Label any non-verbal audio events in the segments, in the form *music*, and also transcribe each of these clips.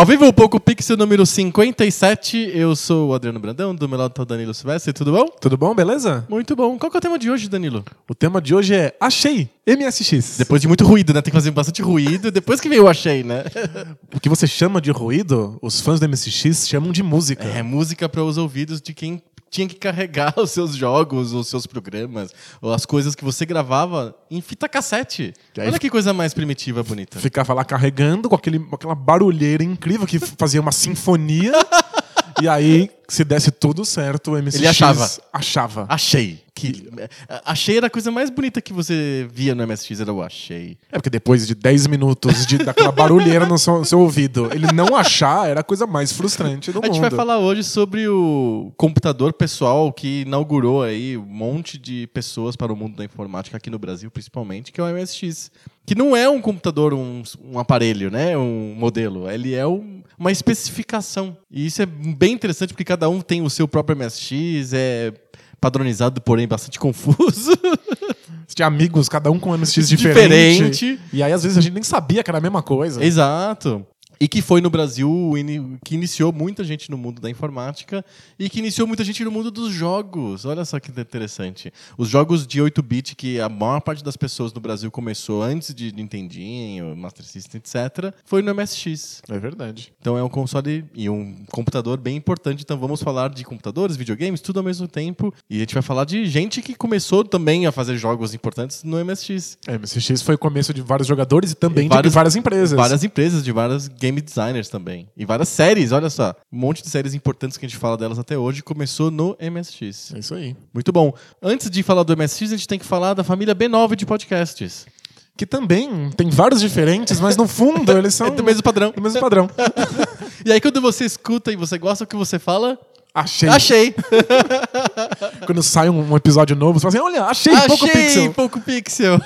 Ao vivo, o Poco Pixel número 57. Eu sou o Adriano Brandão, do meu lado tá o Danilo Silvestre. Tudo bom? Tudo bom, beleza? Muito bom. Qual que é o tema de hoje, Danilo? O tema de hoje é Achei MSX. Depois de muito ruído, né? Tem que fazer bastante ruído. Depois que veio o Achei, né? O que você chama de ruído, os fãs do MSX chamam de música. É música para os ouvidos de quem tinha que carregar os seus jogos, os seus programas, ou as coisas que você gravava em fita cassete. E aí Olha que coisa mais primitiva, bonita. Ficava lá carregando com, aquele, com aquela barulheira incrível que fazia uma sinfonia. *laughs* e aí, se desse tudo certo, o MSX Ele achava. achava. Achei. Que, achei era a coisa mais bonita que você via no MSX, era o achei. É porque depois de 10 minutos de, daquela barulheira no seu, seu ouvido, ele não achar era a coisa mais frustrante do A gente mundo. vai falar hoje sobre o computador pessoal que inaugurou aí um monte de pessoas para o mundo da informática aqui no Brasil, principalmente, que é o MSX. Que não é um computador, um, um aparelho, né? Um modelo. Ele é um- uma especificação. E isso é bem interessante porque cada um tem o seu próprio MSX, é padronizado, porém bastante confuso. *laughs* Tinha amigos, cada um com um MSX diferente. Diferente. E aí, às vezes, a gente nem sabia que era a mesma coisa. Exato. E que foi no Brasil, que iniciou muita gente no mundo da informática e que iniciou muita gente no mundo dos jogos. Olha só que interessante. Os jogos de 8-bit, que a maior parte das pessoas no Brasil começou antes de Nintendinho, Master System, etc., foi no MSX. É verdade. Então é um console e um computador bem importante. Então vamos falar de computadores, videogames, tudo ao mesmo tempo. E a gente vai falar de gente que começou também a fazer jogos importantes no MSX. É, MSX foi o começo de vários jogadores e também E de várias empresas. Várias empresas, de várias game designers também. E várias séries, olha só. Um monte de séries importantes que a gente fala delas até hoje começou no MSX. É isso aí. Muito bom. Antes de falar do MSX, a gente tem que falar da família B9 de podcasts. Que também tem vários diferentes, mas no fundo eles *laughs* são É do mesmo padrão. do mesmo padrão. *laughs* E aí, quando você escuta e você gosta, o que você fala? Achei. Achei! *laughs* Quando sai um, episódio novo, você fala assim: olha, achei, pouco Achei pixel. pouco pixel.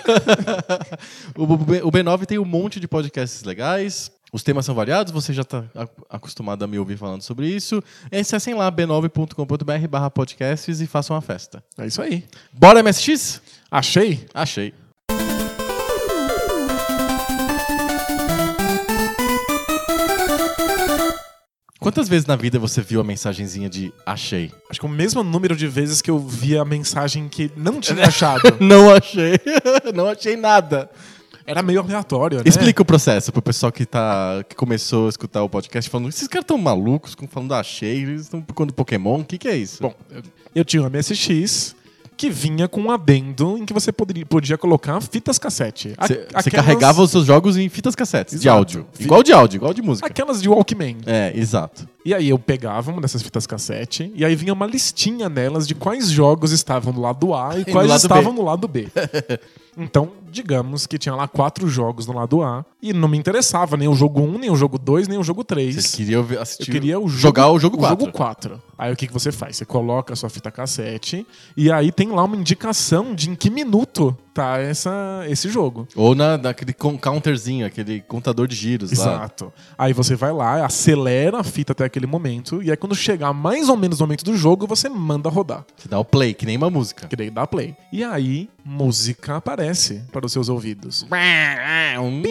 o, B- o B9 tem um monte de podcasts legais. Os temas são variados, você já está acostumado a me ouvir falando sobre isso. Acessem lá b9.com.br barra podcasts e façam a festa. É isso aí. Bora MSX? Achei. Achei. Quantas vezes na vida você viu a mensagenzinha de achei? Acho que o mesmo número de vezes que eu vi a mensagem que não tinha *laughs* achado. Não achei. *laughs* Não achei nada. Era meio aleatório, né? Explica o processo pro pessoal que, tá, que começou a escutar o podcast falando esses caras tão malucos, falando achei, eles estão procurando Pokémon, o que, que é isso? Bom, eu- tinha um MSX que vinha com um adendo em que você poderia, podia colocar fitas cassete. Você aquelas- carregava os seus jogos em fitas cassetes de áudio. Fi- Igual de áudio, igual de música. Aquelas de Walkman. É, exato. E aí eu pegava uma dessas fitas cassete e aí vinha uma listinha nelas de quais jogos estavam no lado A e no *laughs* quais estavam B. no lado B. *laughs* então, digamos que tinha lá quatro jogos no lado A e não me interessava nem o jogo 1, nem o jogo 2, nem o jogo 3. Vocês queriam ver- assistir, Eu queria o jogo, jogar o jogo 4. O jogo 4. Aí o que, que você faz? Você coloca a sua fita cassete e aí tem lá uma indicação de em que minuto tá essa, esse jogo. Ou na, naquele counterzinho, aquele contador de giros lá. Exato. Aí você vai lá, acelera a fita até aquele momento, e aí quando chegar mais ou menos no momento do jogo, você manda rodar. Você dá o play, que nem uma música. Que daí dá play. E aí, música aparece para os seus ouvidos. Um.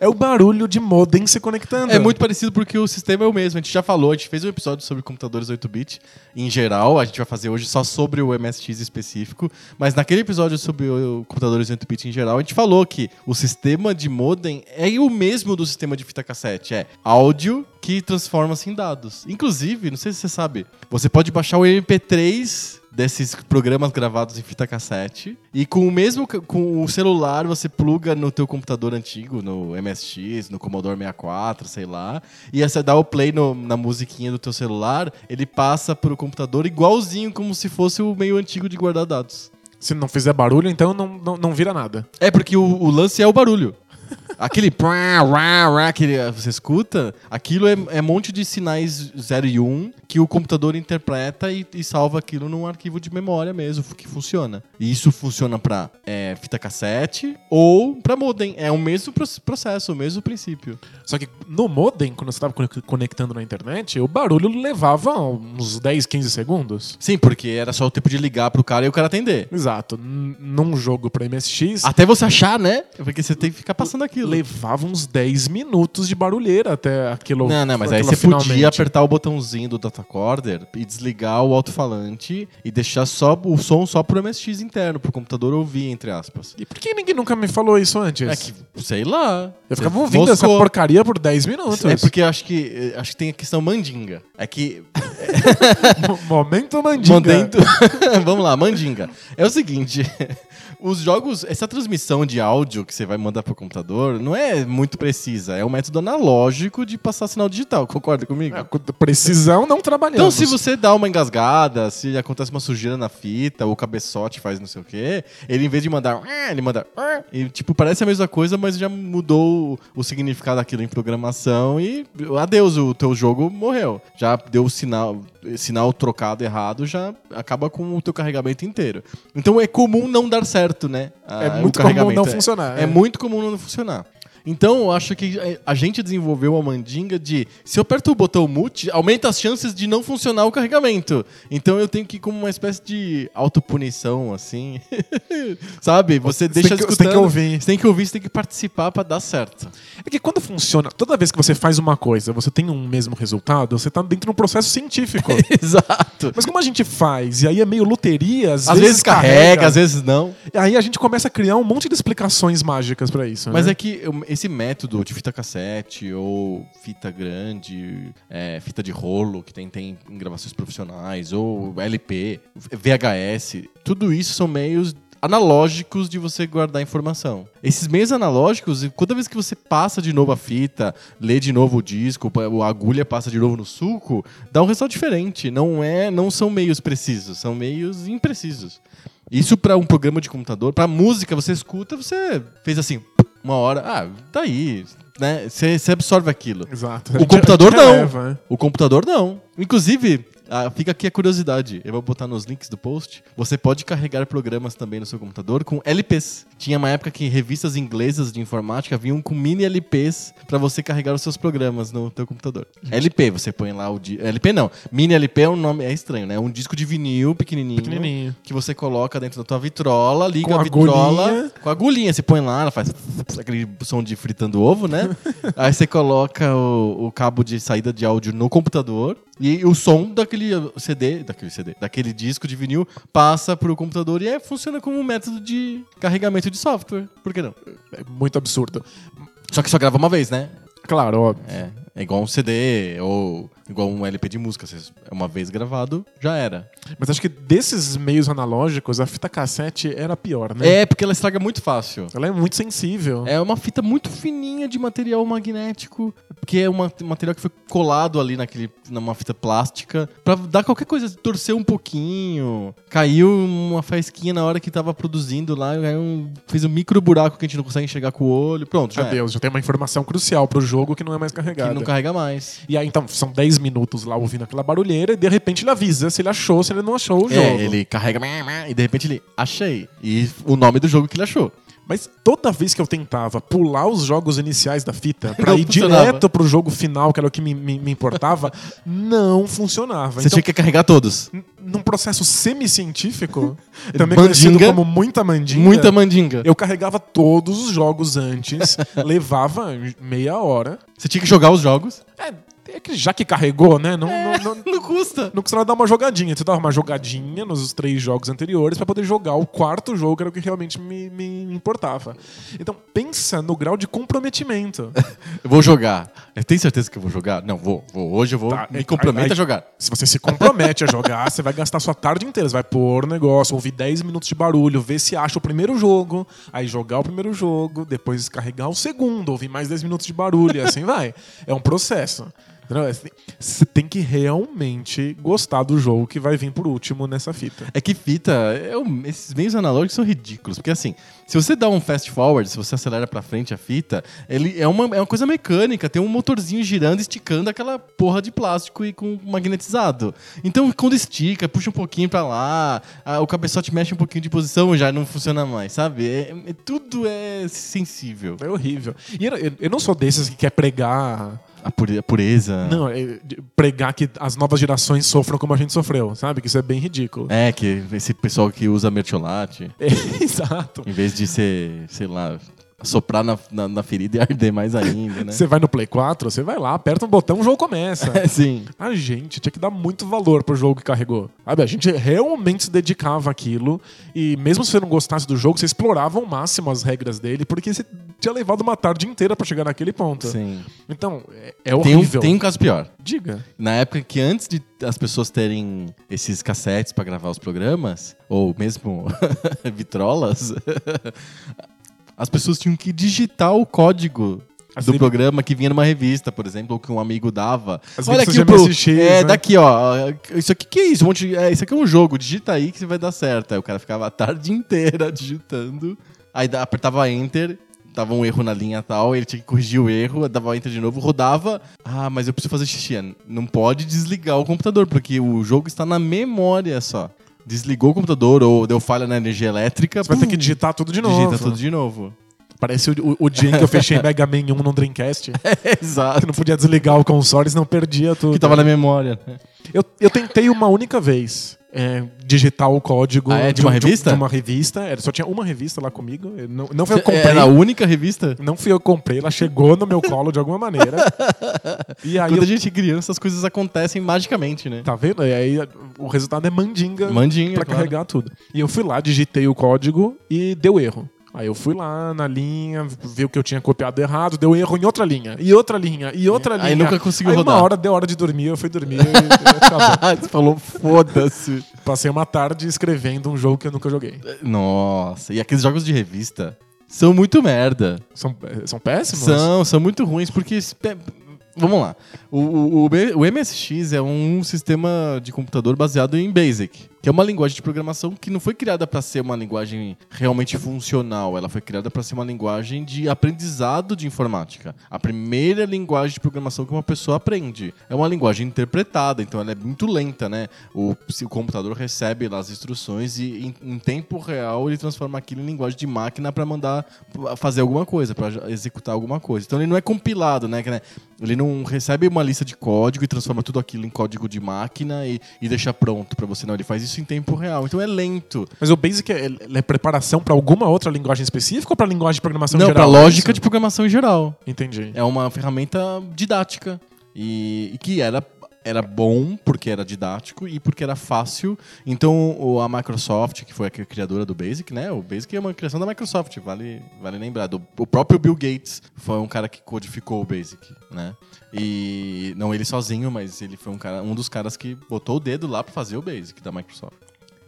É o barulho de modem se conectando. É muito parecido porque o sistema é o mesmo. A gente já falou, a gente fez um episódio sobre computadores 8-bit em geral. A gente vai fazer hoje só sobre o MSX específico. Mas naquele episódio sobre o computadores 8-bit em geral, a gente falou que o sistema de modem é o mesmo do sistema de fita cassete. É áudio que transforma-se em dados. Inclusive, não sei se você sabe, você pode baixar o MP3 desses programas gravados em fita cassete. E com o mesmo com o celular você pluga no teu computador antigo, no MSX, no Commodore 64, sei lá. E você dá o play no- na musiquinha do teu celular, ele passa pro computador igualzinho como se fosse o meio antigo de guardar dados. Se não fizer barulho, então não, não, não vira nada. É porque o, o lance é o barulho. Aquele prá, rá, rá, que você escuta, aquilo é, é um monte de sinais 0 e 1 um que o computador interpreta e, e salva aquilo num arquivo de memória mesmo, que funciona. E isso funciona pra é, fita cassete ou pra modem. É o mesmo proce- processo, o mesmo princípio. Só que no modem, quando você estava conectando na internet, o barulho levava uns 10, 15 segundos. Sim, porque era só o tempo de ligar pro cara e o cara atender. Exato. N- Num jogo pra MSX, Até você achar, né? Porque você tem que ficar passando aquilo. levava uns 10 minutos de barulheira até aquilo. Não, não, mas aí você podia finalmente. apertar o botãozinho do datacorder e desligar o alto-falante e deixar só o som só pro MSX interno, pro computador ouvir, entre aspas. E por que ninguém nunca me falou isso antes? É que, sei lá. Eu ficava ouvindo essa moscou. porcaria por 10 minutos. É porque eu acho que acho que tem a questão mandinga. É que *laughs* Mo- Momento mandinga. Mandento... *laughs* Vamos lá, mandinga. É o seguinte, os jogos, essa transmissão de áudio que você vai mandar pro computador não é muito precisa, é um método analógico de passar sinal digital, concorda comigo? É, Precisão não trabalhamos. Então, se você dá uma engasgada, se acontece uma sujeira na fita, ou o cabeçote faz não sei o quê, ele em vez de mandar, "Ah", ele manda, "Ah", e tipo, parece a mesma coisa, mas já mudou o, o significado daquilo em programação e adeus, o teu jogo morreu. Já deu o sinal, sinal trocado errado, já acaba com o teu carregamento inteiro. Então é comum não dar certo, né? a- É o muito comum não É- funcionar. é muito comum não funcionar. Então, eu acho que a gente desenvolveu uma mandinga de se eu aperto o botão mute, aumenta as chances de não funcionar o carregamento. Então eu tenho que ir como uma espécie de autopunição, assim. *laughs* Sabe? Você, Você deixa tem que- você escutando. tem que ouvir. Você tem que ouvir, você tem que participar pra dar certo. É que quando funciona, toda vez que você faz uma coisa, você tem um mesmo resultado, você tá dentro de um processo científico. *laughs* Exato. Mas como a gente faz, e aí é meio loteria, às, Às vezes carrega, às vezes não. Aí a gente começa a criar um monte de explicações mágicas pra isso. Mas né? é que esse método de fita cassete ou fita grande, é, fita de rolo, que tem, tem em gravações profissionais, ou LP, VHS, tudo isso são meios analógicos de você guardar informação. Esses meios analógicos, toda vez que você passa de novo a fita, lê de novo o disco, a agulha passa de novo no suco, dá um resultado diferente. Não é, não são meios precisos, são meios imprecisos. Isso para um programa de computador, para música, você escuta, você fez assim, uma hora, ah, tá aí, né? Você absorve aquilo. Exato. O computador não. releva, né? O computador não. Inclusive, ah, fica aqui a curiosidade. Eu vou botar nos links do post. Você pode carregar programas também no seu computador com LPs. Tinha uma época que revistas inglesas de informática vinham com mini LPs para você carregar os seus programas no teu computador. LP, você põe lá o di- LP não. Mini LP é um nome é estranho, né? É um disco de vinil pequenininho, Pequenininho. que você coloca dentro da tua vitrola, liga Com a vitrola agulhinha. com a agulhinha. Você põe lá, ela faz *laughs* aquele som de fritando ovo, né? *laughs* Aí você coloca o, o cabo de saída de áudio no computador e o som daquele CD, daquele CD, daquele disco de vinil passa pro computador e é, funciona como um método de carregamento de software. Por que não? É muito absurdo. Só que só grava uma vez, né? Claro, óbvio. É, é igual um CD ou igual um LP de música. É uma vez gravado, já era. Mas acho que desses meios analógicos, a fita cassete era pior, né? É, porque ela estraga muito fácil. Ela é muito sensível. É uma fita muito fininha de material magnético, que é um material que foi colado ali naquele, numa fita plástica, pra dar qualquer coisa, torcer um pouquinho, caiu uma faísquinha na hora que tava produzindo lá, um- fez um micro buraco que a gente não consegue enxergar com o olho, pronto, já Meu. Deus, já tem uma informação crucial pro jogo que não é mais Que carregada. não carrega mais. E aí, então, são 10 minutos lá ouvindo aquela barulheira e de repente ele avisa se ele achou, se ele não achou o jogo. É, ele carrega e de repente ele achei. E o nome do jogo que ele achou. Mas toda vez que eu tentava pular os jogos iniciais da fita pra Não ir funcionava. direto pro jogo final, que era o que me, me- me importava, *laughs* não funcionava. Você então, tinha que carregar todos. num processo semi-científico, *laughs* também Mandinga. conhecido como muita mandinga, Muita mandinga. eu carregava todos os jogos antes, *laughs* levava meia hora. Você tinha que jogar os jogos. É, é que já que carregou, né? Não, não, não, Não custa. não custava dar uma jogadinha. Você dava uma jogadinha nos três jogos anteriores pra poder jogar o quarto jogo, que era o que realmente me, me importava. Então, pensa no grau de comprometimento. *laughs* Eu vou jogar. Eu tenho certeza que eu vou jogar? Não, vou. vou. Hoje eu vou Tá, me é- comprometo aí- a jogar. Se você se compromete a jogar, você vai gastar sua tarde inteira. Você vai pôr o negócio, ouvir 10 minutos de barulho, ver se acha o primeiro jogo, aí jogar o primeiro jogo, depois carregar o segundo, ouvir mais 10 minutos de barulho e assim *laughs* vai. É um processo. Entendeu? É, Você tem que realmente gostar do jogo que vai vir por último nessa fita. É que fita, é um- esses meios analógicos são ridículos. Porque assim, se você dá um fast forward, se você acelera pra frente a fita, ele é uma, é uma coisa mecânica, tem um motorzinho girando, esticando aquela porra de plástico e com magnetizado. Então, quando estica, puxa um pouquinho pra lá, a- o cabeçote mexe um pouquinho de posição, já não funciona mais, sabe? É- é- tudo é sensível. É horrível. E eu, eu- eu não sou desses que quer pregar. A pure- a pureza. Não, é, pregar que as novas gerações sofram como a gente sofreu, sabe? Que isso é bem ridículo. É, que esse pessoal que usa mertiolate, *laughs* Exato. em vez de ser, sei lá, soprar na, na, na ferida e arder mais ainda, né? Você vai no Play 4, você vai lá, aperta um botão, o jogo começa. *laughs* É, sim. A gente tinha que dar muito valor pro jogo que carregou. Sabe? A gente realmente se dedicava àquilo. E mesmo se você não gostasse do jogo, você explorava ao máximo as regras dele, porque você tinha levado uma tarde inteira pra chegar naquele ponto. Sim. Então, é, é Tem horrível. tem um caso pior. Diga. Na época que antes de as pessoas terem esses cassetes pra gravar os programas, ou mesmo *laughs* vitrolas, as pessoas tinham que digitar o código do programa que vinha numa revista, por exemplo, ou que um amigo dava. As Olha aqui de pro, MSX, é, né? daqui, ó. Isso aqui que é isso? Um monte de- é, isso aqui é um jogo, digita aí que vai dar certo. Aí o cara ficava a tarde *laughs* inteira digitando. Aí apertava enter, dava um erro na linha tal, ele tinha que corrigir o erro, dava enter de novo, rodava. Ah, mas eu preciso fazer xixi. Não pode desligar o computador, porque o jogo está na memória só. Desligou o computador ou deu falha na energia elétrica. Você vai ter pum, que digitar tudo de novo. Digita tudo de novo. Parece o, o, o dia em que eu fechei *laughs* Mega Man 1 no Dreamcast. *laughs* Exato. que não podia desligar o console, senão perdia tudo. Que tava na memória. né? Eu, eu tentei uma única vez é, digitar o código Ah, é? De uma um- revista? De, uma revista. Era, só tinha uma revista lá comigo. Não, não fui eu que comprei. Era a única revista? Não fui eu que comprei, ela chegou no meu colo de alguma maneira. E aí Quando eu, a gente é criança, as coisas acontecem magicamente, né? Tá vendo? E aí o resultado é mandinga, Mandinga, pra claro. carregar tudo. E eu fui lá, digitei o código e deu erro. Aí eu fui lá na linha, vi o que eu tinha copiado errado, deu erro em outra linha, e outra linha, e outra Aí linha. nunca conseguiu aí rodar. uma hora deu hora de dormir, eu fui dormir *laughs* e acabou. *laughs* Você falou, foda-se. Passei uma tarde escrevendo um jogo que eu nunca joguei. Nossa, e aqueles jogos de revista são muito merda. São, eh, são péssimos? São, são muito ruins, porque. Vamos lá. O, o, o MSX é um sistema de computador baseado em BASIC, que é uma linguagem de programação que não foi criada para ser uma linguagem realmente funcional. Ela foi criada para ser uma linguagem de aprendizado de informática. A primeira linguagem de programação que uma pessoa aprende. É uma linguagem interpretada, então ela é muito lenta, né? O, o computador recebe lá as instruções e em, em tempo real ele transforma aquilo em linguagem de máquina para mandar fazer alguma coisa, para executar alguma coisa. Então ele não é compilado, né? Né? Ele não recebe uma lista de código e transforma tudo aquilo em código de máquina e, e deixa pronto para você. Não, ele faz isso em tempo real. Então é lento. Mas o Basic é, é preparação pra alguma outra linguagem específica ou pra linguagem de programação não, geral? para lógica Isso? de programação em geral. Entendi. É uma ferramenta didática e, e que era era bom porque era didático e porque era fácil. Então a Microsoft, que foi a criadora do Basic, né? O Basic é uma criação da Microsoft, vale, vale lembrar. O próprio Bill Gates foi um cara que codificou o Basic, né? E não ele sozinho, mas ele foi um cara, um dos caras que botou o dedo lá para fazer o Basic da Microsoft.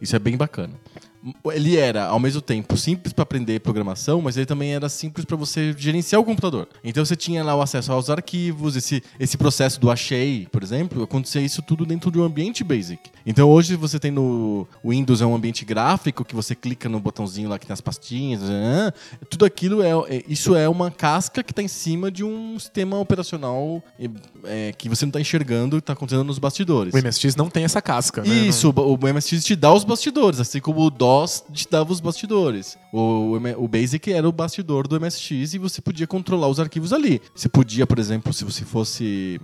Isso é bem bacana. Ele era, ao mesmo tempo, simples para aprender programação, mas ele também era simples para você gerenciar o computador. Então você tinha lá o acesso aos arquivos, esse, esse processo do achei, por exemplo, acontecia isso tudo dentro de um ambiente basic. Então hoje você tem no Windows é um ambiente gráfico que você clica no botãozinho lá que tem as pastinhas, né? tudo aquilo é, é- isso é uma casca que está em cima de um sistema operacional é, que você não está enxergando, está acontecendo nos bastidores. O MSX não tem essa casca, né? Isso, o o MSX te dá os bastidores, assim como o DOS te dava os bastidores. O, o o Basic era o bastidor do MSX e você podia controlar os arquivos ali. Você podia, por exemplo, se você fosse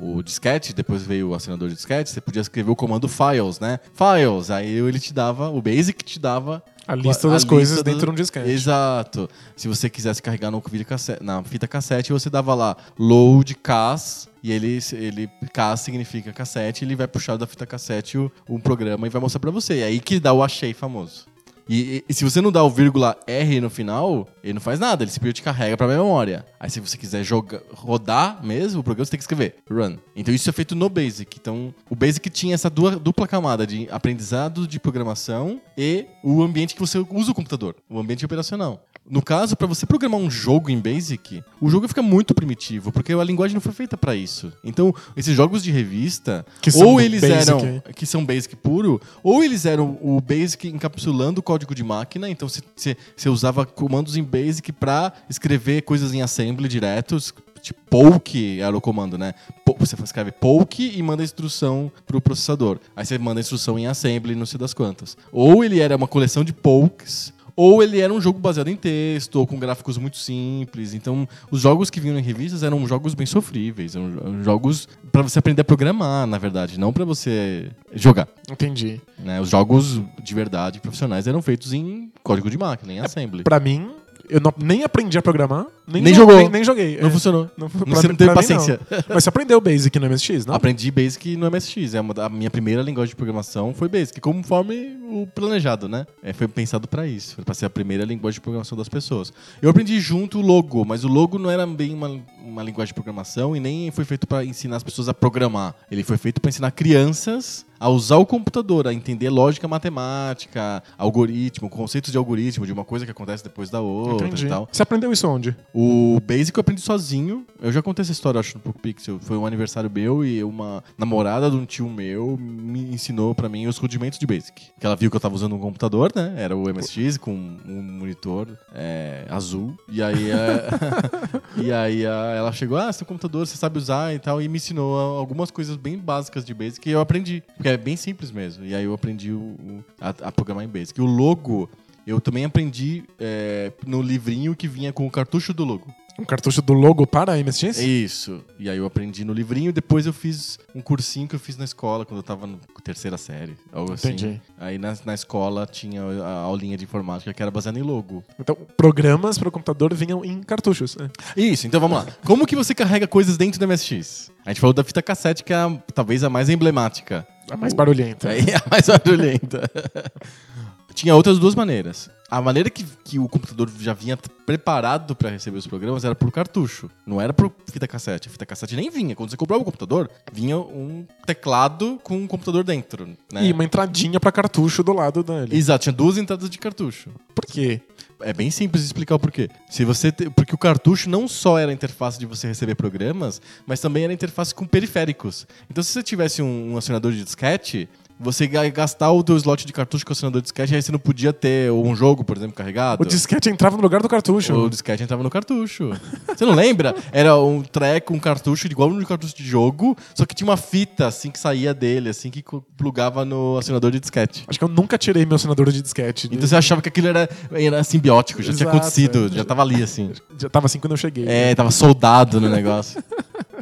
o disquete, depois veio o assinador de disquete, você podia escrever o comando files, né? Files, aí ele te dava, o Basic te dava A lista a das coisas lista do- dentro de um disquete. Exato. Se você quisesse carregar no vídeo cassete- na fita cassete, você dava lá load cas e ele, ele cas significa cassete, ele vai puxar da fita cassete o, um programa e vai mostrar pra você. É aí que dá o achei famoso. E, e se você não dá o vírgula R no final, ele não faz nada, ele simplesmente carrega pra memória. Aí se você quiser jogar, rodar mesmo o programa, você tem que escrever run. Então isso é feito no Basic. Então o Basic tinha essa dua- dupla camada de aprendizado de programação e o ambiente que você usa o computador, o ambiente operacional. No caso, para você programar um jogo em Basic, o jogo fica muito primitivo, porque a linguagem não foi feita para isso. Então, esses jogos de revista, Que são ou eles Basic, eram é. que são Basic puro, ou eles eram o Basic encapsulando o código de máquina, então você- usava comandos em Basic para escrever coisas em assembly diretos, tipo poke era o comando, né? Você escreve poke e manda a instrução pro processador. Aí você manda a instrução em assembly, não sei das quantas. Ou ele era uma coleção de pokes, ou ele era um jogo baseado em texto, ou com gráficos muito simples. Então, os jogos que vinham em revistas eram jogos bem sofríveis, eram jogos para você aprender a programar, na verdade, não para você jogar. Entendi. né? Os jogos de verdade profissionais eram feitos em código de máquina, em assembly. Pra mim, eu não- nem aprendi a programar, nem, Nem jo- jogou. Nem, nem joguei. Não é. funcionou. Não, Você pra não teve pra mim, não. paciência. *laughs* Mas você aprendeu Basic no MSX, não? Aprendi Basic no MSX. É uma, a minha primeira linguagem de programação foi Basic, conforme o planejado, né? É, foi pensado pra isso, pra ser a primeira linguagem de programação das pessoas. Eu aprendi junto o Logo, mas o Logo não era bem uma, uma linguagem de programação e nem foi feito pra ensinar as pessoas a programar. Ele foi feito pra ensinar crianças a usar o computador, a entender lógica matemática, algoritmo, conceitos de algoritmo, de uma coisa que acontece depois da outra Entendi. e tal. Você aprendeu isso onde? O Basic eu aprendi sozinho. Eu já contei essa história, acho, no Poco Pixel. Foi um aniversário meu e uma namorada de um tio meu me ensinou pra mim os rudimentos de Basic. Que ela viu que eu tava usando um computador, né? Era o MSX com um monitor é, azul. E aí, é, *laughs* e aí a- ela chegou, ah, seu computador, você sabe usar e tal. E me ensinou algumas coisas bem básicas de Basic e eu aprendi. Porque é bem simples mesmo. E aí eu aprendi o- o- a, a programar em Basic. O logo... Eu também aprendi é, no livrinho que vinha com o cartucho do logo. Um cartucho do logo para MSX? Isso. E aí eu aprendi no livrinho e depois eu fiz um cursinho que eu fiz na escola quando eu tava na terceira série. Algo assim. Entendi. Aí na, na escola tinha a aulinha de informática que era baseada em logo. Então, programas para o computador vinham em cartuchos. né? Isso, então vamos lá. Como que você carrega coisas dentro do MSX? A gente falou da fita cassete, que é a- talvez a mais emblemática. A mais barulhenta. É a mais barulhenta. *laughs* Tinha outras duas maneiras. A maneira que, que o computador já vinha preparado para receber os programas era por cartucho. Não era por fita cassete. A fita cassete nem vinha. Quando você comprava o computador, vinha um teclado com um computador dentro. Né? E uma entradinha para cartucho do lado dele. Exato, tinha duas entradas de cartucho. Por quê? É bem simples de explicar o porquê. Se você te- Porque o cartucho não só era a interface de você receber programas, mas também era a interface com periféricos. Então, se você tivesse um, um acionador de disquete, você ia gastar o teu slot de cartucho com o acionador de disquete, aí você não podia ter um jogo, por exemplo, carregado. O disquete entrava no lugar do cartucho. O disquete entrava no cartucho. Você não lembra? Era um treco, um cartucho igual um cartucho de jogo, só que tinha uma fita assim que saía dele, assim que plugava no acionador de disquete. Acho que eu nunca tirei meu acionador de disquete. Então você achava que aquilo era, era simbiótico, já tinha Exato, acontecido, é. já tava ali assim. Já tava assim quando eu cheguei. É, tava soldado no negócio.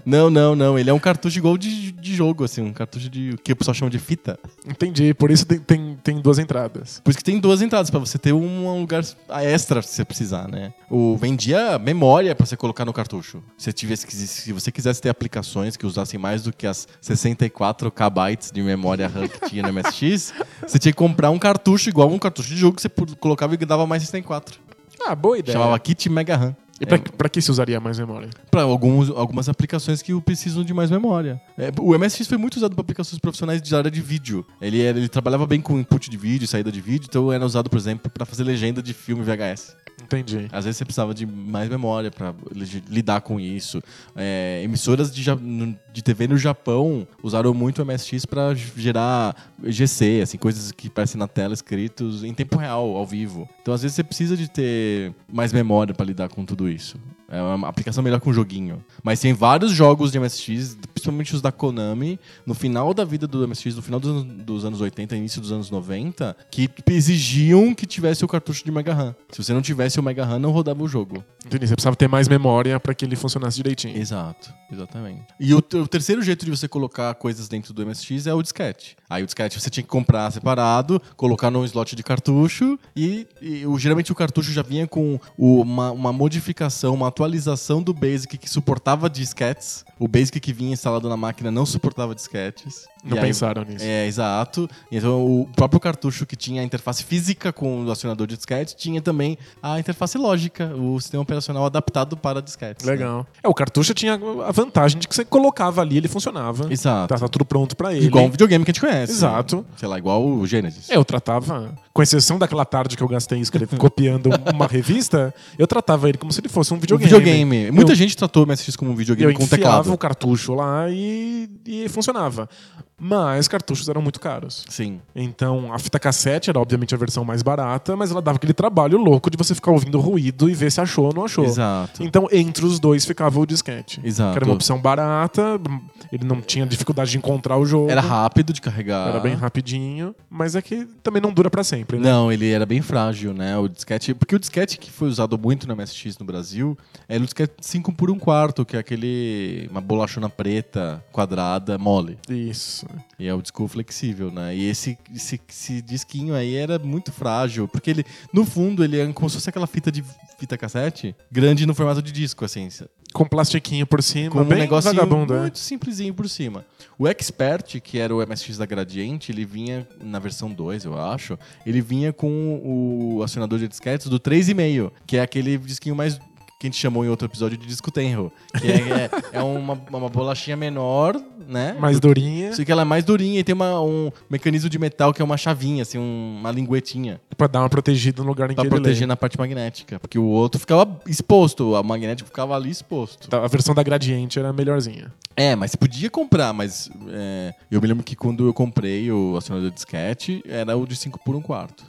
Não, não, não. Ele é um cartucho igual de, de jogo, assim, um cartucho de o que o pessoal chama de fita. Entendi. Por isso tem, tem, tem duas entradas. Por isso que tem duas entradas, pra você ter um lugar extra se você precisar, né? O vendia memória pra você colocar no cartucho. Se, tivesse, se você quisesse ter aplicações que usassem mais do que as 64 KB de memória RAM que tinha no MSX, *laughs* você tinha que comprar um cartucho igual um cartucho de jogo que você colocava e dava mais 64. Ah, boa ideia. Chamava Kit Mega RAM. E pra, É, que se usaria mais memória? Para alguns, algumas aplicações que precisam de mais memória. É, o MSX foi muito usado para aplicações profissionais de área de vídeo. Ele, era- ele trabalhava bem com input de vídeo, saída de vídeo, então era usado, por exemplo, para fazer legenda de filme VHS. Entendi. Às vezes você precisava de mais memória para lidar com isso. É, emissoras de, de TV no Japão usaram muito o MSX para gerar GC, assim, coisas que aparecem na tela escritos em tempo real, ao vivo. Então, às vezes você precisa de ter mais memória para lidar com tudo isso. É uma aplicação melhor com joguinho. Mas tem vários jogos de MSX, principalmente os da Konami, no final da vida do MSX, no final dos anos, dos anos 80, início dos anos 90, que exigiam que tivesse o cartucho de Mega RAM. Se você não tivesse o Mega RAM, não rodava o jogo. Entendi. Você precisava ter mais memória pra que ele funcionasse direitinho. Exato, exatamente. E o, o terceiro jeito de você colocar coisas dentro do MSX é o disquete. Aí o disquete você tinha que comprar separado, colocar num slot de cartucho e, e geralmente o cartucho já vinha com uma, uma modificação, uma atualização do Basic que suportava disquetes. O Basic que vinha instalado na máquina não suportava disquetes. Não E aí- pensaram nisso. É, exato. Então, o próprio cartucho que tinha a interface física com o acionador de disquete tinha também a interface lógica, o sistema operacional adaptado para disquetes. né? Legal. É, o cartucho tinha a vantagem de que você colocava ali, ele funcionava. Exato. Tá, tá tudo pronto pra ele. Igual um videogame que a gente conhece. Exato. Sei lá, igual o Genesis. É, eu tratava, com exceção daquela tarde que eu gastei escrevendo, *laughs* copiando uma revista, eu tratava ele como se ele fosse um Um videogame. videogame. Muita Eu- gente tratou o MSX como um Eu videogame com enfiava teclado. o cartucho lá e, e funcionava. Mas cartuchos eram muito caros. Sim. Então, a fita cassete era obviamente a versão mais barata, mas ela dava aquele trabalho louco de você ficar ouvindo ruído e ver se achou ou não achou. Exato. Então, entre os dois ficava o disquete. Exato. Que era uma opção barata, ele não tinha dificuldade de encontrar o jogo. Era rápido de carregar. Era bem rapidinho, mas é que também não dura pra sempre, né? Não, ele era bem frágil, né? O disquete. Porque o disquete que foi usado muito no MSX no Brasil era o disquete 5 por 1 quarto, que é aquele. uma bolachona preta, quadrada, mole. Isso. E é o disco flexível, né? E esse, esse, esse disquinho aí era muito frágil, porque ele, no fundo, ele é como se fosse aquela fita de fita cassete, grande no formato de disco, assim. Com plastiquinho por cima, Com um bem negocinho vagabundo, é. muito simplesinho por cima. O Expert, que era o MSX da Gradiente, ele vinha na versão 2, eu acho. Ele vinha com o acionador de disquetes do 3,5, que é aquele disquinho mais que a gente chamou em outro episódio de disco tenro. Que é, é, é uma, uma bolachinha menor, né? Mais durinha, Só que ela é mais durinha e tem uma, um mecanismo de metal que é uma chavinha, assim, um- uma linguetinha. pra dar uma protegida no lugar em Pra que ele proteger lê. na parte magnética. Porque o outro ficava exposto, a magnética ficava ali exposto. Tá, A versão da Gradiente era melhorzinha. É, mas você podia comprar, mas é, eu me lembro que quando eu comprei o acionador de disquete, era o de 5 por 1 quarto.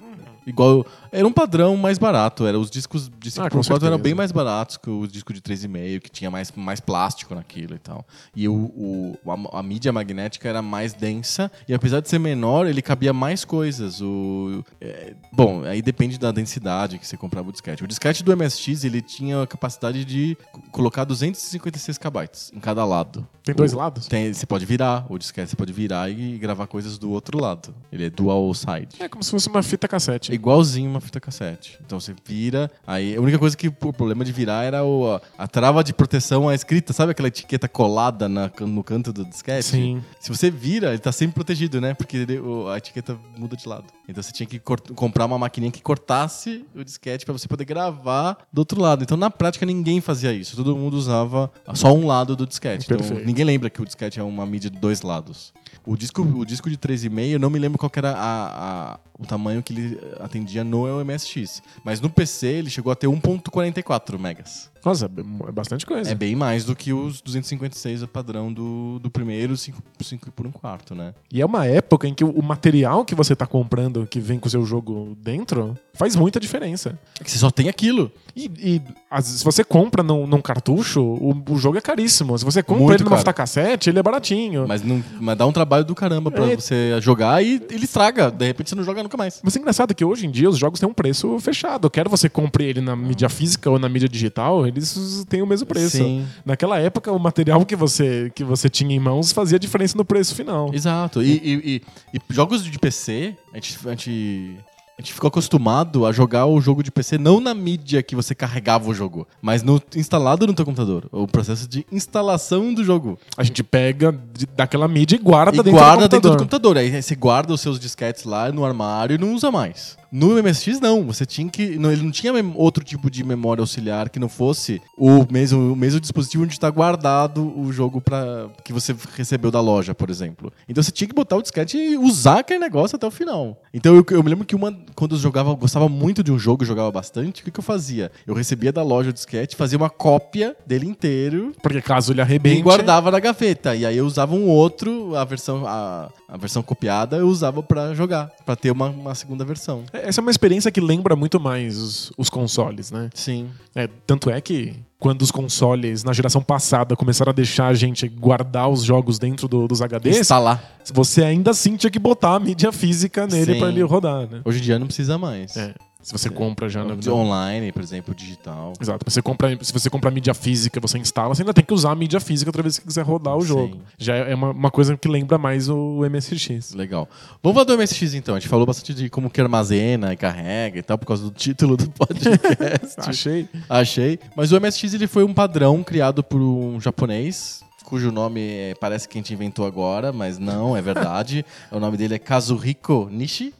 Igual. Era um padrão mais barato. Era, os discos de 5 Ah, por 1 com quarto eram bem mais baratos que os discos de 3,5, que tinha mais, mais plástico naquilo e tal. E o, o- a, a mídia magnética era mais densa, e apesar de ser menor, ele cabia mais coisas. O, é, bom, aí depende da densidade que você comprava o disquete. O disquete do MSX ele tinha a capacidade de co- colocar 256 KB em cada lado. Tem dois O- lados? tem, você pode virar, o disquete você pode virar e gravar coisas do outro lado. Ele é dual side. É como se fosse uma fita cassete. É igualzinho uma fita cassete. Então você vira, aí a única coisa que o problema de virar era o, a, trava de proteção à escrita, sabe aquela etiqueta colada na- no canto do disquete? Sim. Se você vira, ele tá sempre protegido, né? Porque ele- a etiqueta muda de lado. Então você tinha que comprar uma maquininha que cortasse o disquete pra você poder gravar do outro lado. Então na prática ninguém fazia isso. Todo mundo usava só um lado do disquete. Então, Perfeito. ninguém lembra que o disquete é uma mídia de dois lados. O disco, o disco de 3,5, eu não me lembro qual era a- a- o tamanho que ele atendia no MSX. Mas no PC ele chegou a ter 1.44 megas. Nossa, é bastante coisa. É bem mais do que os 256 padrão do, do primeiro 5, 5 por 1 quarto, né? E é uma época em que o material que você tá comprando, que vem com o seu jogo dentro, faz muita diferença. É que você só tem aquilo. E, e, às se você compra num, num cartucho, o, o jogo é caríssimo. Se você compra Muito ele numa caro. fita cassete, ele é baratinho. Mas, Mas, não, mas dá um trabalho do caramba pra É. você jogar e ele estraga. De repente você não joga nunca mais. é engraçado que hoje em dia os jogos têm um preço fechado. Quer você compre ele na mídia física ou na mídia digital, eles têm o mesmo preço. Sim. Naquela época, o material que você, que você tinha em mãos fazia diferença no preço final. Exato. E, e- e- e jogos de PC, a gente, a, gente, a gente ficou acostumado a jogar o jogo de PC não na mídia que você carregava o jogo, mas no instalado no teu computador. O processo de instalação do jogo. A gente pega de- daquela mídia e guarda, e dentro, guarda do dentro do computador. computador. Aí você guarda os seus disquetes lá no armário e não usa mais. No MSX, não. Você tinha que. não, ele não tinha outro tipo de memória auxiliar que não fosse o mesmo, o mesmo dispositivo onde está guardado o jogo pra, que você recebeu da loja, por exemplo. Então você tinha que botar o disquete e usar aquele negócio até o final. Então eu, eu me lembro que uma, quando eu jogava, eu gostava muito de um jogo, jogava bastante, o que, que eu fazia? Eu recebia da loja o disquete, fazia uma cópia dele inteiro Porque caso ele e arrebente... guardava na gaveta. E aí eu usava um outro, a versão, a, a versão copiada, eu usava pra jogar, pra ter uma, uma segunda versão. Essa é uma experiência que lembra muito mais os, os consoles, né? Sim. É, tanto é que quando os consoles na geração passada começaram a deixar a gente guardar os jogos dentro do- dos HDs, Instalar. você ainda assim tinha que botar a mídia física nele pra ele rodar, né? Hoje em dia não precisa mais. É. Se você compra já na. Online, por exemplo, digital. Exato. Você compra, se você compra a mídia física, você instala, você ainda tem que usar a mídia física outra vez que quiser rodar o Sim. jogo. Já é uma, uma coisa que lembra mais o MSX. Legal. Vamos falar do MSX então. A gente falou bastante de como que armazena e carrega e tal, por causa do título do *laughs* podcast. Achei. Achei. Mas o MSX ele foi um padrão criado por um japonês, cujo nome é- parece que a gente inventou agora, mas não, é verdade. *laughs* o nome dele é Kazuhiko Nishi.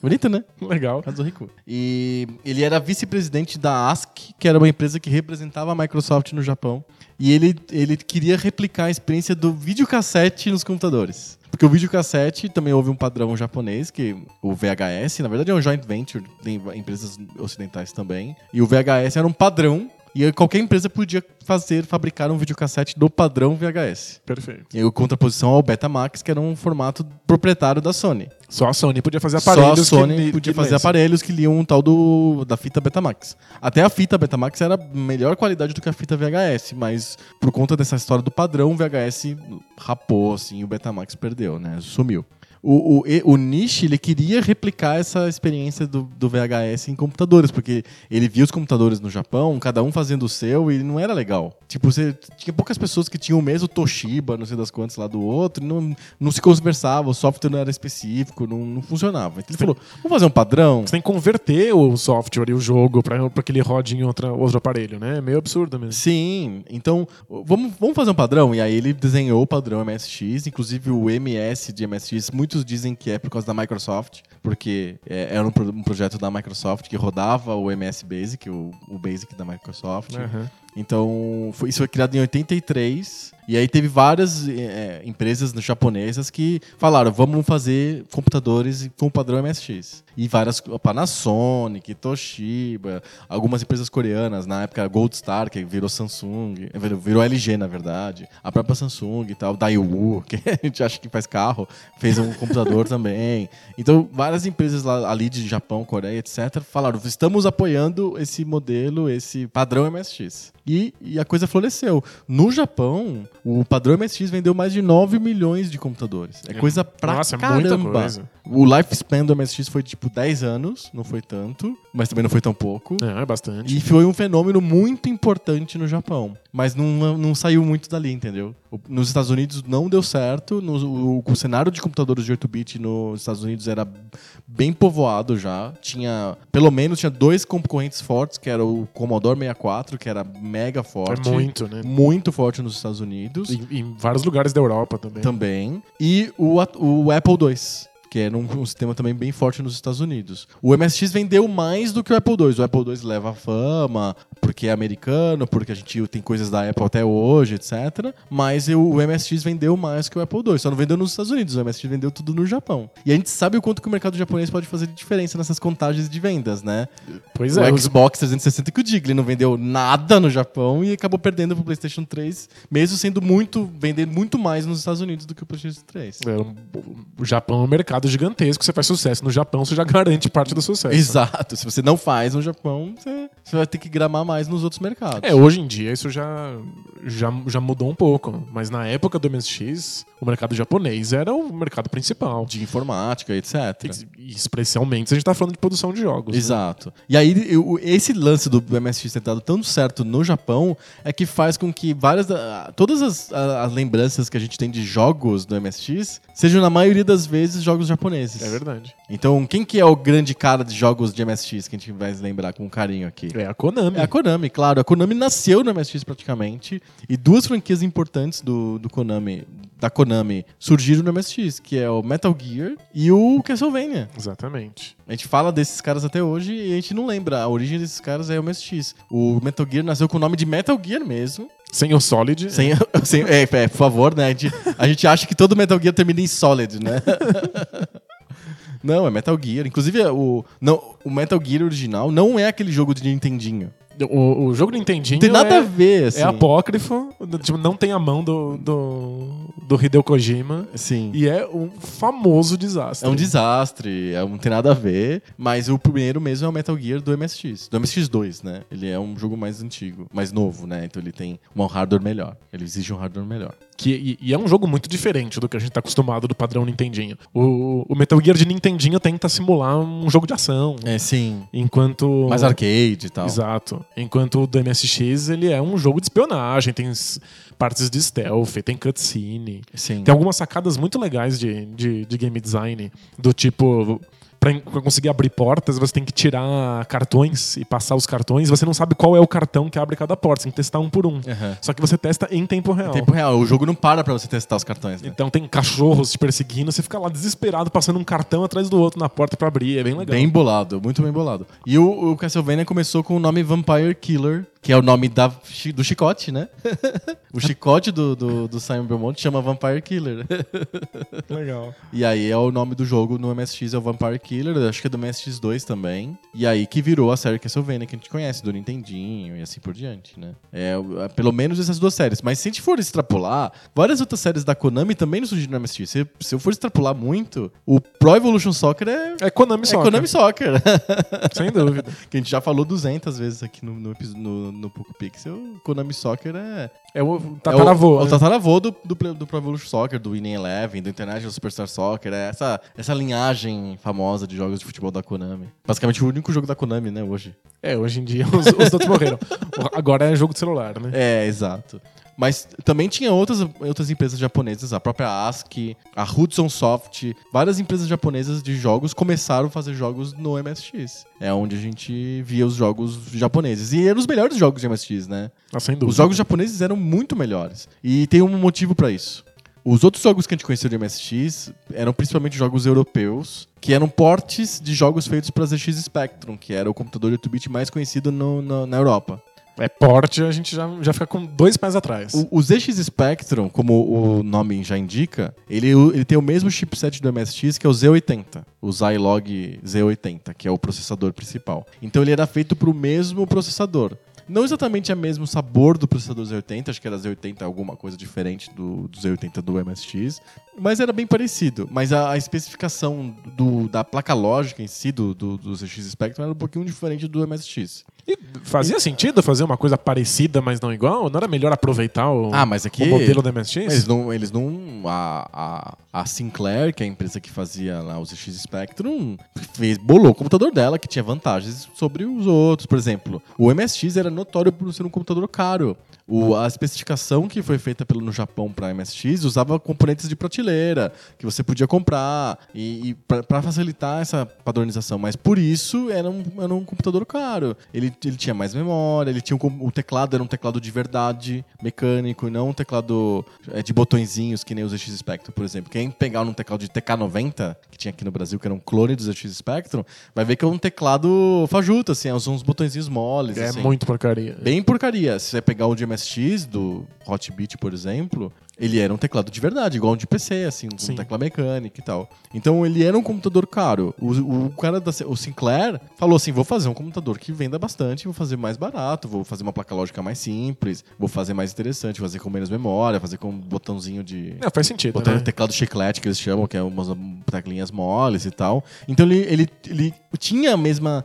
Bonito, né? Legal. Kazuhiko. E ele era vice-presidente da ASCII, que era uma empresa que representava a Microsoft no Japão. E ele, ele queria replicar a experiência do videocassete nos computadores. Porque o videocassete também houve um padrão japonês, que o VHS, na verdade é um joint venture, tem empresas ocidentais também. E o VHS era um padrão, e qualquer empresa podia fazer, fabricar um videocassete do padrão VHS. Perfeito. E a contraposição ao Betamax, que era um formato proprietário da Sony. Só a Sony podia fazer Só aparelhos a Sony que, podia que fazer aparelhos que liam um tal do, da fita Betamax. Até a fita Betamax era melhor qualidade do que a fita VHS, mas por conta dessa história do padrão, o VHS rapou, assim, e o Betamax perdeu, né? Sumiu. O, o, o Nishi, ele queria replicar essa experiência do, do VHS em computadores, porque ele via os computadores no Japão, cada um fazendo o seu, e não era legal. Tipo, você tinha poucas pessoas que tinham o mesmo Toshiba, não sei das quantas, lá do outro, e não, não se conversava, o software não era específico, não, não funcionava. Então ele falou, vamos fazer um padrão? Você tem que converter o software e o jogo pra que ele rode em outra, outro aparelho, né? É meio absurdo mesmo. Sim, então vamos, vamos fazer um padrão? E aí ele desenhou o padrão MSX, inclusive o MS de MSX, muitos dizem que é por causa da Microsoft, porque é, era um, um projeto da Microsoft que rodava o MS Basic, o, o Basic da Microsoft. Aham. Então, foi, isso foi criado em 83. E aí teve várias é, empresas japonesas que falaram, vamos fazer computadores com padrão MSX. E várias, Panasonic, Toshiba, algumas empresas coreanas, na época Gold Star, que virou Samsung, virou, virou LG, na verdade. A própria Samsung e tal, Daewoo, *laughs* que a gente acha que faz carro, fez um computador *laughs* também. Então, várias empresas lá, ali de Japão, Coreia, etc., falaram, estamos apoiando esse modelo, esse padrão MSX. E, e a coisa floresceu. No Japão, o padrão MSX vendeu mais de 9 milhões de computadores. É coisa pra Nossa, é caramba. muita coisa. O lifespan do MSX foi tipo 10 anos, não foi tanto, mas também não foi tão pouco. É, é bastante. E foi um fenômeno muito importante no Japão. Mas não, não saiu muito dali, entendeu? Nos Estados Unidos não deu certo. no- o, o cenário de computadores de 8-bit nos Estados Unidos era bem povoado já. Tinha, pelo menos, tinha dois concorrentes fortes, que era o Commodore 64, que era mega forte. É muito, né? Muito forte nos Estados Unidos Em, em vários lugares da Europa também. também. E o, o Apple II. Que era um, um sistema também bem forte nos Estados Unidos. O MSX vendeu mais do que o Apple II. O Apple II leva fama, porque é americano, porque a gente tem coisas da Apple até hoje, etc. Mas eu- o MSX vendeu mais que o Apple II. Só não vendeu nos Estados Unidos. O MSX vendeu tudo no Japão. E a gente sabe o quanto que o mercado japonês pode fazer de diferença nessas contagens de vendas, né? Pois o é, os- Xbox 360 que o diga, ele não vendeu nada no Japão e acabou perdendo pro PlayStation 3, mesmo sendo muito, vendendo muito mais nos Estados Unidos do que o PlayStation 3. é, o Japão é um mercado gigantesco. Você faz sucesso no Japão, você já *laughs* garante parte do sucesso. Exato. Se você não faz no Japão, você, você vai ter que gramar mais nos outros mercados. É, hoje em dia isso já, já, já mudou um pouco. Mas na época do MSX, o mercado japonês era o mercado principal. De informática, etc. E especialmente se a gente tá falando de produção de jogos. né? Exato. E aí, eu- esse lance do MSX ter dado tão certo no Japão é que faz com que várias. da- Todas as, as lembranças que a gente tem de jogos do MSX sejam, na maioria das vezes, jogos japoneses. É verdade. Então, quem que é o grande cara de jogos de MSX que a gente vai lembrar com carinho aqui? É a Konami. É a Konami, claro. A Konami nasceu no MSX praticamente. E duas franquias importantes do, do Konami, da Konami surgiram no MSX, que é o Metal Gear e o Castlevania. Exatamente. A gente fala desses caras até hoje e a gente não lembra. A origem desses caras é o MSX. O Metal Gear nasceu com o nome de Metal Gear mesmo. Sem o Solid. Sem, *laughs* sem- é, é, por favor, né? A gente, a gente acha que todo Metal Gear termina em Solid, né? *laughs* Não, é Metal Gear. Inclusive, o, não, o Metal Gear original não é aquele jogo de Nintendinho. O, o jogo Nintendinho Não tem nada é, a ver, assim. é apócrifo. Tipo, não tem a mão do, do, do Hideo Kojima. Sim. E é um famoso desastre. É um desastre, é, não tem nada a ver, mas o primeiro mesmo é o Metal Gear do MSX, do MSX2, né? Ele é um jogo mais antigo, mais novo, né? Então ele tem um hardware melhor, ele exige um hardware melhor. Que, e, e é um jogo muito diferente do que a gente tá acostumado do padrão Nintendinho. O, o Metal Gear de Nintendinho tenta simular um jogo de ação. É, sim. Enquanto. Mais arcade e tal. Exato. Enquanto o do MSX, ele é um jogo de espionagem, tem partes de stealth, tem cutscene. Sim. Tem algumas sacadas muito legais de, de, de game design, do tipo. Pra conseguir abrir portas, você tem que tirar cartões e passar os cartões. Você não sabe qual é o cartão que abre cada porta. Você tem que testar um por um. Aham. Só que você testa em tempo real. Tempo real. O jogo não para pra você testar os cartões, né? Então tem cachorros te perseguindo, você fica lá desesperado, passando um cartão atrás do outro na porta pra abrir. É bem legal. Bem bolado, muito bem bolado. E o, o Castlevania começou com o nome Vampire Killer, que é o nome da, do chicote, né? *laughs* o chicote do, do, do Simon Belmont chama Vampire Killer. *laughs* legal. e aí é o nome do jogo no MSX, é o Vampire Killer, acho que é do MSX2 também. E aí que virou a série Castlevania que a gente conhece, do Nintendinho e assim por diante, né? É, pelo menos essas duas séries. Mas se a gente for extrapolar, várias outras séries da Konami também não surgiram no MSX. Se, se eu for extrapolar muito, o Pro Evolution Soccer é... É Konami É Soccer. Konami Soccer. *laughs* Sem dúvida. que a gente já falou 200 vezes aqui no, no, no, no Poco Pixel. Konami Soccer é. É o é o, tataravô. é o né? tataravô do, do, Pro- do Pro Evolution Soccer, do Winning Eleven, do International Superstar Soccer. É essa, essa linhagem famosa de jogos de futebol da Konami. Basicamente o único jogo da Konami, né, hoje. É, hoje em dia os, os outros morreram. *laughs* Agora é jogo de celular, né? É, exato. Mas também tinha outras, outras empresas japonesas, a própria ASCII, a Hudson Soft, várias empresas japonesas de jogos começaram a fazer jogos no MSX. É onde a gente via os jogos japoneses. E eram os melhores jogos de MSX, né? Ah, sem dúvida. Os jogos japoneses eram muito melhores. E tem um motivo pra isso. Os outros jogos que a gente conheceu de MSX eram principalmente jogos europeus, que eram portes de jogos feitos para ZX Spectrum, que era o computador 8-bit mais conhecido no- na- na Europa. É porte, a gente já, já fica com dois pés atrás. O, o ZX Spectrum, como o nome já indica, ele, ele tem o mesmo chipset do MSX que é o Z80, o Zilog Z80, que é o processador principal. Então ele era feito para o mesmo processador. Não exatamente o mesmo sabor do processador Z80, acho que era Z80 alguma coisa diferente do, do Z80 do MSX, mas era bem parecido. Mas a, a especificação do- da placa lógica em si do, do, do ZX Spectrum era um pouquinho diferente do MSX. E fazia sentido fazer uma coisa parecida, mas não igual? Não era melhor aproveitar o, Ah, mas aqui- o modelo da MSX? Eles não. Eles não a, a, a Sinclair, que é a empresa que fazia lá o ZX Spectrum, fez, bolou o computador dela, que tinha vantagens sobre os outros. Por exemplo, o MSX era notório por ser um computador caro. O, a especificação que foi feita pelo, no Japão para MSX usava componentes de prateleira que você podia comprar e, e para facilitar essa padronização. Mas por isso era um, era um computador caro. Ele, ele tinha mais memória, ele tinha um, o teclado era um teclado de verdade, mecânico, e não um teclado é, de botõezinhos que nem o ZX Spectrum, por exemplo. Quem pegar num teclado de TK90, que tinha aqui no Brasil, que era um clone do ZX Spectrum, vai ver que é um teclado fajuto, assim, são uns botõezinhos moles. É assim. muito porcaria. Bem porcaria. Se você pegar o de MSX, do Hotbit, por exemplo, ele era um teclado de verdade, igual um de PC, assim, Sim. um tecla mecânica e tal. Então ele era um computador caro. O, o cara da o Sinclair falou assim: vou fazer um computador que venda bastante, vou fazer mais barato, vou fazer uma placa lógica mais simples, vou fazer mais interessante, fazer com menos memória, fazer com um botãozinho de. É, faz sentido, Botão, né? teclado chiclete que eles chamam, que é umas teclinhas moles e tal. Então ele, ele, ele tinha a mesma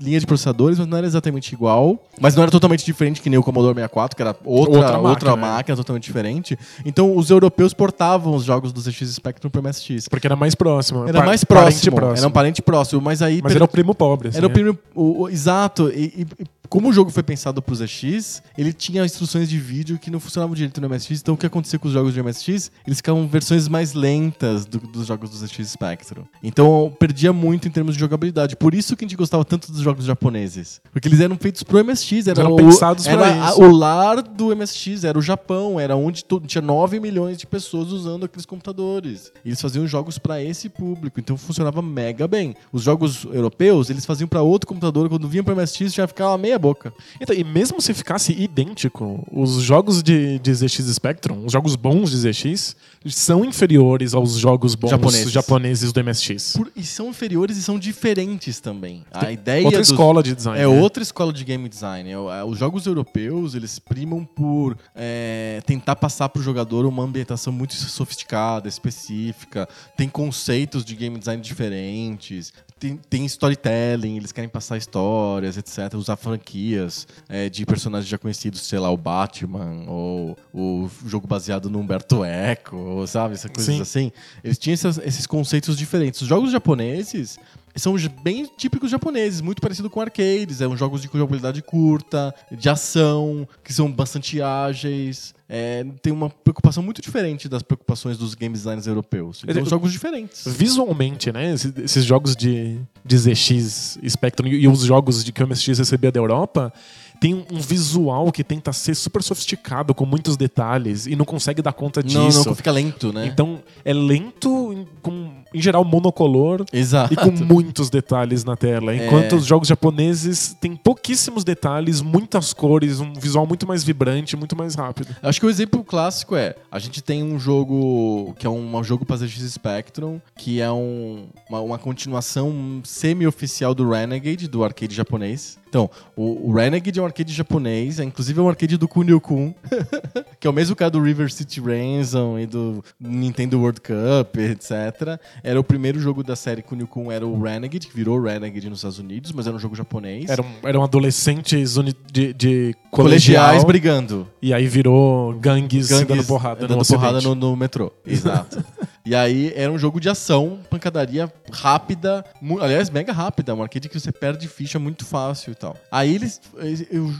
linha de processadores, mas não era exatamente igual. Mas não era totalmente diferente que nem o Commodore 64, que era outra, Outra outra, máquina, máquina, né? totalmente diferente. Então os europeus portavam os jogos do ZX Spectrum para MSX. Porque era mais próximo. Era mais parente próximo, era um parente próximo, mas aí... Mas per- era o primo pobre. assim, era o né? primeiro. o- o- exato. E, e- como o jogo foi pensado pro ZX, ele tinha instruções de vídeo que não funcionavam direito no MSX. Então o que acontecia com os jogos de MSX? Eles ficavam versões mais lentas do- dos jogos do ZX Spectrum. Então perdia muito em termos de jogabilidade. Por isso que a gente gostava tanto dos jogos japoneses. Porque eles eram feitos pro MSX. Era Eram o, pensados era pra a- isso. o lar do MSX, era o Japão. Era onde tinha 9 milhões de pessoas usando aqueles computadores. E eles faziam jogos pra esse público. Então funcionava mega bem. Os jogos europeus, eles faziam pra outro computador. Quando vinham pro MSX, já ficava meia boca. Então, e mesmo se ficasse idêntico, os jogos de, de ZX Spectrum, os jogos bons de ZX, são inferiores aos jogos bons Japoneses. japoneses, do MSX. Por- e são inferiores e são diferentes também. A ideia Outra dos- escola de design. É né? outra escola de game design. É é, Os jogos europeus, eles primam por é, tentar passar pro jogador uma ambientação muito sofisticada, específica. Tem conceitos de game design diferentes. tem, tem storytelling, eles querem passar histórias, etc. Usar franquias é, de personagens já conhecidos, sei lá, o Batman, ou o jogo baseado no Humberto Eco, ou, sabe? Essas coisas Sim. assim. Eles tinham essas- esses conceitos diferentes. Os jogos japoneses são bem típicos japoneses, muito parecido com arcades. São jogos de jogabilidade curta, de ação, que são bastante ágeis. É, tem uma preocupação muito diferente das preocupações dos game designers europeus. Então, Ele- jogos diferentes. Visualmente, né? Esses, esses jogos de, de ZX Spectrum e, e os jogos de que o MSX recebia da Europa tem um, um visual que tenta ser super sofisticado, com muitos detalhes, e não consegue dar conta disso. Não, não, fica lento, né? Então, é lento, com, em geral, monocolor. Exato. E com muitos detalhes na tela. Enquanto É. os jogos japoneses têm pouquíssimos detalhes, muitas cores, um visual muito mais vibrante, muito mais rápido. Acho que o exemplo clássico é: a gente tem um jogo que é um, um jogo para ZX Spectrum, que é um- uma, uma continuação semi-oficial do Renegade, do arcade japonês. Então, o, Renegade é um arcade japonês, é, inclusive é um arcade do Kunio-kun, *laughs* que é o mesmo cara do River City Ransom e do Nintendo World Cup, etc. Era o primeiro jogo da série Kunio-kun, era o Renegade, que virou Renegade nos Estados Unidos, mas era um jogo japonês. Eram, eram adolescentes de, de colegiais colegial, brigando. E aí virou gangues, Gangues dando porrada dando no porrada no, no metrô. Exato. *laughs* e aí era um jogo de ação, pancadaria rápida, aliás, mega rápida, um arcade que você perde ficha muito fácil e tal. Aí eles.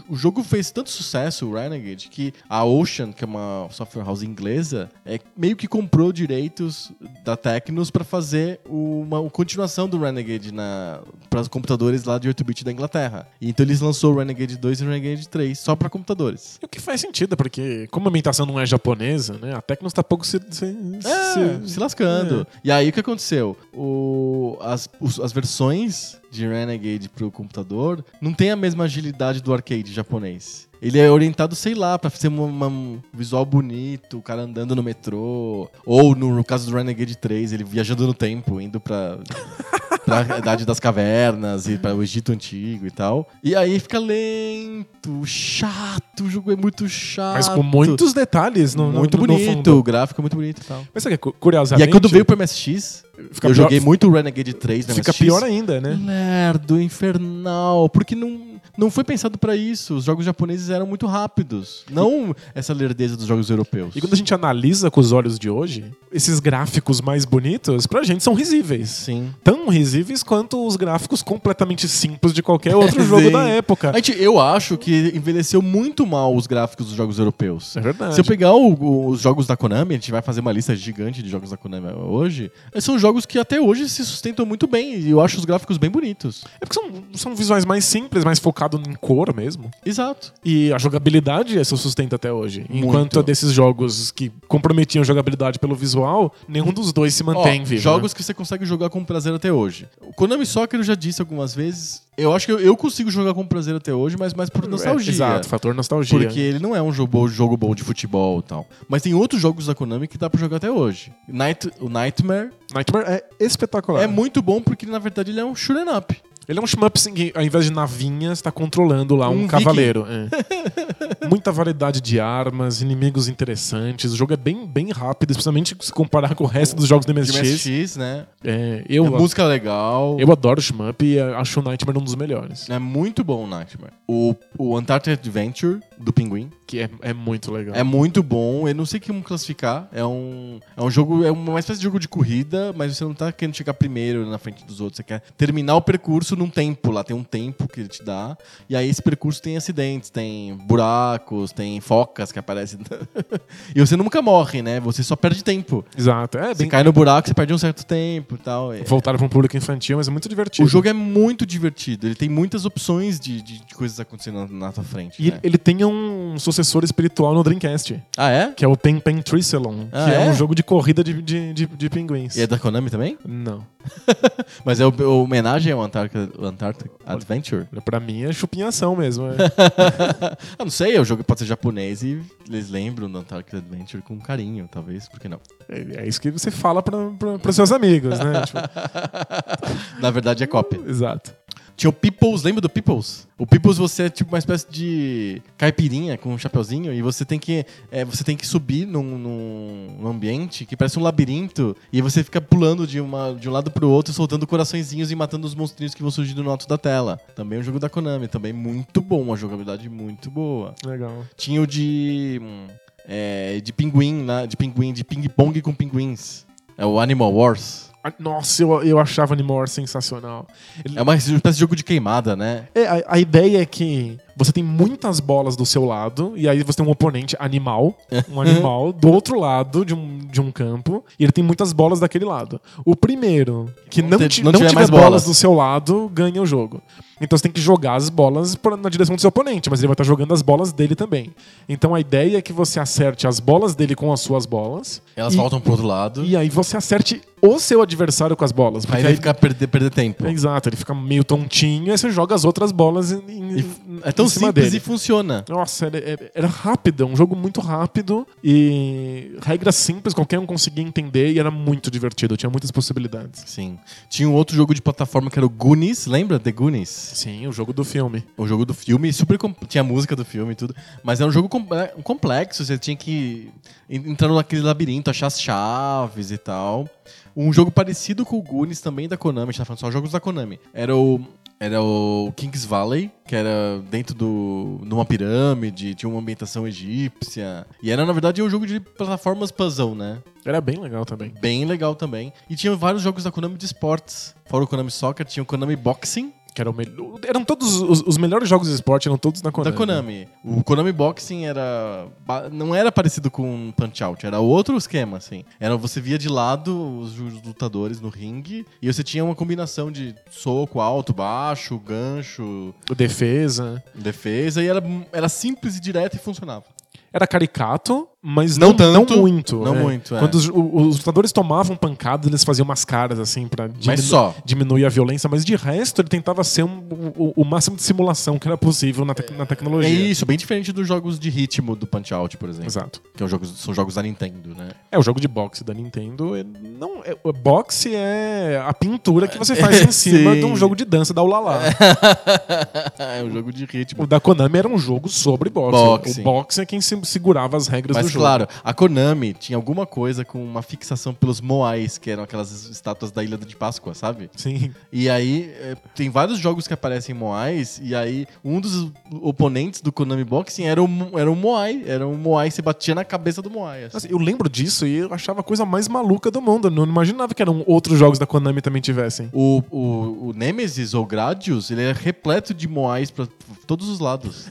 O, jogo fez tanto sucesso, o Renegade, que a Ocean, que é uma software house inglesa, é, meio que comprou direitos da Tecnos pra fazer uma, uma continuação do Renegade para os computadores lá de 8-bit da Inglaterra. E então eles lançou o Renegade 2 e o Renegade 3 só pra computadores. O que faz sentido, porque como a ambientação não é japonesa, né? A Tecnos tá pouco se, se, É, se- se lascando. E aí o que aconteceu? O, as, os- as versões de Renegade pro computador não tem a mesma agilidade do arcade japonês. Ele é orientado, sei lá, pra ser um visual bonito, o cara andando no metrô. Ou no, no caso do Renegade 3, ele viajando no tempo, indo pra, *laughs* pra Idade das Cavernas e para o Egito Antigo e tal. E aí fica lento, chato, o jogo é muito chato. Mas com muitos detalhes no, no- Muito no bonito, fundo. o gráfico é muito bonito e tal. Mas sabe, que, E curiosamente... aí quando veio pro MSX, Fica eu pior- joguei muito o Renegade 3 no Fica MSX. pior ainda, né? Lerdo, infernal, porque não, não foi pensado pra isso. Os jogos japoneses eram muito rápidos, não essa lerdeza dos jogos europeus. E quando a gente analisa com os olhos de hoje, esses gráficos mais bonitos, pra gente são risíveis. Sim. Tão risíveis quanto os gráficos completamente simples de qualquer outro *laughs* jogo Sim. da época. A gente, eu acho que envelheceu muito mal os gráficos dos jogos europeus. É verdade. Se eu pegar o- os jogos da Konami, a gente vai fazer uma lista gigante de jogos da Konami hoje, são jogos que até hoje se sustentam muito bem e eu acho os gráficos bem bonitos. É porque são, são visuais mais simples, mais focado em cor mesmo. Exato. E a jogabilidade se sustenta até hoje. Muito. Enquanto a desses jogos que comprometiam a jogabilidade pelo visual, nenhum dos dois se mantém Ó, vivo. Jogos né? que você consegue jogar com prazer até hoje. O Konami Soccer eu já disse algumas vezes. Eu acho que eu, eu consigo jogar com prazer até hoje, mas mais por nostalgia. É, exato, fator nostalgia. Porque ele não é um jogo bom, jogo bom de futebol e tal. Mas tem outros jogos da Konami que dá pra jogar até hoje. Night, o Nightmare Nightmare é espetacular. é muito bom porque, na verdade, ele é um shoot'em up. Ele é um shmup assim, que ao invés de navinhas, tá controlando lá um, Um cavaleiro. é. *laughs* Muita variedade de armas, inimigos interessantes. O jogo é bem, bem rápido, especialmente se comparar com o resto dos jogos do De MSX. MSX, né? É, eu, É música legal. eu adoro shmup e acho o Nightmare um dos melhores. É muito bom o Nightmare. O, o Uncharted Adventure, do Pinguim, Que é, é muito legal. É muito bom, eu não sei como classificar. É um, é um jogo, é uma espécie de jogo de corrida, mas você não tá querendo chegar primeiro na frente dos outros. Você quer terminar o percurso num tempo lá, tem um tempo que ele te dá. E aí esse percurso tem acidentes, tem buracos, tem focas que aparecem. *laughs* e você nunca morre, né? Você só perde tempo. Exato. É Você bem. cai no buraco, você perde um certo tempo e tal. É- Voltaram para um público infantil, mas é muito divertido. O jogo é muito divertido, ele tem muitas opções de, de, de coisas acontecendo na, na tua frente. E né? ele tem um sucessor espiritual no Dreamcast, Ah, é? que é o Pen Pen Tricelon, Ah, que é? é? um jogo de corrida de, de, de, de pinguins. E é da Konami também? Não. *laughs* Mas é o, o homenagem ao Antarctic, Antarctic Adventure? Pra mim é chupinhação mesmo. é. *laughs* Eu não sei, o jogo pode ser japonês e eles lembram do Antarctic Adventure com carinho, talvez, por que não? É, é isso que você fala para os seus amigos, né? *laughs* Tipo, Na verdade é cópia. exato. Tinha o Peoples, lembra do Peoples? O Peoples você é tipo uma espécie de caipirinha com um chapeuzinho e você tem que, é, você tem que subir num, num- ambiente que parece um labirinto e você fica pulando de, uma, de um lado pro outro, soltando coraçõezinhos e matando os monstrinhos que vão surgindo no alto da tela. Também um jogo da Konami, também muito bom, uma jogabilidade muito boa. Legal. Tinha o de. hum, é, de pinguim, né? De pinguim, de ping-pong com pinguins. É o Animal Wars. Nossa, eu, eu achava Animal Wars sensacional. Ele- É uma espécie de jogo de queimada, né? É, a, a ideia é que você tem muitas bolas do seu lado, e aí você tem um oponente animal, um animal, do outro lado de um, de um campo, e ele tem muitas bolas daquele lado. O primeiro, que não, te- não não tiver tiver mais bolas. bolas. do seu lado, ganha o jogo. Então você tem que jogar as bolas na direção do seu oponente, mas ele vai estar jogando as bolas dele também. Então a ideia é que você acerte as bolas dele com as suas bolas. Elas e, voltam pro outro lado. E aí você acerte o seu adversário com as bolas. Aí aí, ficar perder, perder tempo. é, Exato, ele fica meio tontinho, aí você joga as outras bolas em, em- E é tão simples dele. e funciona. Nossa, era, era- era rápido, um jogo muito rápido e regras simples, qualquer um conseguia entender e era muito divertido, tinha muitas possibilidades. Sim. Tinha um outro jogo de plataforma que era o Goonies, lembra? The Goonies? Sim, o jogo do filme. O jogo do filme, super com- tinha música do filme e tudo, mas era um jogo comple- complexo, você tinha que en- entrar naquele labirinto, achar as chaves e tal. Um jogo parecido com o Goonies também da Konami, a gente tá falando só jogos da Konami. Era o era o Kings Valley, que era dentro do numa pirâmide, tinha uma ambientação egípcia. E era na verdade um jogo de plataformas puzzle, né? Era bem legal também. Bem legal também. E tinha vários jogos da Konami de esportes. Fora o Konami Soccer, tinha o Konami Boxing, Que era o melhor. Eram todos os, os melhores jogos de esporte, eram todos na Konami. Da Konami. O Konami Boxing era. Não era parecido com Punch Out, era outro esquema, assim. Era você via de lado os, lutadores no ringue e você tinha uma combinação de soco alto, baixo, gancho, Defesa. defesa, e era, era simples e direto e funcionava. Era caricato, mas Não não, tanto, não muito. não né? muito, é. Quando os, os lutadores tomavam pancadas, eles faziam umas caras assim pra diminu- diminuir a violência, mas de resto ele tentava ser um- o, o máximo de simulação que era possível na, tec- na É tecnologia. isso, bem diferente dos jogos de ritmo do Punch Out, por exemplo. Exato. Que é um jogo- são jogos da Nintendo, né? É, o jogo de boxe da Nintendo. é- Não, é, o boxe é a pintura que você faz *laughs* em cima de um jogo de dança da Ulala. *laughs* é um jogo de ritmo. O da Konami era um jogo sobre boxe. Boxe. O boxe é quem se- segurava as regras do Mas jogo. claro, a Konami tinha alguma coisa com uma fixação pelos Moais, que eram aquelas estátuas da Ilha de Páscoa, sabe? Sim. E aí, é, tem vários jogos que aparecem em Moais, e aí um dos oponentes do Konami Boxing era um, era um Moai. Era um Moai que se batia na cabeça do Moai. assim. Eu lembro disso e eu achava a coisa mais maluca do mundo. Eu não imaginava que eram outros jogos da Konami também tivessem. O, o, o Nemesis ou Gradius, ele é repleto de Moais pra todos os lados.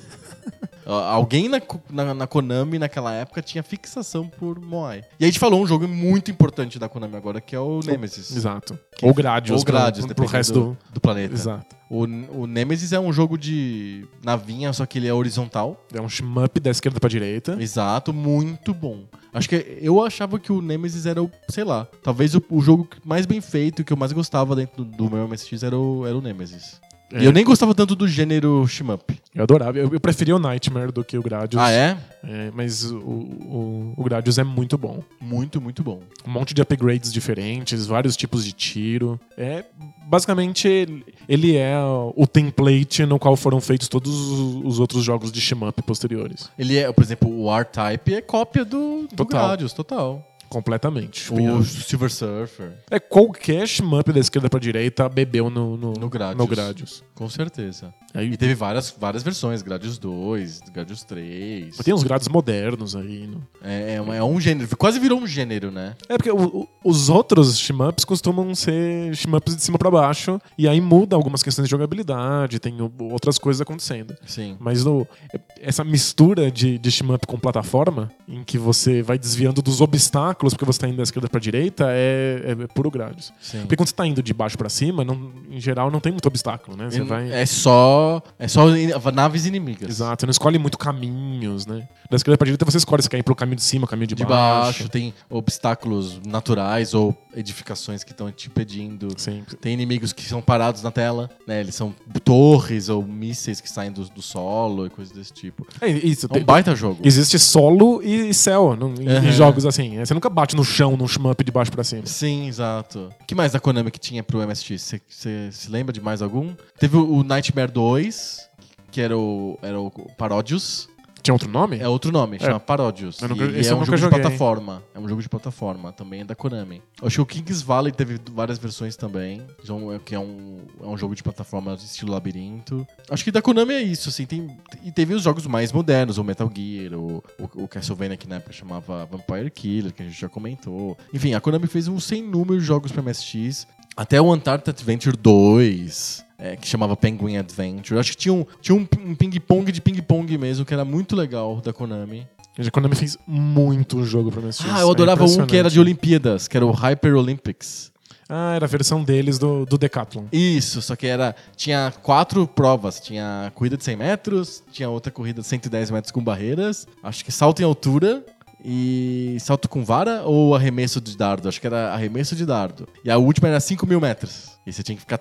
Alguém na, na, na Konami naquela época tinha fixação por Moai. E a gente falou um jogo muito importante da Konami agora, que é o Nemesis. Exato. Ou Gradius. Ou Gradius, pro, pro resto do, do... do planeta. Exato. O, o Nemesis é um jogo de navinha, só que ele é horizontal. É um shmup da esquerda pra direita. Exato, muito bom. Acho que eu achava que o Nemesis era o, sei lá, talvez o, o jogo mais bem feito, que eu mais gostava dentro do, do meu MSX era o, era o Nemesis. É. E eu nem gostava tanto do gênero shmup. Eu adorava. Eu, eu preferia o Nightmare do que o Gradius. Ah, é? É, mas o, o, o Gradius é muito bom. Muito, muito bom. Um monte de upgrades diferentes, vários tipos de tiro. É basicamente ele- é o template no qual foram feitos todos os- os outros jogos de shmup posteriores. Ele é, por exemplo, o R-Type é cópia do, do Total. Gradius, total. Completamente. O Silver Surfer, É qualquer shmup da esquerda pra direita bebeu no, no, No Gradius. no Gradius. com certeza. Aí E teve várias, várias versões, Gradius 2, Gradius 3. tem uns Gradius modernos aí. no- É, é, uma- é um gênero, quase virou um gênero, né? É porque o- o- os outros shmups costumam ser shmups de cima pra baixo, e aí muda algumas questões de jogabilidade, tem outras coisas acontecendo. Sim. Mas no- essa mistura de, de shmup com plataforma, em que você vai desviando dos obstáculos porque você tá indo da esquerda pra direita, é, é puro Gradius. Sim. Porque quando você tá indo de baixo pra cima, não- em geral não tem muito obstáculo, né? Você vai... É só. É só naves inimigas. Exato, você não escolhe muito caminhos, né? Da esquerda pra direita você escolhe se quer ir pro caminho de cima, caminho de, De baixo, tem obstáculos naturais ou edificações que estão te impedindo. Sempre. Tem inimigos que são parados na tela, né? Eles são torres ou mísseis que saem do, do solo e coisas desse tipo. É isso. É um tem- baita jogo. Existe solo e céu no- em, jogos assim. Você nunca nunca bate no chão num shmup de baixo pra cima. Sim, exato. O que mais da Konami que tinha pro MSX? Você se lembra de mais algum? Teve o Nightmare 2, que era o, era o Parodius. Tinha outro nome? É outro nome, chama Parodius. Eu nunca- e, é um jogo joguei. de plataforma. É um jogo de plataforma, também é da Konami. Eu acho que o Kings Valley teve várias versões também, então, é- que é um, é um jogo de plataforma estilo labirinto. Acho que da Konami é isso, assim, tem, e teve os jogos mais modernos, o Metal Gear, o, o, o Castlevania que na época chamava Vampire Killer, que a gente já comentou. Enfim, a Konami fez um sem número de jogos pra MSX, até o Uncharted Adventure 2, é, que chamava Penguin Adventure. Acho que tinha um, tinha um, um ping-pong de ping-pong mesmo, que era muito legal da Konami. A Konami fez muito jogo pra MSX. Ah, eu É adorava um que era de Olimpíadas, que era o Hyper Olympics. Ah, era a versão deles do, do Decathlon. Isso, só que era. Tinha quatro provas. Tinha corrida de 100 metros, tinha outra corrida de 110 metros com barreiras, acho que salto em altura e salto com vara ou arremesso de dardo? Acho que era arremesso de dardo. E a última era 5 mil metros. E você tinha que ficar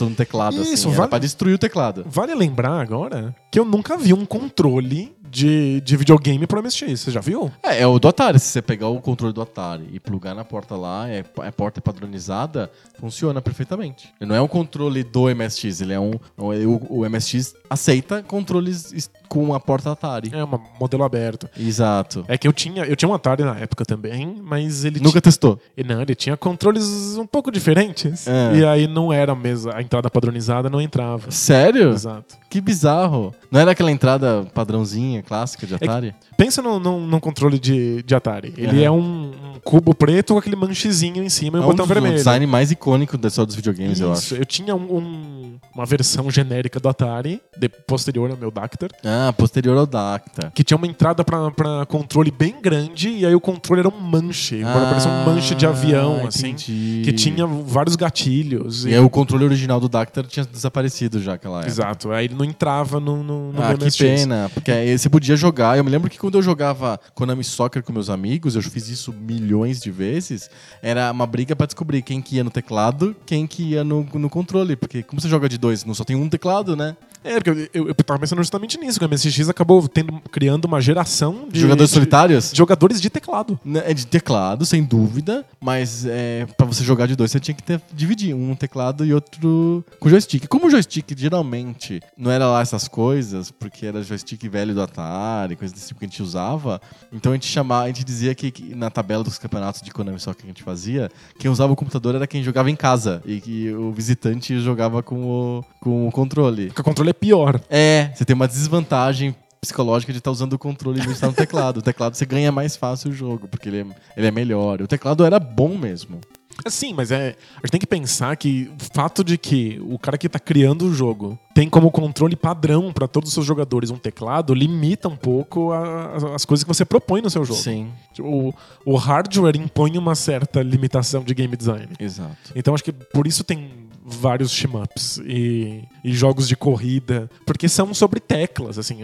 no teclado, Isso, assim. Era vale- pra destruir o teclado. Vale lembrar agora que eu nunca vi um controle de, de videogame pro MSX. Você já viu? É, é o do Atari. Se você pegar o controle do Atari e plugar na porta lá, é, a porta é padronizada, funciona perfeitamente. Ele não é um controle do MSX, ele é um. O, o MSX aceita controles es- com a porta Atari. É um modelo aberto. Exato. É que eu tinha, eu tinha um Atari na época também, mas ele Nunca testou. tinha, não, ele tinha controles um pouco diferentes. É. E aí não era a mesa, a entrada padronizada não entrava. Sério? Exato. Que bizarro. Não era aquela entrada padrãozinha, clássica de Atari? Pensa num, num, num controle de, de Atari. Ele Aham. é um, um cubo preto com aquele manchezinho em cima e um é um, botão dos- o vermelho. design mais icônico da história dos videogames, eu Isso, acho. eu tinha um- um- uma versão genérica do Atari, de- posterior ao meu Dactar, Ah, posterior ao Dacta. que tinha uma entrada pra, pra controle bem grande, e aí o controle era um manche. Agora parecia um manche de avião, assim. Ah, entendi. Que tinha vários gatilhos. E aí o controle original do Dactar tinha desaparecido já aquela época. Exato, aí ele não entrava no, no, no Ah, que pena. Porque aí você podia jogar. Eu me lembro que quando eu jogava Konami Soccer com meus amigos, eu fiz isso milhões de vezes. Era uma briga pra descobrir quem que ia no teclado, quem que ia no, no controle. Porque como você joga de dois, não só tem um teclado, né? É, porque eu, eu, eu tava pensando justamente nisso, que o MSX acabou tendo, criando uma geração de Jogadores de- solitários? de jogadores de teclado. Né, É de teclado, sem dúvida, mas é, para você jogar de dois, você tinha que ter, dividir um teclado e outro com joystick. Como o joystick geralmente não era lá essas coisas, porque era joystick velho do Atari, coisa desse tipo que a gente usava, então a gente chamava, a gente dizia que, que na tabela dos campeonatos de Konami Soccer que a gente fazia, quem usava o computador era quem jogava em casa e que o visitante jogava com o, com o controle. Porque o controle é pior. É, você tem uma desvantagem psicológica de estar usando o controle de estar no teclado. O teclado você ganha mais fácil o jogo, porque ele é, ele é melhor. O teclado era bom mesmo. Sim, mas é. A gente tem que pensar que o fato de que o cara que tá criando o jogo tem como controle padrão pra todos os seus jogadores um teclado limita um pouco a- as, as coisas que você propõe no seu jogo. Sim, O, o hardware impõe uma certa limitação de game design. exato. Então acho que por isso tem vários shmups e, e jogos de corrida, porque são sobre teclas, assim,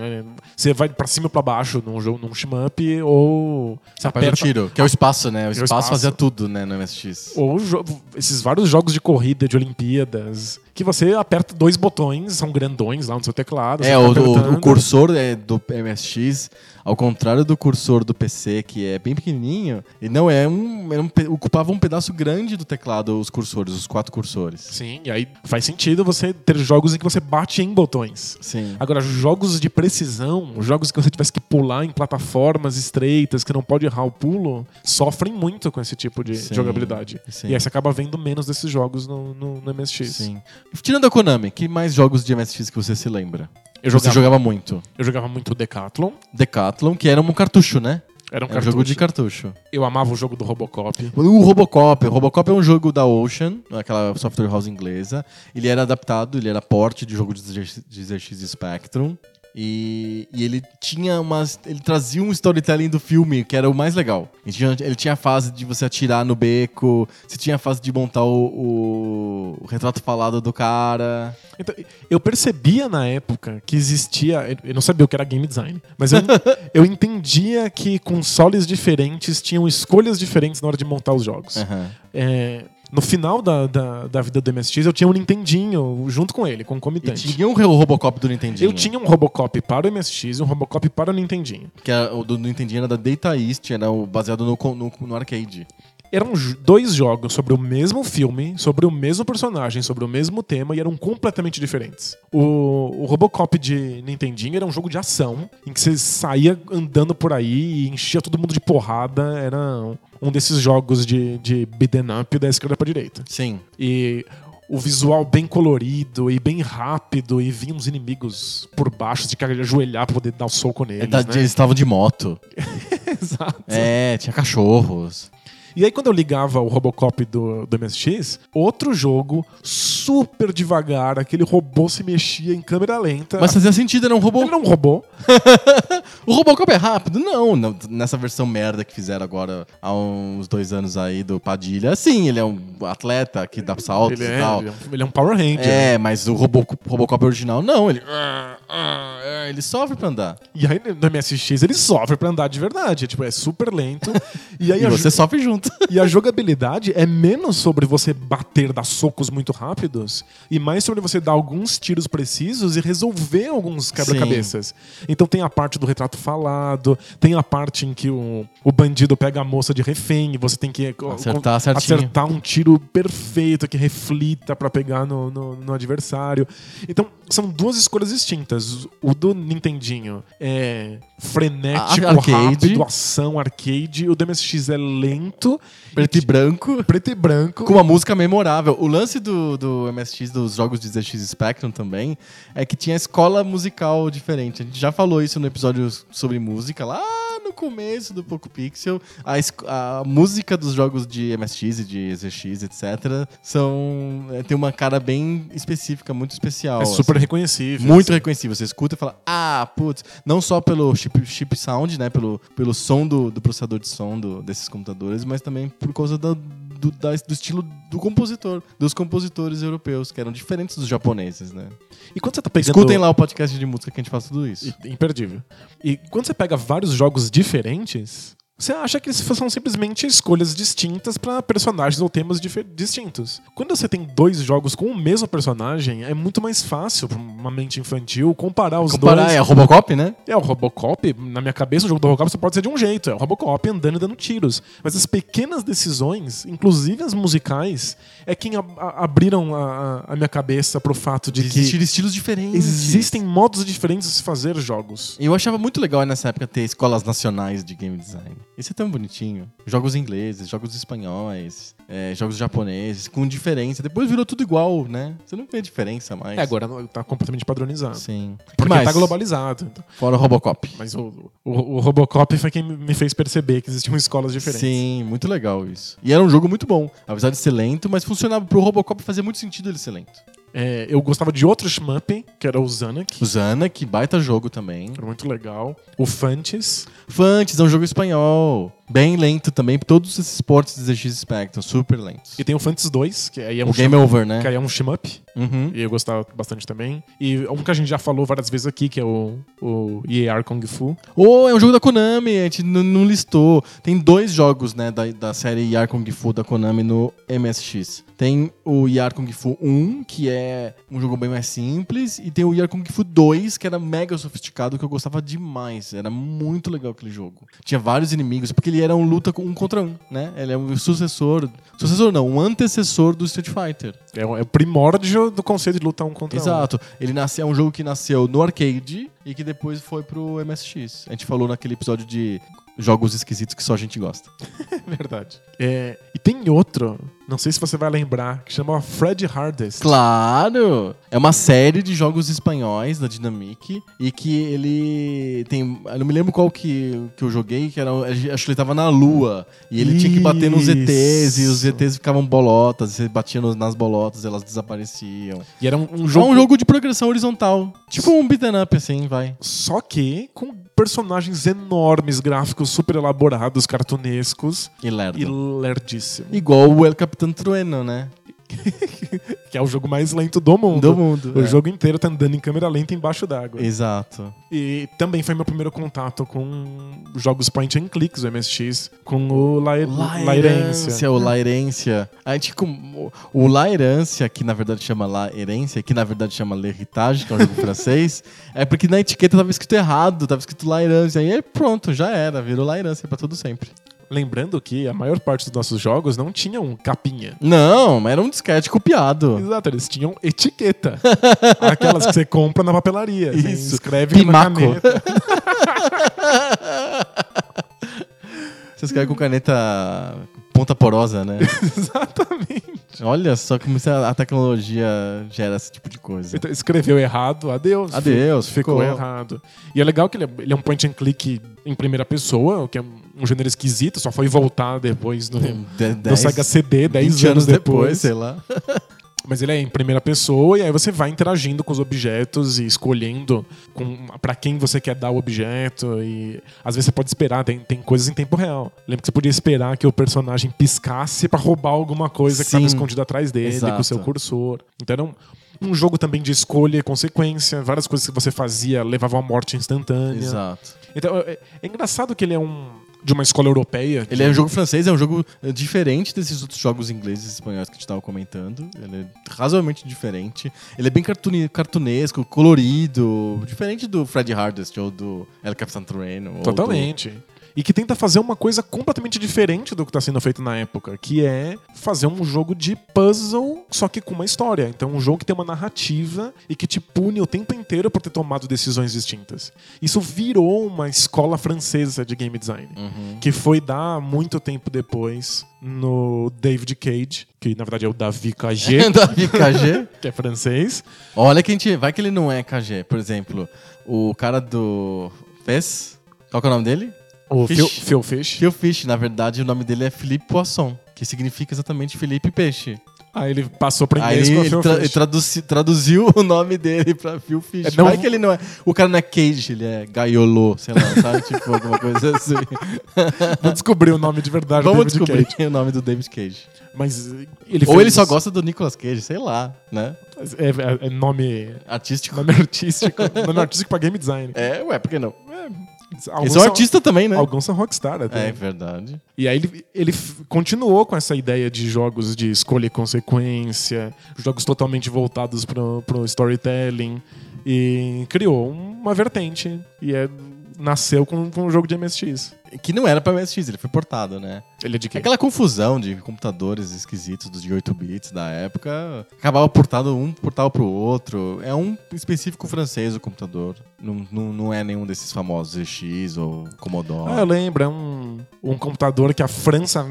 você vai pra cima e pra baixo num jogo, num shmup ou você aperta tiro, que é o espaço, né? O É espaço, espaço. fazia tudo, né, no MSX. ou esses vários jogos de corrida de Olimpíadas que você aperta dois botões, são grandões lá no seu teclado. É, o, o- o cursor é do MSX, ao contrário do cursor do PC, que é bem pequenininho, e não é um, era um ocupava um pedaço grande do teclado, os cursores, os quatro cursores. Sim, e aí faz sentido você ter jogos em que você bate em botões. Sim. Agora, jogos de precisão, jogos que você tivesse que pular em plataformas estreitas, que não pode errar o pulo, sofrem muito com esse tipo de Sim, jogabilidade. sim. E aí você acaba vendo menos desses jogos no, no, no MSX. Sim. Tirando a Konami, que mais jogos de MSX que você se lembra? Eu Você jogava, jogava muito. eu jogava muito Decathlon. Decathlon, que era um cartucho, né? Era um Era um jogo de cartucho. Eu amava o jogo do Robocop. O Robocop. O Robocop é um jogo da Ocean, aquela software house inglesa. Ele era adaptado, ele era porte de jogo de ZX Spectrum. E, e ele tinha umas. Ele trazia um storytelling do filme, que era o mais legal. Ele tinha, ele tinha a fase de você atirar no beco, você tinha a fase de montar o, o- o retrato falado do cara. Então, eu percebia na época que existia. eu- não sabia o que era game design, mas eu, *laughs* eu entendia que consoles diferentes tinham escolhas diferentes na hora de montar os jogos. Aham. É, no final da, da, da vida do MSX, eu tinha um Nintendinho junto com ele, E concomitante. tinha um Robocop do Nintendinho. Eu tinha um Robocop para o MSX e um Robocop para o Nintendinho. Que era, o do Nintendinho era da Data East, era o, baseado no, no, no arcade. Eram dois jogos sobre o mesmo filme, sobre o mesmo personagem, sobre o mesmo tema e eram completamente diferentes. O, o Robocop de Nintendinho era um jogo de ação, em que você saía andando por aí e enchia todo mundo de porrada. Era um- um desses jogos de, de beat'em up da esquerda pra direita. Sim. E o visual bem colorido e bem rápido, e vinham uns inimigos por baixo, de que ajoelhar pra poder dar o soco neles. É né? Eles estavam de moto. *laughs* Exato. É, tinha cachorros. E aí, quando eu ligava o Robocop do, do MSX, outro jogo, super devagar, aquele robô se mexia em câmera lenta. Mas fazia sentido, era um robô. ele era um robô. *laughs* O Robocop é rápido? Não, não, nessa versão merda que fizeram agora há uns dois anos aí do Padilha. Sim, ele é um atleta que dá saltos Ele e é, tal. ele é um- ele é um Power Ranger. É, mas o Robo- Robocop original, não. Ele, ele sofre pra andar. E aí, no MSX, ele sofre pra andar de verdade. É, tipo, é super lento. E aí, *laughs* E você sofre junto. e a jogabilidade é menos sobre você bater, dar socos muito rápidos, e mais sobre você dar alguns tiros precisos e resolver alguns quebra-cabeças. Então tem a parte do retrato falado, tem a parte em que o, o bandido pega a moça de refém e você tem que co- Acertar certinho. acertar um tiro perfeito que reflita pra pegar no, no, no adversário. Então são duas escolhas distintas. O do Nintendinho é frenético, arcade. rápido, ação, arcade. O do MSX é lento, Preto e branco. preto e branco. Com uma música memorável. O lance do, do MSX, dos jogos de ZX Spectrum também, é que tinha escola musical diferente. A gente já falou isso no episódio sobre música, lá no começo do Poco Pixel. A, a música dos jogos de MSX e de ZX, etc., são, é, tem uma cara bem específica, muito especial. É super assim. reconhecível. Muito reconhecível. Você escuta e fala, ah, putz, não só pelo chip, chip sound, né? Pelo, pelo som do, do processador de som do- desses computadores, mas também por causa da- do, da- do estilo do compositor, dos compositores europeus, que eram diferentes dos japoneses, né? E quando você tá pegando... Escutem lá o podcast de música que a gente faz tudo isso. Imperdível. E quando você pega vários jogos diferentes, você acha que eles são simplesmente escolhas distintas pra personagens ou temas distintos. Quando você tem dois jogos com o mesmo personagem, é muito mais fácil pra uma mente infantil comparar os Comparar dois. é Robocop, né? É o Robocop, na minha cabeça, o jogo do Robocop só pode ser de um jeito. É o Robocop andando e dando tiros. Mas as pequenas decisões, inclusive as musicais, é quem ab- abriram a, a- minha cabeça pro fato de que Existir estilos diferentes. existem modos diferentes de se fazer jogos. Eu achava muito legal nessa época ter escolas nacionais de game design. Isso é tão bonitinho. Jogos ingleses, jogos espanhóis, é, jogos japoneses, com diferença. Depois virou tudo igual, né? Você não vê diferença mais. É, agora tá completamente padronizado. Sim. Que Porque mais? tá globalizado. Então. Fora o Robocop. Mas o, o, o Robocop foi quem me fez perceber que existiam *laughs* escolas diferentes. Sim, muito legal isso. E era um jogo muito bom. Apesar de ser lento, mas funcionava pro Robocop fazia muito sentido ele ser lento. É, eu gostava de outro shmup, que era o Zanuck. O Zana, que baita jogo também. Era muito legal. O Fantes. Fantes é um jogo espanhol. Bem lento também. Todos esses portes de ZX Spectrum, super lentos. E tem o Fantes 2, que aí é um o Game Over, que né? aí é um shmup. Uhum. E eu gostava bastante também. E um que a gente já falou várias vezes aqui, que é o, o EAR Kung Fu. Ou é um jogo da Konami, a gente não listou. Tem dois jogos, né, da, da série Yar Kung Fu da Konami no MSX. Tem o Yar Kung Fu 1, que é um jogo bem mais simples, e tem o Yar Kung Fu 2, que era mega sofisticado, que eu gostava demais. Era muito legal aquele jogo. Tinha vários inimigos, porque ele era um luta um contra um, né? Ele é um sucessor. Sucessor não, um antecessor do Street Fighter. É o, é o primórdio do conceito de lutar um contra um. Exato. Ele nasceu, é um jogo que nasceu no arcade e que depois foi pro MSX. A gente falou naquele episódio de jogos esquisitos que só a gente gosta. É *laughs* verdade. É, e tem outro, não sei se você vai lembrar, que chama Fred Hardest. Claro! É uma série de jogos espanhóis da Dynamic e que ele tem. Eu não me lembro qual que, que eu joguei, que era. Acho que ele tava na lua e ele tinha que bater nos ETs e os Isso. ETs ficavam bolotas, e você batia nas bolotas elas desapareciam. E era um, um É jogo, um jogo de progressão horizontal. Tipo um beat'em up, assim, vai. Só que com personagens enormes, gráficos super elaborados, cartunescos E lerdo. e lerdíssimo. Igual o El Capitão Trueno, né? *laughs* que é o jogo mais lento do mundo. Do mundo. O é. jogo inteiro tá andando em câmera lenta embaixo d'água. Exato. E também foi meu primeiro contato com jogos point and clicks do MSX, com o Lair Lairência. o Lairência. A gente, com- o Lairância, que na verdade chama Lairência, que na verdade chama L'Héritage, que é um jogo *laughs* francês, é porque na etiqueta tava escrito errado, tava escrito Lairância. E aí pronto, já era, virou Lairância pra todo sempre. Lembrando que a maior parte dos nossos jogos não tinham capinha. Não, era um disquete copiado. Exato, eles tinham etiqueta. *laughs* Aquelas que você compra na papelaria. Isso. escreve Pimaco. na caneta. *laughs* Você escreve com caneta ponta porosa, né? *laughs* Exatamente. Olha só como isso- a tecnologia gera esse tipo de coisa. Então, escreveu errado, adeus. Adeus, ficou, ficou. errado. E é legal que ele é, ele é um point and click em primeira pessoa, o que é um gênero esquisito, só foi voltar depois no, De- no dez- Sega CD, 10 20 anos depois. sei lá. *laughs* Mas ele é em primeira pessoa e aí você vai interagindo com os objetos e escolhendo para quem você quer dar o objeto. E às vezes você pode esperar, tem, tem coisas em tempo real. Lembra que você podia esperar que o personagem piscasse pra roubar alguma coisa que estava Sim. escondida atrás dele com o Exato. seu cursor. Então era um, um jogo também de escolha e consequência. Várias coisas que você fazia levavam à morte instantânea. Exato. Então é, é engraçado que ele é um de uma escola europeia. Ele é um jogo francês, é um jogo eh, diferente desses outros jogos ingleses e espanhóis que a gente estava comentando. Ele é razoavelmente diferente. Ele é bem cartunesco, colorido, diferente do Fred Hardest ou do El Capitan Trueno. ou do- Totalmente. E que tenta fazer uma coisa completamente diferente do que está sendo feito na época, que é fazer um jogo de puzzle, só que com uma história. Então, um jogo que tem uma narrativa e que te pune o tempo inteiro por ter tomado decisões distintas. Isso virou uma escola francesa de game design, Uhum. que foi dar muito tempo depois no David Cage, que na verdade é o Davi Cage, *laughs* Davi KG. *laughs* que é francês. Olha que a gente. Vai que ele não é KG. Por exemplo, o cara do. Fez? Qual que é o nome dele? O Fish. Phil, Phil Fish. Phil Fish. Na verdade, o nome dele é Philippe Poisson, que significa exatamente Felipe Peixe. Aí ele passou para Aí inglês ele, com ele Phil tra- Fish. ele traduzi- traduziu o nome dele pra Phil Fish. É, não- Vai que ele não é. O cara não é Cage, ele é Gaiolo, sei lá, sabe? *laughs* tipo, alguma coisa assim. Vamos descobrir o nome de verdade Vamos do David descobrir Cage. o nome do David Cage. Mas ele Ou ele só gosta do Nicolas Cage, sei lá, né? É, é- é nome, Artístico. nome artístico. *laughs* nome artístico pra game design. É, ué, por que não? Alguns é um são- artista também, né? Alguns são rockstar até. É verdade. E aí ele, ele continuou com essa ideia de jogos de escolha e consequência, jogos totalmente voltados pro, pro storytelling. E criou uma vertente. E é, nasceu com, com um jogo de MSX. Que não era pra MSX, ele foi portado, né? Ele é de quê? Aquela confusão de computadores esquisitos dos de 8 bits da época, acabava portado um portava pro outro. É um específico francês o computador. Não, não, não é nenhum desses famosos ZX ou Commodore. Ah, eu lembro, é um, um computador que a França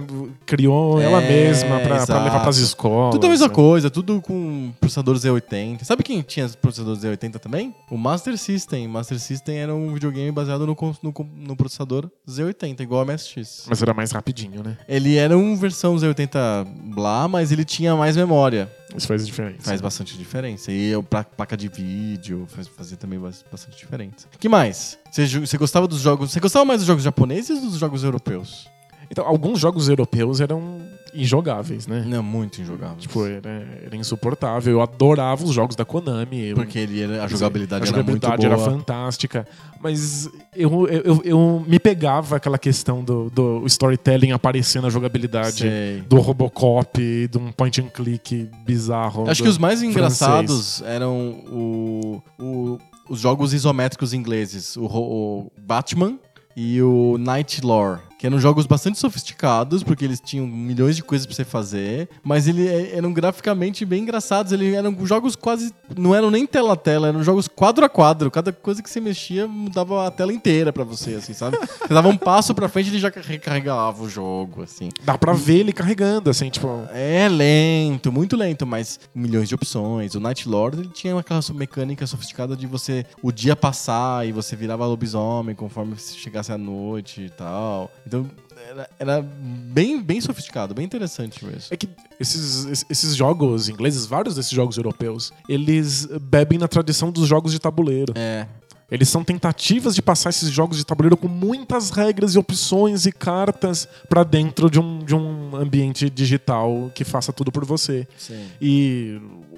criou É, ela mesma pra, pra levar pras escolas. Tudo a mesma né? coisa, tudo com processador Z80. Sabe quem tinha processador Z80 também? O Master System. Master System era um videogame baseado no, no, no processador Z80, igual ao MSX. Mas era mais rapidinho, né? Ele era uma versão Z80 blá, mas ele tinha mais memória. Isso faz diferença. Faz bastante diferença. E a pra- placa de vídeo faz, fazia também bas- bastante diferença. que mais? Você, você gostava dos jogos. Você gostava mais dos jogos japoneses ou dos jogos europeus? Então, alguns jogos europeus eram injogáveis, né? Não, muito injogável. Tipo, era, era insuportável. Eu adorava os jogos da Konami. Porque ele era, a jogabilidade, a jogabilidade era era, muito boa. fantástica. Mas eu, eu, eu, eu me pegava aquela questão do, do storytelling aparecendo na jogabilidade. Sei. Do Robocop, de um point and click bizarro. Acho que os mais francês. engraçados eram o, o- os jogos isométricos ingleses. O, o Batman e o Night Lore. Que eram jogos bastante sofisticados, porque eles tinham milhões de coisas pra você fazer. Mas eles eram graficamente bem engraçados. Eles eram jogos quase. Não eram nem tela a tela, eram jogos quadro a quadro. Cada coisa que você mexia mudava a tela inteira pra você, assim, sabe? *laughs* Você dava um passo pra frente e ele já recarregava o jogo, assim. Dá pra ver ele carregando, assim, tipo. É lento, muito lento, mas milhões de opções. O Night Lord ele tinha aquela mecânica sofisticada de você o dia passar e você virava lobisomem conforme chegasse à noite e tal. Então era, era bem, bem sofisticado, bem interessante mesmo. É que esses, esses- jogos ingleses, vários desses jogos europeus, eles bebem na tradição dos jogos de tabuleiro. É. Eles são tentativas de passar esses jogos de tabuleiro com muitas regras e opções e cartas pra dentro de um, de um ambiente digital que faça tudo por você. Sim. E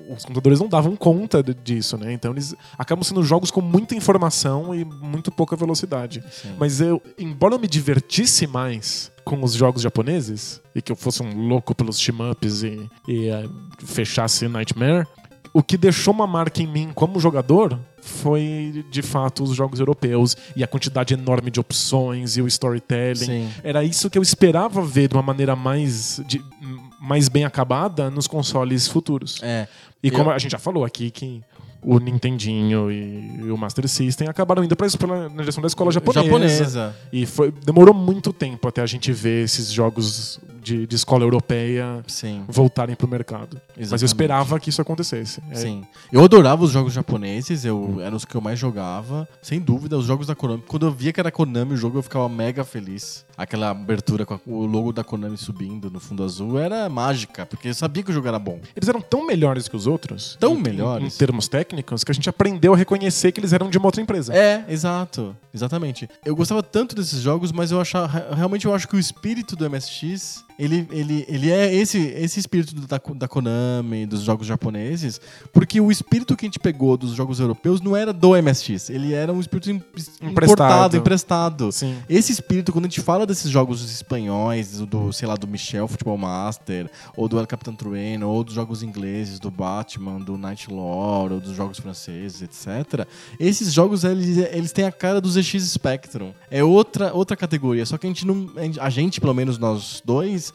os computadores não davam conta disso, né? Então eles acabam sendo jogos com muita informação e muito pouca velocidade. Mas eu, embora eu me divertisse mais com os jogos japoneses e que eu fosse um louco pelos team-ups e, e eh, fechasse Nightmare, o que deixou uma marca em mim como jogador foi de fato os jogos europeus e a quantidade enorme de opções e o storytelling. Sim. Era isso que eu esperava ver de uma maneira mais, de- mais bem acabada nos consoles futuros. É. E como Eu- a gente já falou aqui que o Nintendinho e, o Master System acabaram indo pra, na direção da escola japonesa. Japonesa. E foi, demorou muito tempo até a gente ver esses jogos de, de escola europeia Sim. voltarem pro mercado. Mas eu Exatamente. esperava que isso acontecesse. É, Sim. Eu adorava os jogos japoneses, eu eram os que eu mais jogava. Sem dúvida, os jogos da Konami. Quando eu via que era Konami o jogo, eu ficava mega feliz. Aquela abertura com o logo da Konami subindo no fundo azul era mágica, porque eu sabia que o jogo era bom. Eles eram tão melhores que os outros, Tão em- melhores? em termos técnicos, que a gente aprendeu a reconhecer que eles eram de uma outra empresa. É, exato. Exatamente. Eu gostava tanto desses jogos, mas eu achava, realmente eu acho que o espírito do MSX, ele, ele, ele é esse, esse espírito da, da Konami, dos jogos japoneses, porque o espírito que a gente pegou dos jogos europeus não era do MSX, ele era um espírito em- importado, emprestado. Sim. Esse espírito, quando a gente fala desses jogos espanhóis, do, sei lá, do Michel Futebol Master, ou do El Capitão Trueno, ou dos jogos ingleses, do Batman, do Night Lore, ou dos jogos franceses, etc. Esses jogos, eles, eles têm a cara dos ZX Spectrum. É outra, outra categoria, só que a gente não... A gente, pelo menos nós dois...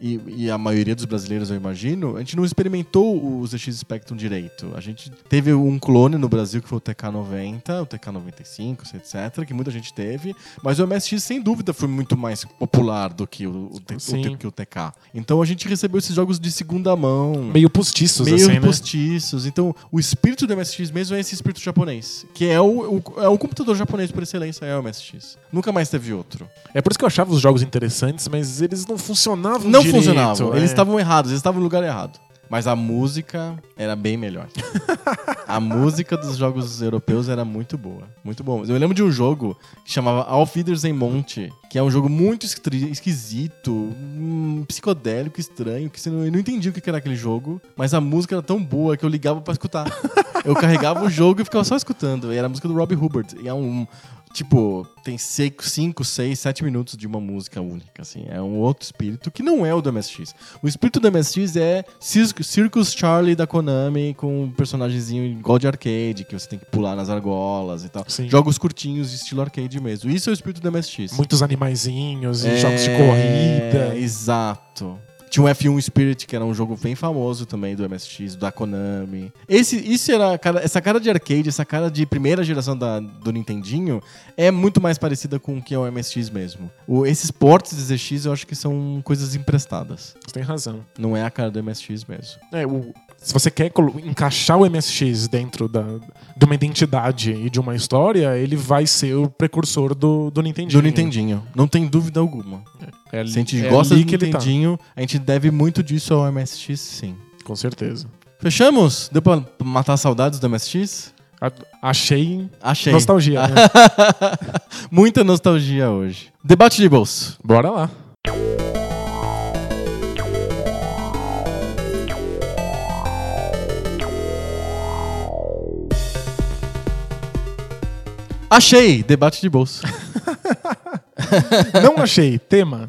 E, e a maioria dos brasileiros, eu imagino, a gente não experimentou o ZX Spectrum direito. A gente teve um clone no Brasil que foi o TK90, o TK95, etc., que muita gente teve, mas o MSX, sem dúvida, foi muito mais popular do que o, o, o que o TK. Então a gente recebeu esses jogos de segunda mão. Meio postiços, Meio assim, né? postiços. Então, o espírito do MSX mesmo é esse espírito japonês. Que é o, o- é o computador japonês por excelência, é o MSX. Nunca mais teve outro. É por isso que eu achava os jogos interessantes, mas eles não funcionavam Não direito, funcionavam. é. Eles estavam errados, eles estavam no lugar errado. Mas a música era bem melhor. a música dos jogos europeus era muito boa. Muito bom. Eu lembro de um jogo que chamava Auf Wiedersehen Monte, que é um jogo muito esqui- esquisito, hum, psicodélico, estranho, que eu não entendi o que era aquele jogo, mas a música era tão boa que eu ligava pra escutar. eu carregava o jogo e ficava só escutando. E era a música do Robbie Hubbard. E é um. Tipo, tem 5, 6, 7 minutos de uma música única, assim. É um outro espírito que não é o do MSX. O espírito do MSX é Cir- Circus Charlie da Konami com um personagemzinho igual de arcade, que você tem que pular nas argolas e tal. Sim. Jogos curtinhos, estilo arcade mesmo. Isso é o espírito do MSX. Muitos animaizinhos e É, jogos de corrida. Exato. Tinha o F1 Spirit, que era um jogo bem famoso também do MSX, da Konami. Esse, isso era cara- essa cara de arcade, essa cara de primeira geração da- do Nintendinho é muito mais parecida com o que é o MSX mesmo. O- esses portes de ZX eu acho que são coisas emprestadas. Você tem razão. Não é a cara do MSX mesmo. É, o- se você quer encaixar o MSX dentro da, de uma identidade e de uma história, ele vai ser o precursor do, do Nintendinho. Do Nintendinho. Não tem dúvida alguma. É, ali- Se a gente é gosta ele tá. Nintendinho, a gente deve muito disso ao MSX, sim. Com certeza. Fechamos? Deu pra matar saudades do MSX? A- achei Achei. nostalgia. né? *laughs* Muita nostalgia hoje. Debate de bolso. Bora lá. Achei! Debate de bolso. *laughs* Não achei. Tema.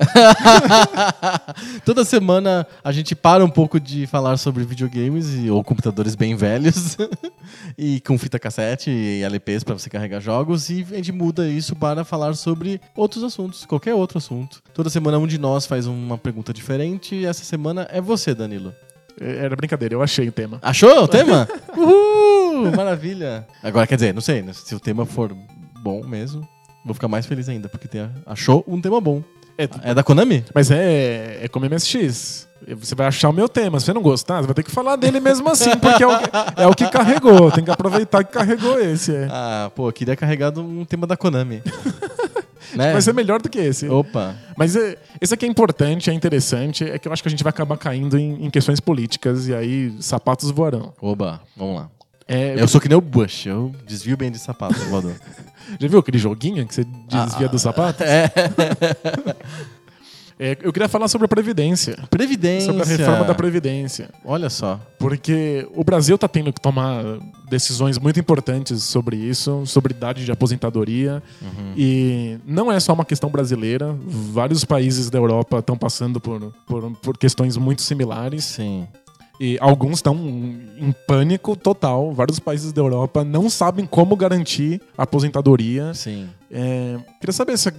*laughs* Toda semana a gente para um pouco de falar sobre videogames e, ou computadores bem velhos *laughs* e com fita cassete e LPs para você carregar jogos e a gente muda isso para falar sobre outros assuntos, qualquer outro assunto. Toda semana um de nós faz uma pergunta diferente e essa semana é você, Danilo. É, Era brincadeira, eu achei o tema. Achou o tema? *laughs* Uhul! Maravilha! Agora, quer dizer, não sei, né? se o tema for bom mesmo, vou ficar mais feliz ainda, porque tem, achou um tema bom. É, É da Konami? mas é, é como MSX. Você vai achar o meu tema. Se você não gostar, você vai ter que falar dele mesmo assim, porque é o que, é o que carregou. Tem que aproveitar que carregou esse. É. Ah, pô, eu queria carregar de um tema da Konami. *laughs* né? Vai ser melhor do que esse. Opa. Mas é, esse aqui é importante, é interessante, é que eu acho que a gente vai acabar caindo em, em questões políticas e aí sapatos voarão. Oba, vamos lá. É, Eu sou que nem o Bush, eu desvio bem de sapato, voador. *laughs* Já viu aquele joguinho que você desvia Ah, do sapato? É. *laughs* É, eu queria falar sobre a Previdência. Previdência. Sobre a reforma da Previdência. Olha só. Porque o Brasil está tendo que tomar decisões muito importantes sobre isso, sobre idade de aposentadoria. Uhum. E não é só uma questão brasileira. Vários países da Europa estão passando por, por, por questões muito similares. Sim. E alguns estão em pânico total. Vários países da Europa não sabem como garantir a aposentadoria. Sim. É, queria saber se-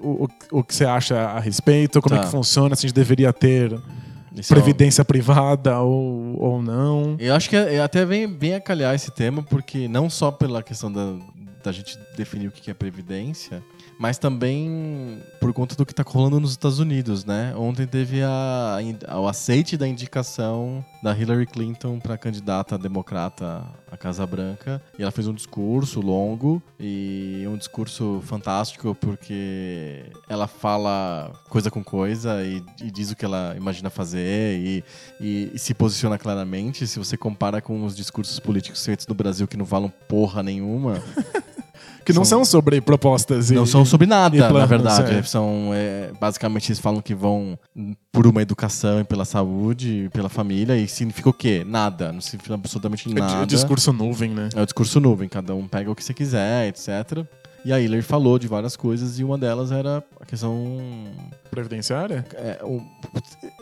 o, o, o que você acha a respeito, como Tá. é que funciona, se a gente deveria ter Isso é um- previdência privada ou, ou não. Eu acho que é- é até vem bem a calhar esse tema, porque não só pela questão da, da gente definir o que é previdência, mas também por conta do que está rolando nos Estados Unidos, né? Ontem teve a, a- o aceite da indicação da Hillary Clinton para candidata democrata à Casa Branca. E ela fez um discurso longo e um discurso fantástico porque ela fala coisa com coisa e, e diz o que ela imagina fazer e, e- e se posiciona claramente. Se você compara com os discursos políticos feitos no Brasil que não falam porra nenhuma, *laughs* Que não São- são sobre propostas. e- não são sobre nada, planos, na verdade. é. São, é, basicamente, eles falam que vão por uma educação e pela saúde, e pela família, e significa o quê? Nada. Não significa absolutamente É di- nada. discurso nuvem, né? É o discurso nuvem, cada um pega o que você quiser, etc. E a Hillary falou de várias coisas e uma delas era a questão. Previdenciária? é, um-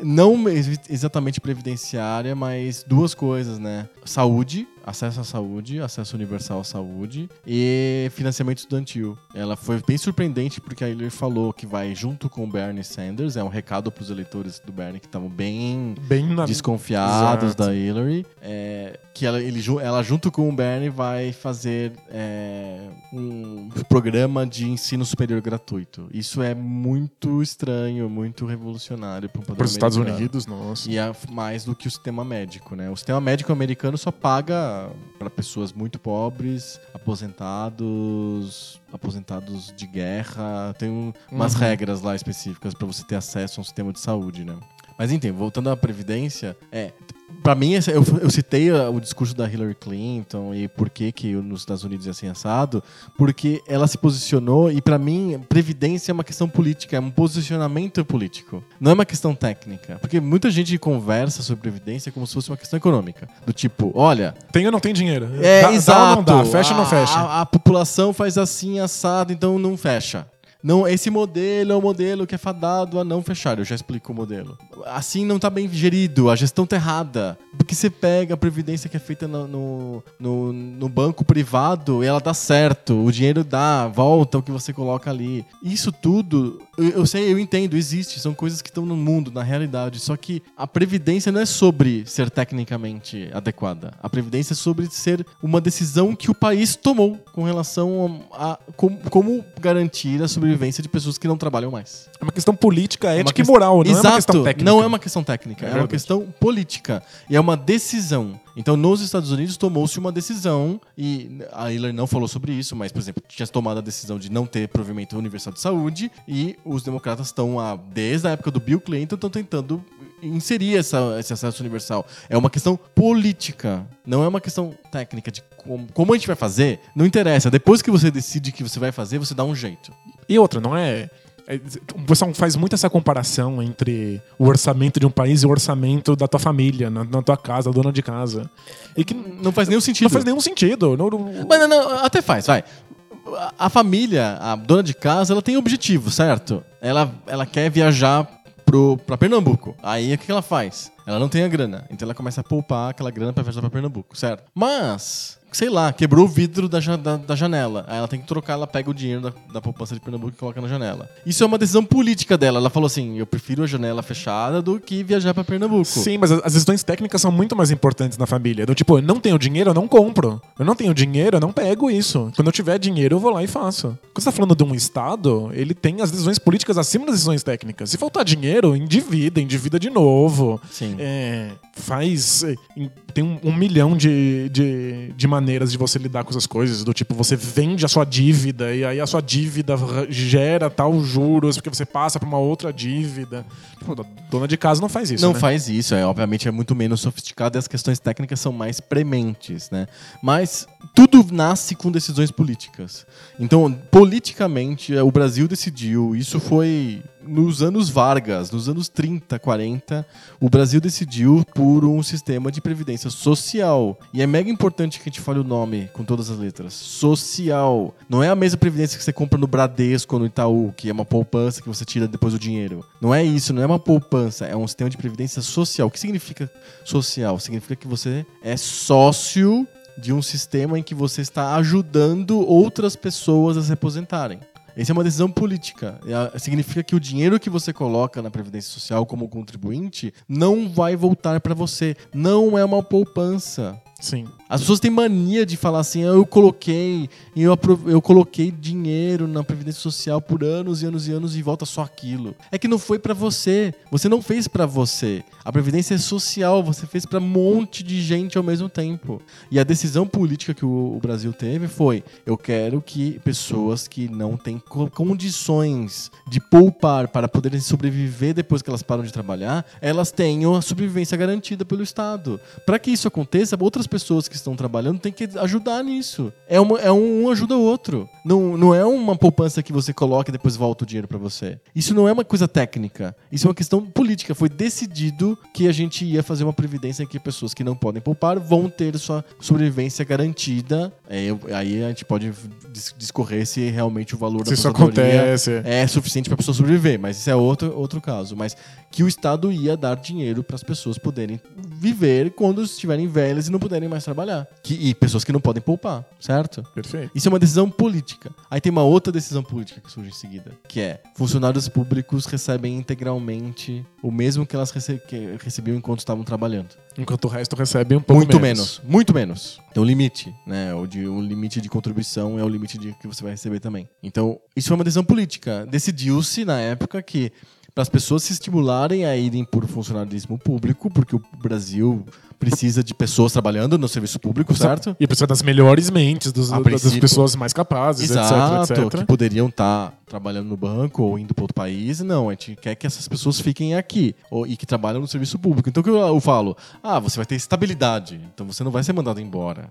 não ex- exatamente previdenciária, mas duas coisas, né? Saúde, acesso à saúde, acesso universal à saúde e financiamento estudantil. Ela foi bem surpreendente porque a Hillary falou que vai junto com o Bernie Sanders, é um recado para os eleitores do Bernie que estavam bem Bem na. desconfiados Exato. da Hillary, é, que ela, ele ela junto com o Bernie vai fazer é, um programa de ensino superior gratuito. Isso é muito estranho, muito revolucionário para os Estados. Unidos, nossa. E é mais do que o sistema médico, né? O sistema médico americano só paga para pessoas muito pobres, aposentados, aposentados de guerra. Tem um- umas Uhum. regras lá específicas para você ter acesso a um sistema de saúde, né? Mas enfim, voltando à previdência, é Pra mim, eu, eu citei o discurso da Hillary Clinton e por que que nos Estados Unidos é assim assado, porque ela se posicionou e pra mim, previdência é uma questão política, é um posicionamento político. Não é uma questão técnica, porque muita gente conversa sobre previdência como se fosse uma questão econômica, do tipo, olha, Tem ou não tem dinheiro? é Dá- exato, Dá ou não dá? Fecha ou não a- fecha? A, a população faz assim assado, então não fecha. Não, esse modelo é o modelo que é fadado a não fechar. Eu já explico o modelo. Assim não tá bem gerido, a gestão tá errada. Porque você pega a previdência que é feita no, no- no banco privado e ela dá certo. O dinheiro dá, volta o que você coloca ali. Isso tudo, eu, eu sei, eu entendo, existe. São coisas que estão no mundo, na realidade. Só que a previdência não é sobre ser tecnicamente adequada. A previdência é sobre ser uma decisão que o país tomou com relação a, a como, como garantir a sobrevivência de pessoas que não trabalham mais. É uma questão política, É ética questão- e moral, não Exato, é uma questão técnica. Não é uma questão técnica, É é, uma questão política. E é uma decisão. Então, nos Estados Unidos, tomou-se uma decisão, e a Hillary não falou sobre isso, mas, por exemplo, tinha tomado a decisão de não ter provimento universal de saúde, e os democratas estão, desde a época do Bill Clinton, estão tentando inserir essa- esse acesso universal. É uma questão política, não é uma questão técnica de como, como a gente vai fazer. Não interessa. Depois que você decide que você vai fazer, você dá um jeito. E outra, não é. É- O pessoal faz muito essa comparação entre o orçamento de um país e o orçamento da tua família, na, na tua casa, dona de casa. E que não Não faz nenhum sentido. faz nenhum sentido. Não- não- Mas não, não, até faz, vai. A- família, a dona de casa, ela tem objetivo, certo? Ela, ela quer viajar pro, pra Pernambuco. Aí o que que ela faz? Ela não tem a grana. Então ela começa a poupar aquela grana pra viajar pra Pernambuco, certo? Mas, sei lá, quebrou o vidro da, da, da janela. Aí ela tem que trocar, ela pega o dinheiro da, da poupança de Pernambuco e coloca na janela. Isso é uma decisão política dela. Ela falou assim: eu prefiro a janela fechada do que viajar pra Pernambuco. Sim, mas as decisões técnicas são muito mais importantes na família. Do tipo, eu não tenho dinheiro, eu não compro. Eu não tenho dinheiro, eu não pego isso. Quando eu tiver dinheiro, eu vou lá e faço. Quando você tá falando de um Estado, ele tem as decisões políticas acima das decisões técnicas. Se faltar dinheiro, endivida, endivida de novo. Sim. É, faz. em- tem um, um milhão de, de, de maneiras de você lidar com essas coisas. Do tipo, você vende a sua dívida e aí a sua dívida ra- gera tal juros, porque você passa pra uma outra dívida. Tipo, a dona de casa não faz isso. não né? faz isso, é obviamente é muito menos sofisticado e as questões técnicas são mais prementes, né? Mas tudo nasce com decisões políticas. Então, politicamente, o Brasil decidiu, isso foi nos anos Vargas, nos anos 30, 40, o Brasil decidiu por um sistema de previdência social. E é mega importante que a gente fale o nome com todas as letras. Social. Não é a mesma previdência que você compra no Bradesco ou no Itaú, que é uma poupança que você tira depois o dinheiro. Não é isso, não é uma poupança, é um sistema de previdência social. O que significa social? Significa que você é sócio de um sistema em que você está ajudando outras pessoas a se aposentarem. Essa é uma decisão política. Significa que o dinheiro que você coloca na Previdência Social como contribuinte não vai voltar para você. Não é uma poupança. Sim. As pessoas têm mania de falar assim, "Ah, eu coloquei, eu, eu coloquei dinheiro na Previdência Social por anos e anos e anos e volta só aquilo. É que não foi pra você. Você não fez pra você. A Previdência é social, você fez pra um monte de gente ao mesmo tempo. E a decisão política que o, o Brasil teve foi: eu quero que pessoas que não têm co- condições de poupar para poderem sobreviver depois que elas param de trabalhar, elas tenham a sobrevivência garantida pelo Estado. Para que isso aconteça, outras pessoas que estão trabalhando têm que ajudar nisso. É, uma, é um, um ajuda o outro. Não, não é uma poupança que você coloca e depois volta o dinheiro para você. Isso não é uma coisa técnica. Isso é uma questão política. Foi decidido que a gente ia fazer uma previdência em que pessoas que não podem poupar vão ter sua sobrevivência garantida. É, aí a gente pode dis- discorrer se realmente o valor Se da isso acontece. é suficiente para a pessoa sobreviver, mas isso é outro, outro caso. Mas que o Estado ia dar dinheiro para as pessoas poderem viver quando estiverem velhas e não puderem mais trabalhar. Que, e pessoas que não podem poupar, certo? Perfeito. Isso é uma decisão política. Aí tem uma outra decisão política que surge em seguida, que é funcionários públicos recebem integralmente o mesmo que elas rece- que recebiam enquanto estavam trabalhando. Enquanto o resto recebe um pouco Muito menos. muito menos. Tem um limite, né? O, de, o limite de contribuição é o limite de que você vai receber também. Então, isso foi uma decisão política. Decidiu-se na época que para as pessoas se estimularem a irem por funcionalismo público, porque o Brasil precisa de pessoas trabalhando no serviço público, certo? E precisa das melhores mentes, dos- das pessoas mais capazes, Exato, etc, que etc. poderiam estar trabalhando no banco ou indo para outro país. Não, a gente quer que essas pessoas fiquem aqui ou, e que trabalham no serviço público. Então o que eu, eu falo? Ah, você vai ter estabilidade, então você não vai ser mandado embora.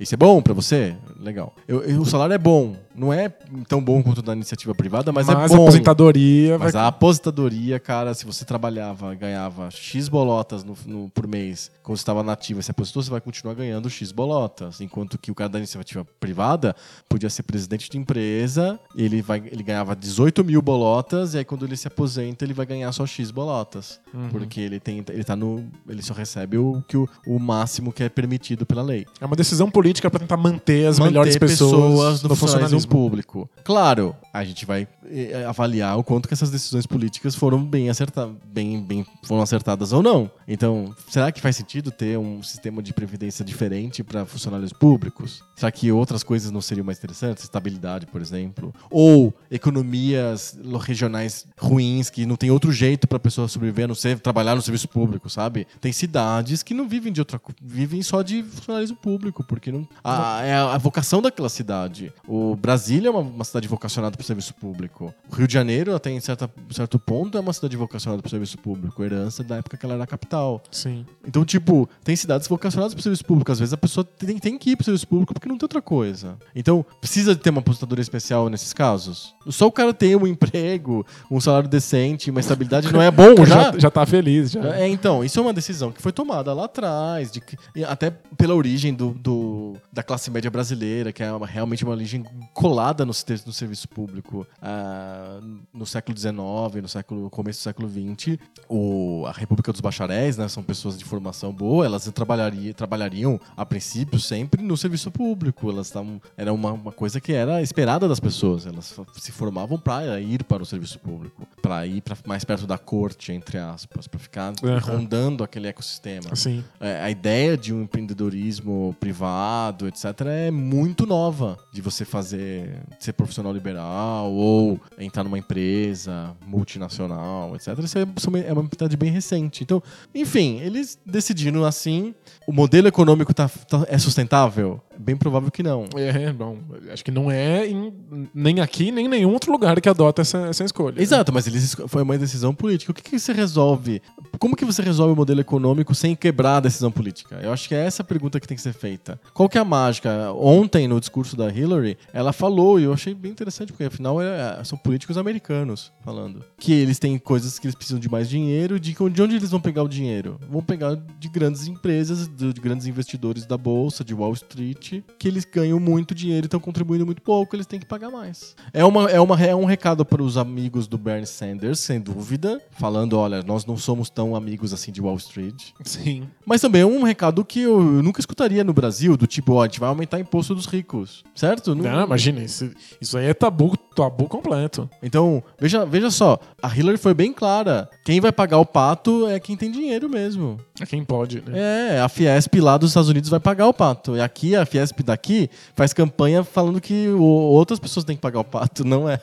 Isso é bom para você? Legal. Eu- eu- o salário é bom, não é tão bom quanto da iniciativa privada, mas, Mas é a bom. aposentadoria Mas vai... a aposentadoria, cara, se você trabalhava, ganhava X bolotas no, no- por mês, quando você estava nativo e se aposentou, você vai continuar ganhando X bolotas. Enquanto que o cara da iniciativa privada podia ser presidente de empresa, ele, vai, ele ganhava 18 mil bolotas, e aí quando ele se aposenta, ele vai ganhar só X bolotas. Uhum. Porque ele tem. Ele tá no. Ele só recebe o, que o, o máximo que é permitido pela lei É uma decisão política para tentar manter as manter melhores pessoas, no, no funcionalismo. Público. Claro, a gente vai eh, avaliar o quanto que essas decisões políticas foram bem acertadas, bem, bem foram acertadas ou não. Então, será que faz sentido ter um sistema de previdência diferente para funcionários públicos? Será que outras coisas não seriam mais interessantes? Estabilidade, por exemplo, ou economias regionais ruins que não tem outro jeito para a pessoa sobreviver a não ser trabalhar no serviço público, sabe? Tem cidades que não vivem de outra vivem só de funcionalismo público, porque não a, é a, a vocação daquela cidade. O Brasília é uma, uma cidade vocacionada para o serviço público. O Rio de Janeiro, até em certa, certo ponto, é uma cidade vocacionada para o serviço público. Herança da época que ela era a capital. Sim. Então, tipo, tem cidades vocacionadas para o serviço público. Às vezes a pessoa tem, tem que ir para o serviço público porque não tem outra coisa. Então, precisa de ter uma aposentadoria especial nesses casos? Só o cara ter um *laughs* emprego, um salário decente, uma estabilidade não é bom *laughs* já? já, já tá feliz, já. É, então, isso é uma decisão que foi tomada lá atrás, de até pela origem do, do- da classe média brasileira, que é uma- realmente uma origem colada no, no serviço público ah, no século XIX, no século, começo do século XX. O, a República dos Bacharéis, né, são pessoas de formação boa, elas trabalharia, trabalhariam, a princípio, sempre no serviço público. Elas estavam. Era uma, uma coisa que era esperada das pessoas. Elas se formavam para ir para o serviço público, para ir pra, mais perto da corte, entre aspas, para ficar Aham. rondando aquele ecossistema. Assim. É, a ideia de um empreendedorismo privado, etc., é muito nova. De você fazer, ser profissional liberal ou entrar numa empresa multinacional, etc. Isso é, isso é uma mentalidade bem recente. Então, enfim, eles decidiram assim, o modelo econômico tá, tá- é sustentável? Bem provável que não. É, bom, acho que não é em- nem aqui, nem em nenhum outro lugar que adota essa, essa escolha. Exato, mas eles foi uma decisão política. O que, que você resolve? Como que você resolve o modelo econômico sem quebrar a decisão política? Eu acho que é essa a pergunta que tem que ser feita. Qual que é a mágica? Ontem, no discurso da Hillary, ela falou, e eu achei bem interessante, porque afinal é- são políticos americanos falando, que eles têm coisas que eles precisam de mais dinheiro, de de onde eles vão pegar o dinheiro? Vão pegar de grandes empresas, de, de grandes investidores da Bolsa, de Wall Street, que eles ganham muito dinheiro e estão contribuindo muito pouco, eles têm que pagar mais. É, uma, é, uma, é um recado para os amigos do Bernie Sanders, sem dúvida, falando, olha, nós não somos tão amigos assim de Wall Street. Sim. Mas também é um recado que eu nunca escutaria no Brasil, do tipo, ó, a gente vai aumentar o imposto dos ricos, certo? Não, imagina, isso, isso aí é tabu, tabu completo. Então, veja, veja só, a Hillary foi bem clara. Quem vai pagar o pato é quem tem dinheiro mesmo. É quem pode, né? É, a Fiesp lá dos Estados Unidos vai pagar o pato. E aqui, a Fiesp daqui faz campanha falando que o- outras pessoas têm que pagar o pato, *laughs* não ela.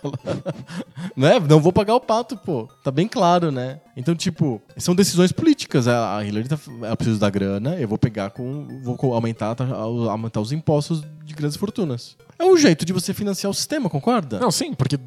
não é? Não vou pagar o pato, pô. Tá bem claro, né? Então, tipo, são decisões políticas. A Hillary tá, ela precisa da grana, eu vou pegar com. Vou aumentar, tá, aumentar os impostos de grandes fortunas. É um jeito de você financiar o sistema, concorda? Não, sim, porque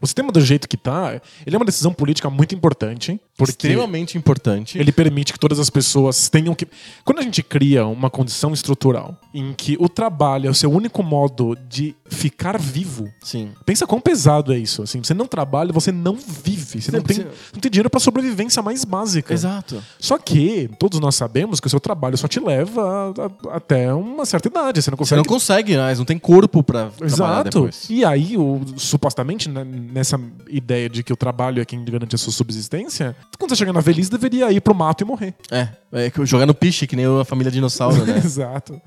o sistema do jeito que tá, ele é uma decisão política muito importante, porque Extremamente importante. ele permite que todas as pessoas tenham que. Quando a gente cria uma condição estrutural em que o trabalho é o seu único modo de ficar vivo, Sim. pensa quão pesado é isso. Assim, você não trabalha, você não vive, você não tem, Você- não tem dinheiro pra sobrevivência mais básica. Exato. Só que todos nós sabemos que o seu trabalho só te leva a- a- até uma certa idade. Você não Você consegue não consegue, né? Não tem corpo pra trabalhar Exato. E aí, o- supostamente, né, nessa ideia de que o trabalho é quem garante a sua subsistência, quando você chegar na velhice, deveria ir pro mato e morrer. É, é jogar no piche, que nem a família dinossauro, né? *laughs* Exato.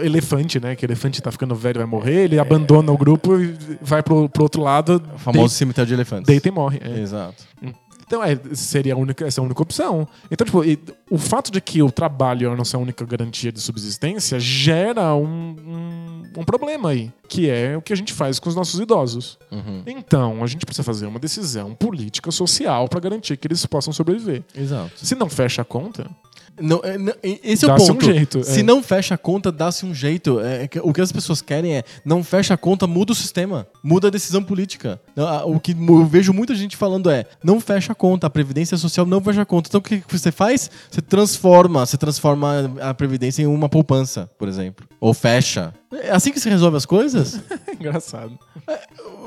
O elefante, né? Que o elefante tá ficando velho vai morrer, ele abandona o grupo e vai pro, pro outro lado, O famoso cemitério de elefantes. deita e morre. É. Exato. Então, é, seria a única, essa é a única opção. Então, tipo, e o fato de que o trabalho é a nossa única garantia de subsistência gera um, um, um problema aí, que é o que a gente faz com os nossos idosos. Uhum. Então, a gente precisa fazer uma decisão política social para garantir que eles possam sobreviver. Exato. Se não fecha a conta, Não, é, não, esse é o ponto. um jeito, Se é. não fecha a conta, dá-se um jeito. É, é o que as pessoas querem é não fecha a conta, muda o sistema, muda a decisão política. O que eu vejo muita gente falando é não fecha a conta, a previdência social não fecha a conta. Então o que que você faz? Você transforma, você transforma a previdência em uma poupança, por exemplo, ou fecha. É assim que se resolve as coisas? *laughs* é engraçado.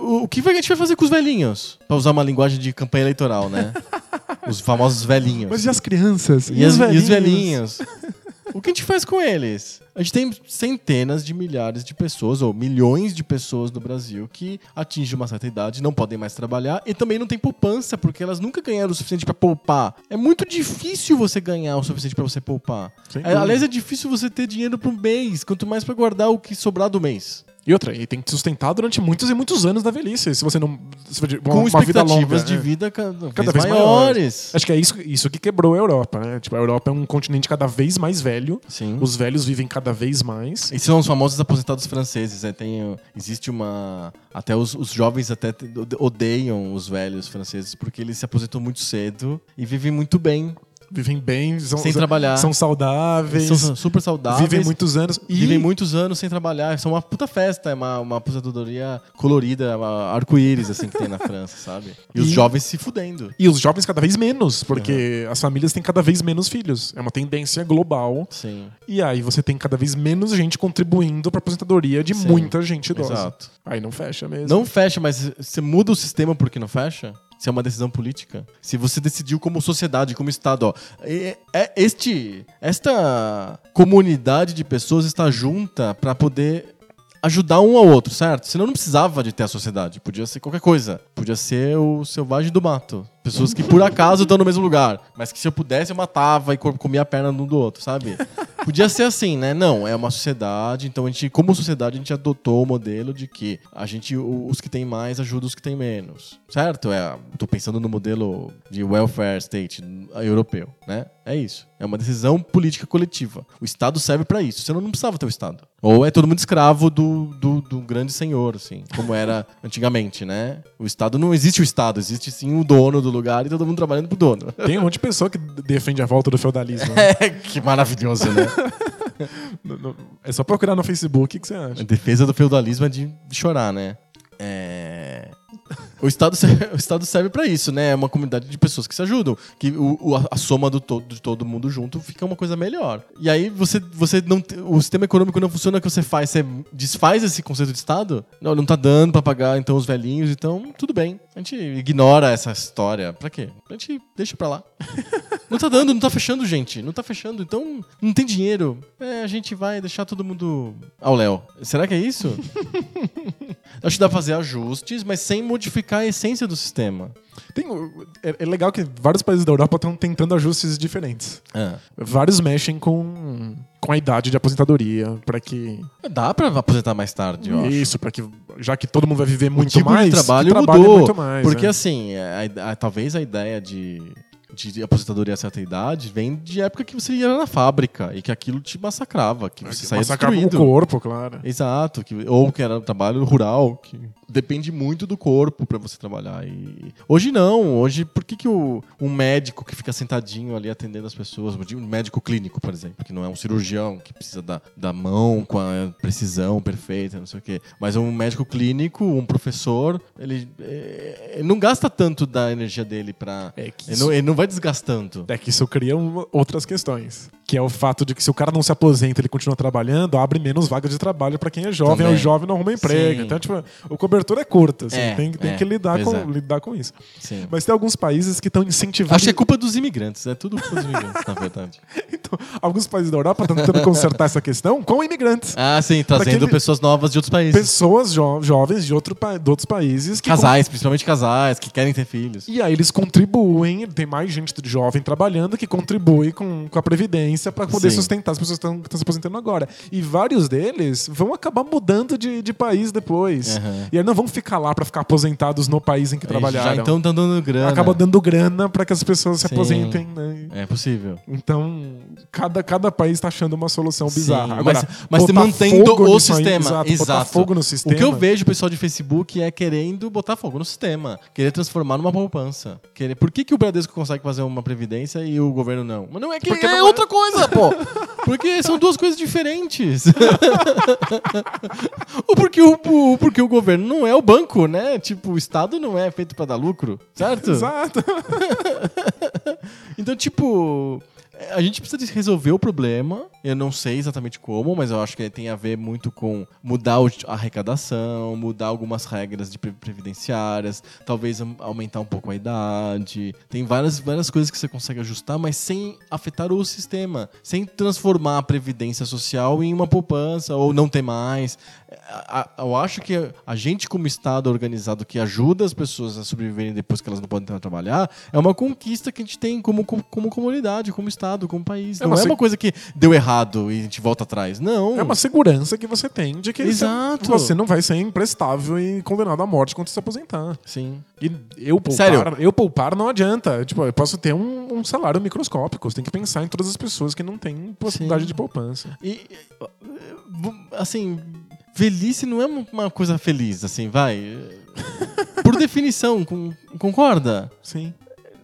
O o que a gente vai fazer com os velhinhos? Pra usar uma linguagem de campanha eleitoral, né? *laughs* Os famosos velhinhos. Mas e as crianças? E, as- e os velhinhos? *laughs* o que a gente faz com eles? A gente tem centenas de milhares de pessoas, ou milhões de pessoas no Brasil que atingem uma certa idade, não podem mais trabalhar e também não tem poupança, porque elas nunca ganharam o suficiente pra poupar. É muito difícil você ganhar o suficiente pra você poupar. É, aliás, é difícil você ter dinheiro pro mês, quanto mais pra guardar o que sobrar do mês. E outra, e tem que sustentar durante muitos e muitos anos da velhice. Se você não. Se de- uma, Com uma vida expectativas longa. de é. vida cada, Cada vez, vez maiores. Acho que é isso, isso que quebrou a Europa, né? Tipo, a Europa é um continente cada vez mais velho. Sim. Os velhos vivem cada vez mais. Esses são os famosos aposentados franceses. né? Tem, existe uma. Até os, os jovens até odeiam os velhos franceses porque eles se aposentam muito cedo e vivem muito bem, Vivem bem, são, sem trabalhar. são saudáveis, São super saudáveis. vivem muitos anos. E Vivem muitos anos sem trabalhar. São uma puta festa. É uma, uma aposentadoria colorida, uma arco-íris, assim, que tem na França, sabe? E, os E- jovens se fudendo. E os jovens cada vez menos, porque as famílias têm cada vez menos filhos. É uma tendência global. Sim. E aí você tem cada vez menos gente contribuindo para aposentadoria de Sim. muita gente idosa. Exato. Aí não fecha mesmo. Não fecha, mas você muda o sistema porque não fecha? Se é uma decisão política? Se você decidiu como sociedade, como Estado, ó, é, é este, esta comunidade de pessoas está junta para poder ajudar um ao outro, certo? Senão não precisava de ter a sociedade. Podia ser qualquer coisa. Podia ser o selvagem do mato. Pessoas que por acaso estão no mesmo lugar. Mas que se eu pudesse eu matava e co- comia a perna um do outro, sabe? Podia ser assim, né? Não, é uma sociedade. Então a gente, como sociedade, a gente adotou o modelo de que a gente, os que têm mais ajudam os que têm menos. Certo? É, tô pensando no modelo de welfare state europeu, né? É isso. É uma decisão política coletiva. O Estado serve para isso. Você não, precisava ter o Estado. Ou é todo mundo escravo do, do, do grande senhor, assim, como era *laughs* antigamente, né? O Estado não existe o Estado, existe sim o dono do lugar e todo mundo trabalhando pro dono. Tem um monte de pessoa que defende a volta do feudalismo. *laughs* É, que maravilhoso, né? *laughs* É só procurar no Facebook o que você A acha. defesa do feudalismo é de chorar, né? É... *laughs* O Estado, serve, o Estado serve para isso, né? É uma comunidade de pessoas que se ajudam. Que o, a, soma do todo, de todo mundo junto fica uma coisa melhor. E aí você, você não. O sistema econômico não funciona o que você faz. Você desfaz esse conceito de Estado. Não, não tá dando para pagar então os velhinhos, então tudo bem. A gente ignora essa história. Pra quê? A gente deixa pra lá. *laughs* Não tá dando, não tá fechando, gente. Não tá fechando. Então, não tem dinheiro. É, a gente vai deixar todo mundo ao Léo. Será que é isso? *laughs* Acho que dá pra fazer ajustes, mas sem modificar a essência do sistema. Tem, é, é legal que vários países da Europa estão tentando ajustes diferentes. Ah. Vários mexem com, com a idade de aposentadoria, para que. Dá pra aposentar mais tarde, eu. Isso, para que. Já que todo mundo vai viver muito o tipo mais. de trabalho mudou. muito mais. porque é. assim, a- a- talvez a ideia de, de aposentadoria a certa idade vem de época que você ia na fábrica e que aquilo te massacrava, que você saía Massacrava o destruído. corpo, claro. Exato, que, ou que era um trabalho rural, que depende muito do corpo pra você trabalhar. E hoje não, hoje por que, que o, um médico que fica sentadinho ali atendendo as pessoas, um médico clínico, por exemplo, que não é um cirurgião que precisa da, da mão com a precisão perfeita, não sei o quê, mas um médico clínico, um professor, ele, eh, ele não gasta tanto da energia dele pra. É que ele, não, ele não vai desgastando. É que isso cria outras questões. Que é o fato de que se o cara não se aposenta e ele continua trabalhando, abre menos vagas de trabalho pra quem é jovem. Também. O jovem não arruma emprego. Sim. Então, tipo, o cobertor é curto. Assim, É, tem, tem é, que lidar com, é. lidar com isso. Sim. Mas tem alguns países que estão incentivando. Acho que é culpa dos imigrantes, é tudo culpa dos imigrantes, na verdade. *laughs* Então, alguns países da Europa estão tentando consertar essa questão com imigrantes. Ah, sim, trazendo pessoas novas de outros países. Pessoas jo- jovens de, outro, de outros países que Casais, principalmente casais, que querem ter filhos. E aí eles contribuem, tem mais gente jovem trabalhando que contribui com, com a Previdência para poder Sim. sustentar as pessoas que estão se aposentando agora. E vários deles vão acabar mudando de, de país depois. Aham. E aí não vão ficar lá para ficar aposentados no país em que trabalharam. Já então estão dando grana. Acaba dando grana para que as pessoas se Sim. aposentem. Né? É possível. Então, cada, cada país está achando uma solução Sim, bizarra. mas, Agora, mas botar mantendo fogo o nisso aí, sistema. exato, botar fogo no sistema. O que eu vejo o pessoal de Facebook é querendo botar fogo no sistema. Querer transformar numa poupança. Querer... Por que, que o Bradesco consegue fazer uma previdência e o governo não? Mas não é que Porque é é- outra coisa, pô. *laughs* Porque são duas coisas diferentes. *laughs* Ou porque o, o- porque o governo não é o banco, né? Tipo, o Estado não é feito pra dar lucro, certo? Exato. *laughs* Então, tipo, a gente precisa resolver o problema. Eu não sei exatamente como, mas eu acho que tem a ver muito com mudar a arrecadação, mudar algumas regras de pre- previdenciárias, talvez aumentar um pouco a idade. Tem várias, várias coisas que você consegue ajustar, mas sem afetar o sistema, sem transformar a previdência social em uma poupança ou não ter mais. Eu acho que a gente, como Estado organizado que ajuda as pessoas a sobreviverem depois que elas não podem trabalhar, é uma conquista que a gente tem como, como, como comunidade, como Estado, como país. É não uma é se- uma coisa que deu errado e a gente volta atrás. Não. É uma segurança que você tem de que Exato. você não vai ser imprestável e condenado à morte quando se aposentar. Sim. E eu poupar, Sério? eu poupar não adianta. Tipo, eu posso ter um, um salário microscópico. Você tem que pensar em todas as pessoas que não têm possibilidade Sim. de poupança. E, assim, velhice não é uma- coisa feliz, assim, vai. Por *laughs* definição, com- concorda? Sim.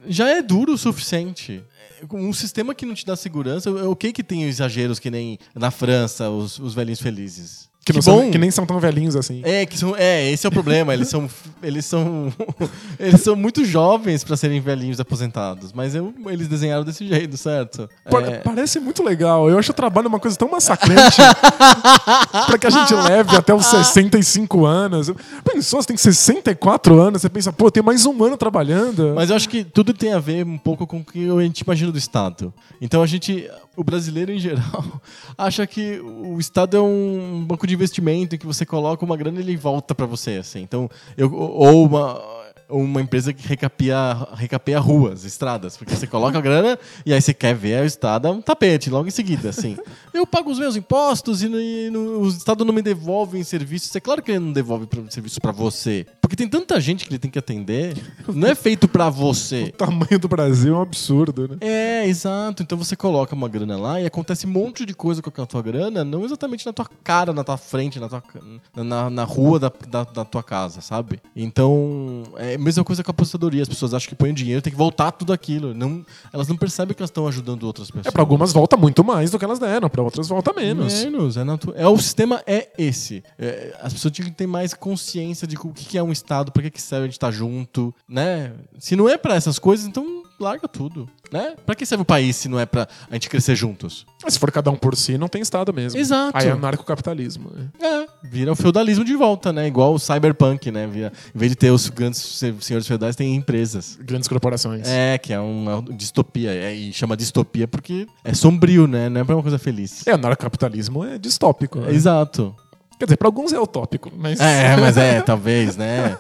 já é duro o suficiente. Um sistema que não te dá segurança, é ok que tem exageros que nem na França, os, os velhinhos felizes. Que, não bom. são, que nem são tão velhinhos assim. É, que são, é, esse é o problema. Eles são, *laughs* eles são, *laughs* eles são muito jovens para serem velhinhos aposentados, mas eu- eles desenharam desse jeito, certo? É, Parece muito legal. Eu acho o trabalho uma coisa tão massacrante *laughs* pra que a gente leve até os 65 anos. Pensou, você tem 64 anos, você pensa, pô, tem mais um ano trabalhando. Mas eu acho que tudo tem a ver um pouco com o que a gente imagina do Estado. Então a gente, o brasileiro em geral, *laughs* acha que o Estado é um banco de investimento em que você coloca uma grana e ele volta pra você, assim. Então, eu, ou uma uma empresa que recapia, recapeia ruas, estradas, porque você coloca a grana e aí você quer ver a estrada um tapete logo em seguida, assim. Eu pago os meus impostos e, e no- o Estado não me devolve em serviços. É claro que ele não devolve serviços pra você, porque tem tanta gente que ele tem que atender. Não é feito pra você. O tamanho do Brasil é um absurdo, né? É, exato. Então você coloca uma grana lá e acontece um monte de coisa com a tua grana, não exatamente na tua cara, na tua frente, na, tua, na, na rua da, da, da tua casa, sabe? Então, é a mesma coisa com a apostadoria. As pessoas acham que põem dinheiro, tem que voltar tudo aquilo. Não, elas não percebem que elas estão ajudando outras pessoas. É, pra algumas volta muito mais do que elas deram, pra outras volta menos. Menos. É, natu- é, o sistema é esse. É, as pessoas tinham que ter mais consciência de o que que é um Estado, pra que, que serve a gente estar junto, né? Se não é pra essas coisas, então larga tudo, né? Pra que serve o país se não é pra a gente crescer juntos? Se for cada um por si, não tem Estado mesmo. Exato. Aí é anarcocapitalismo. né? É, vira o feudalismo de volta, né? Igual o cyberpunk, né? Vira, em vez de ter os grandes se- senhores feudais, tem empresas. Grandes corporações. É, que é uma distopia. É, e chama distopia porque é sombrio, né? Não é pra uma coisa feliz. É, anarcocapitalismo é distópico. né? Exato. Quer dizer, pra alguns é utópico, mas. É, *laughs* mas é, talvez, né?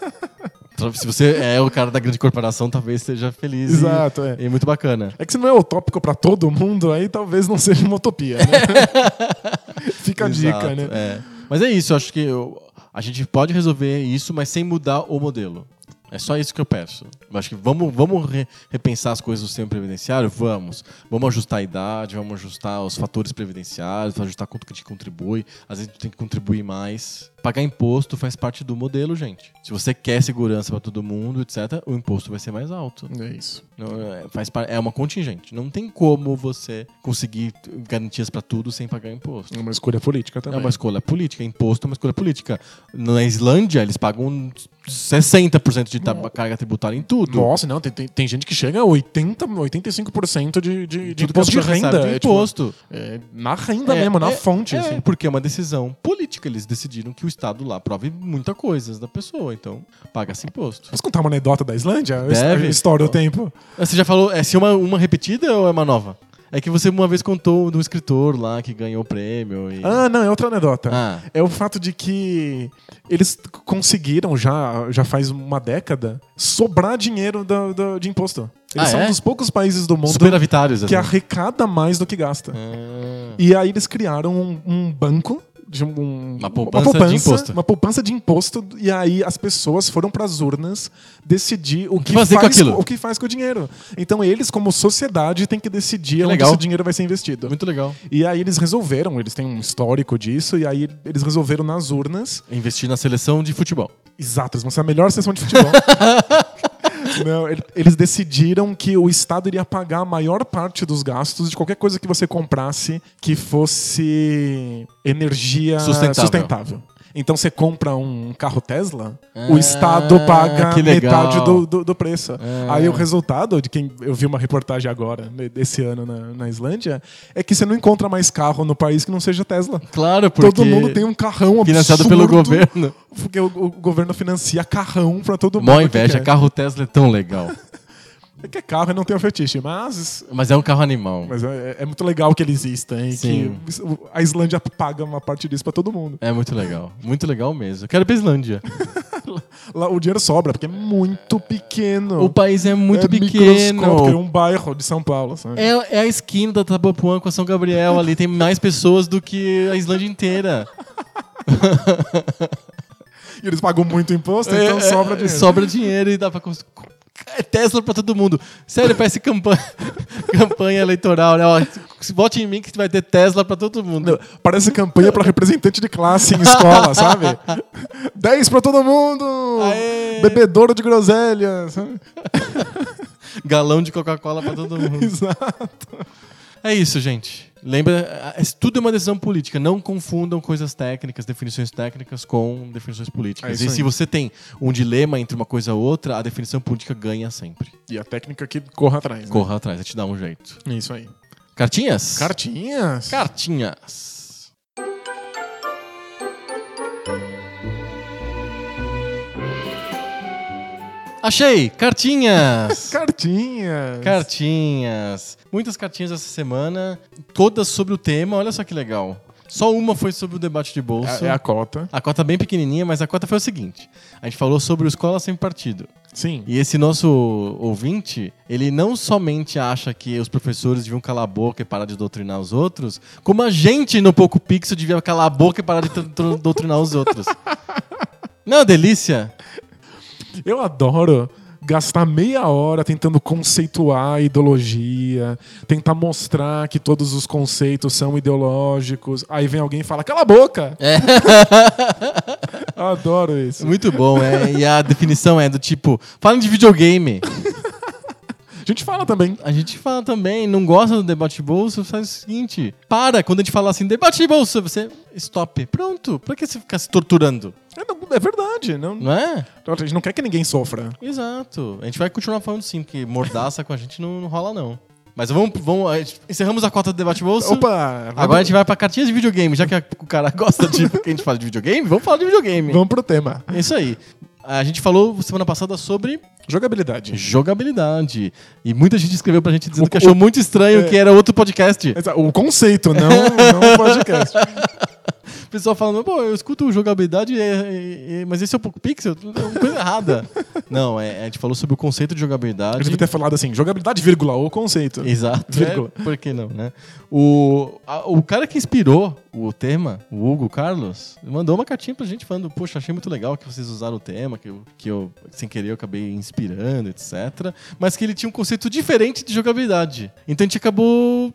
Se você é o cara da grande corporação, talvez seja feliz. e- Exato, é. E, muito bacana. É que se não é utópico pra todo mundo, aí talvez não seja uma utopia, né? *laughs* Fica a dica, Exato, né? é. Mas é isso, eu acho que eu- a gente pode resolver isso, mas sem mudar o modelo. É só isso que eu peço. Eu acho que vamos, vamos re- repensar as coisas do sistema previdenciário? Vamos. Vamos ajustar a idade, vamos ajustar os fatores previdenciários, ajustar quanto que a gente contribui. Às vezes a gente tem que contribuir mais. Pagar imposto faz parte do modelo, gente. Se você quer segurança para todo mundo, etc., o imposto vai ser mais alto. É isso. Não, é, faz é uma contingente. Não tem como você conseguir garantias para tudo sem pagar imposto. É uma escolha política É também. uma escolha política. Imposto é uma escolha política. Na Islândia, eles pagam 60% de tab- carga tributária em tudo. Nossa, não, tem, tem, tem gente que chega a 80, 85% de, de, de imposto de renda. de é, tipo, imposto. é, na renda É, mesmo, na é, fonte. É, assim. porque é uma decisão política. Eles decidiram que o Estado lá prove muita coisa da pessoa. Então, paga-se imposto. Posso contar uma anedota da Islândia? Deve. História do tempo. Você já falou, é se uma, uma repetida ou é uma nova? É que você uma vez contou de um escritor lá que ganhou o prêmio. E... Ah, não, é outra anedota. Ah. É o fato de que eles conseguiram já, já faz uma década sobrar dinheiro do, do- de imposto. Eles Ah, são é? um dos poucos países do mundo que assim. arrecada mais do que gasta. Ah. E aí eles criaram um, um banco de um, Uma poupança de imposto. Uma poupança de imposto. E aí as pessoas foram para as urnas decidir o que, fazer com faz aquilo? o que faz com o dinheiro. Então eles, como sociedade, têm que decidir onde legal. esse dinheiro vai ser investido. Muito legal. E aí eles resolveram, eles têm um histórico disso, e aí eles resolveram nas urnas. Investir na seleção de futebol. Exato, eles vão ser a melhor sessão de futebol. *laughs* *laughs* Não, ele- eles decidiram que o Estado iria pagar a maior parte dos gastos de qualquer coisa que você comprasse que fosse energia Sustentável. sustentável. Então você compra um carro Tesla, Ah, o Estado paga que metade do, do, do preço. Ah. Aí o resultado de quem eu vi uma reportagem agora, desse ano na, na Islândia, é que você não encontra mais carro no país que não seja Tesla. Claro, porque... Todo mundo tem um carrão Financiado absurdo, pelo governo. Porque o, o governo financia carrão pra todo mundo. Mó que inveja, quer. carro Tesla é tão legal. *laughs* É que é carro e não tem o fetiche, mas, Mas é um carro animal. mas é, é muito legal que ele exista, hein? Sim. Que a Islândia paga uma parte disso pra todo mundo. É muito legal. Muito legal mesmo. Eu quero ir pra Islândia. *laughs* Lá o dinheiro sobra, porque é muito pequeno. O país é muito é microscópico, é pequeno. um bairro de São Paulo, sabe? É, é a esquina da Tabapuã com a São Gabriel ali. Tem mais pessoas do que a Islândia inteira. *laughs* E eles pagam muito imposto, então É, sobra é, dinheiro. Sobra dinheiro e dá pra... É Tesla pra todo mundo. Sério, parece campanha, *laughs* campanha eleitoral. Né? Ó, se vote em mim que vai ter Tesla pra todo mundo. Parece campanha pra representante de classe em escola, *laughs* sabe? 10 pra todo mundo! Aê! Bebedouro de groselha, sabe? Galão de Coca-Cola pra todo mundo. *laughs* Exato. É isso, gente. Lembra, é- tudo é uma decisão política. Não confundam coisas técnicas, definições técnicas com definições É políticas. isso e se você tem um dilema entre uma coisa ou outra, a definição política ganha sempre. E a técnica que corra atrás. Né? Corra atrás, a te dá um jeito. É Isso aí. Cartinhas? Cartinhas? Cartinhas. Achei! Cartinhas! *laughs* Cartinhas. Cartinhas. Muitas cartinhas essa semana, todas sobre o tema. Olha só que legal. Só uma foi sobre o debate de bolsa. É, é a cota. A cota bem pequenininha, mas a cota foi o seguinte. A gente falou sobre o Escola Sem Partido. Sim. E esse nosso ouvinte, ele não somente acha que os professores deviam calar a boca e parar de doutrinar os outros, como a gente no Poco Pixel devia calar a boca e parar de tr- tr- doutrinar os outros. *laughs* Não, é uma delícia. Eu adoro gastar meia hora tentando conceituar a ideologia, tentar mostrar que todos os conceitos são ideológicos. Aí vem alguém e fala: "Cala a boca". É. *laughs* Adoro isso. Muito bom, é. E a definição é do tipo, falem de videogame. *laughs* A gente fala também. A gente fala também, não gosta do debate de bolsa, faz o seguinte: para, quando a gente fala assim, debate de bolsa, você stop. Pronto. Pra que você ficar se torturando? É, não- é verdade, não, Não é? a gente não quer que ninguém sofra. Exato. A gente vai continuar falando sim, porque mordaça com a gente não, não rola, não. Mas vamos, vamos. Encerramos a cota do debate bolsa. Opa, Agora a gente vai pra cartinhas de videogame. Já que a- o cara *laughs* gosta de que a gente fala de videogame, vamos falar de videogame. vamos pro tema. É isso aí. A gente falou semana passada sobre Jogabilidade. jogabilidade. E muita gente escreveu pra gente dizendo O- que achou o- muito estranho é. que era outro podcast. O conceito, não, não o podcast. *laughs* O pessoal falando, pô, eu escuto jogabilidade, é- é- mas esse é o Poco Pixel? É uma coisa errada. *laughs* Não, é, a gente falou sobre o conceito de Eu jogabilidade. devia ter falado assim, jogabilidade, vírgula, o conceito. Exato. Vírgula. É, por que não, né? O, a- o cara que inspirou o tema, o Hugo Carlos, mandou uma cartinha pra gente falando, poxa, achei muito legal que vocês usaram o tema, que eu, que eu sem querer, eu acabei inspirando, etc. Mas que ele tinha um conceito diferente de jogabilidade. Então a gente acabou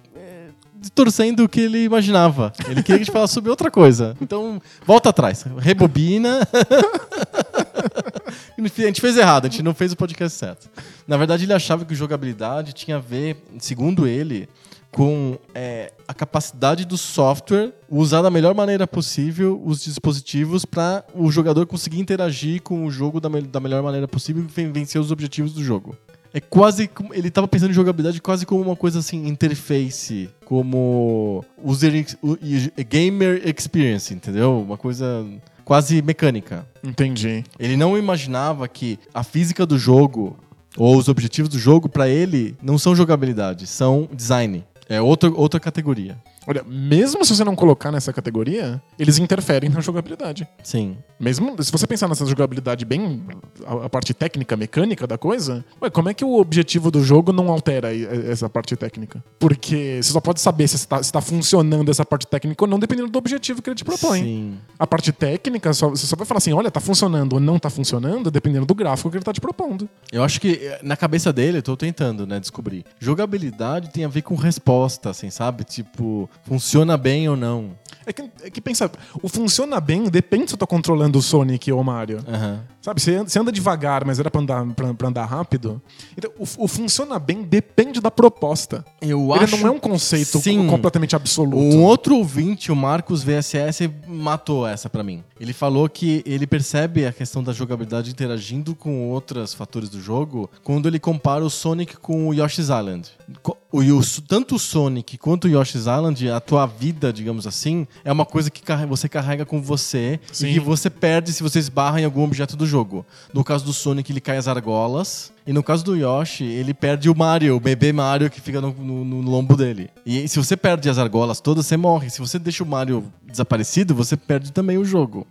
distorcendo o que ele imaginava. Ele queria que a gente falasse sobre outra coisa. Então, volta atrás. Rebobina. *laughs* A gente fez errado, a gente não fez o podcast certo. Na verdade, ele achava que jogabilidade tinha a ver, segundo ele, com é, a capacidade do software usar da melhor maneira possível os dispositivos para o jogador conseguir interagir com o jogo da, me- da melhor maneira possível e ven- vencer os objetivos do jogo. É quase. Ele estava pensando em jogabilidade quase como uma coisa assim, interface, como user gamer experience, entendeu? Uma coisa quase mecânica. Entendi. Ele não imaginava que a física do jogo ou os objetivos do jogo, pra ele, não são jogabilidade, são design. É outra, outra categoria. Olha, mesmo se você não colocar nessa categoria, eles interferem na jogabilidade. Sim. Mesmo se você pensar nessa jogabilidade bem a, a parte técnica, mecânica da coisa, ué, como é que o objetivo do jogo não altera essa parte técnica? Porque você só pode saber se está, está funcionando essa parte técnica ou não, dependendo do objetivo que ele te propõe. Sim. A parte técnica, só- você só vai falar assim, olha, tá funcionando ou não tá funcionando, dependendo do gráfico que ele tá te propondo. Eu acho que eh, na cabeça dele, eu tô tentando, né, descobrir. Jogabilidade tem a ver com resposta, assim, sabe? Tipo, funciona bem ou não. É que, é que pensa, o funciona bem depende se eu tô controlando o Sonic ou o Mario. Aham. Sabe, você anda, você anda devagar, mas era pra andar, pra, pra andar rápido. Então, o, o funciona bem depende da proposta. Eu Ele acho. não é um conceito Sim. completamente absoluto. Um outro ouvinte, o Marcos VSS, matou essa pra mim. Ele falou que ele percebe a questão da jogabilidade interagindo com outros fatores do jogo quando ele compara o Sonic com o Yoshi's Island. Co- O, tanto o Sonic quanto o Yoshi's Island, a tua vida, digamos assim, é uma coisa que você carrega com você Sim. e que você perde se você esbarra em algum objeto do jogo. No caso do Sonic, ele cai as argolas. E no caso do Yoshi, ele perde o Mario, o bebê Mario que fica no, no- no lombo dele. E se você perde as argolas todas, você morre. Se você deixa o Mario desaparecido, você perde também o jogo.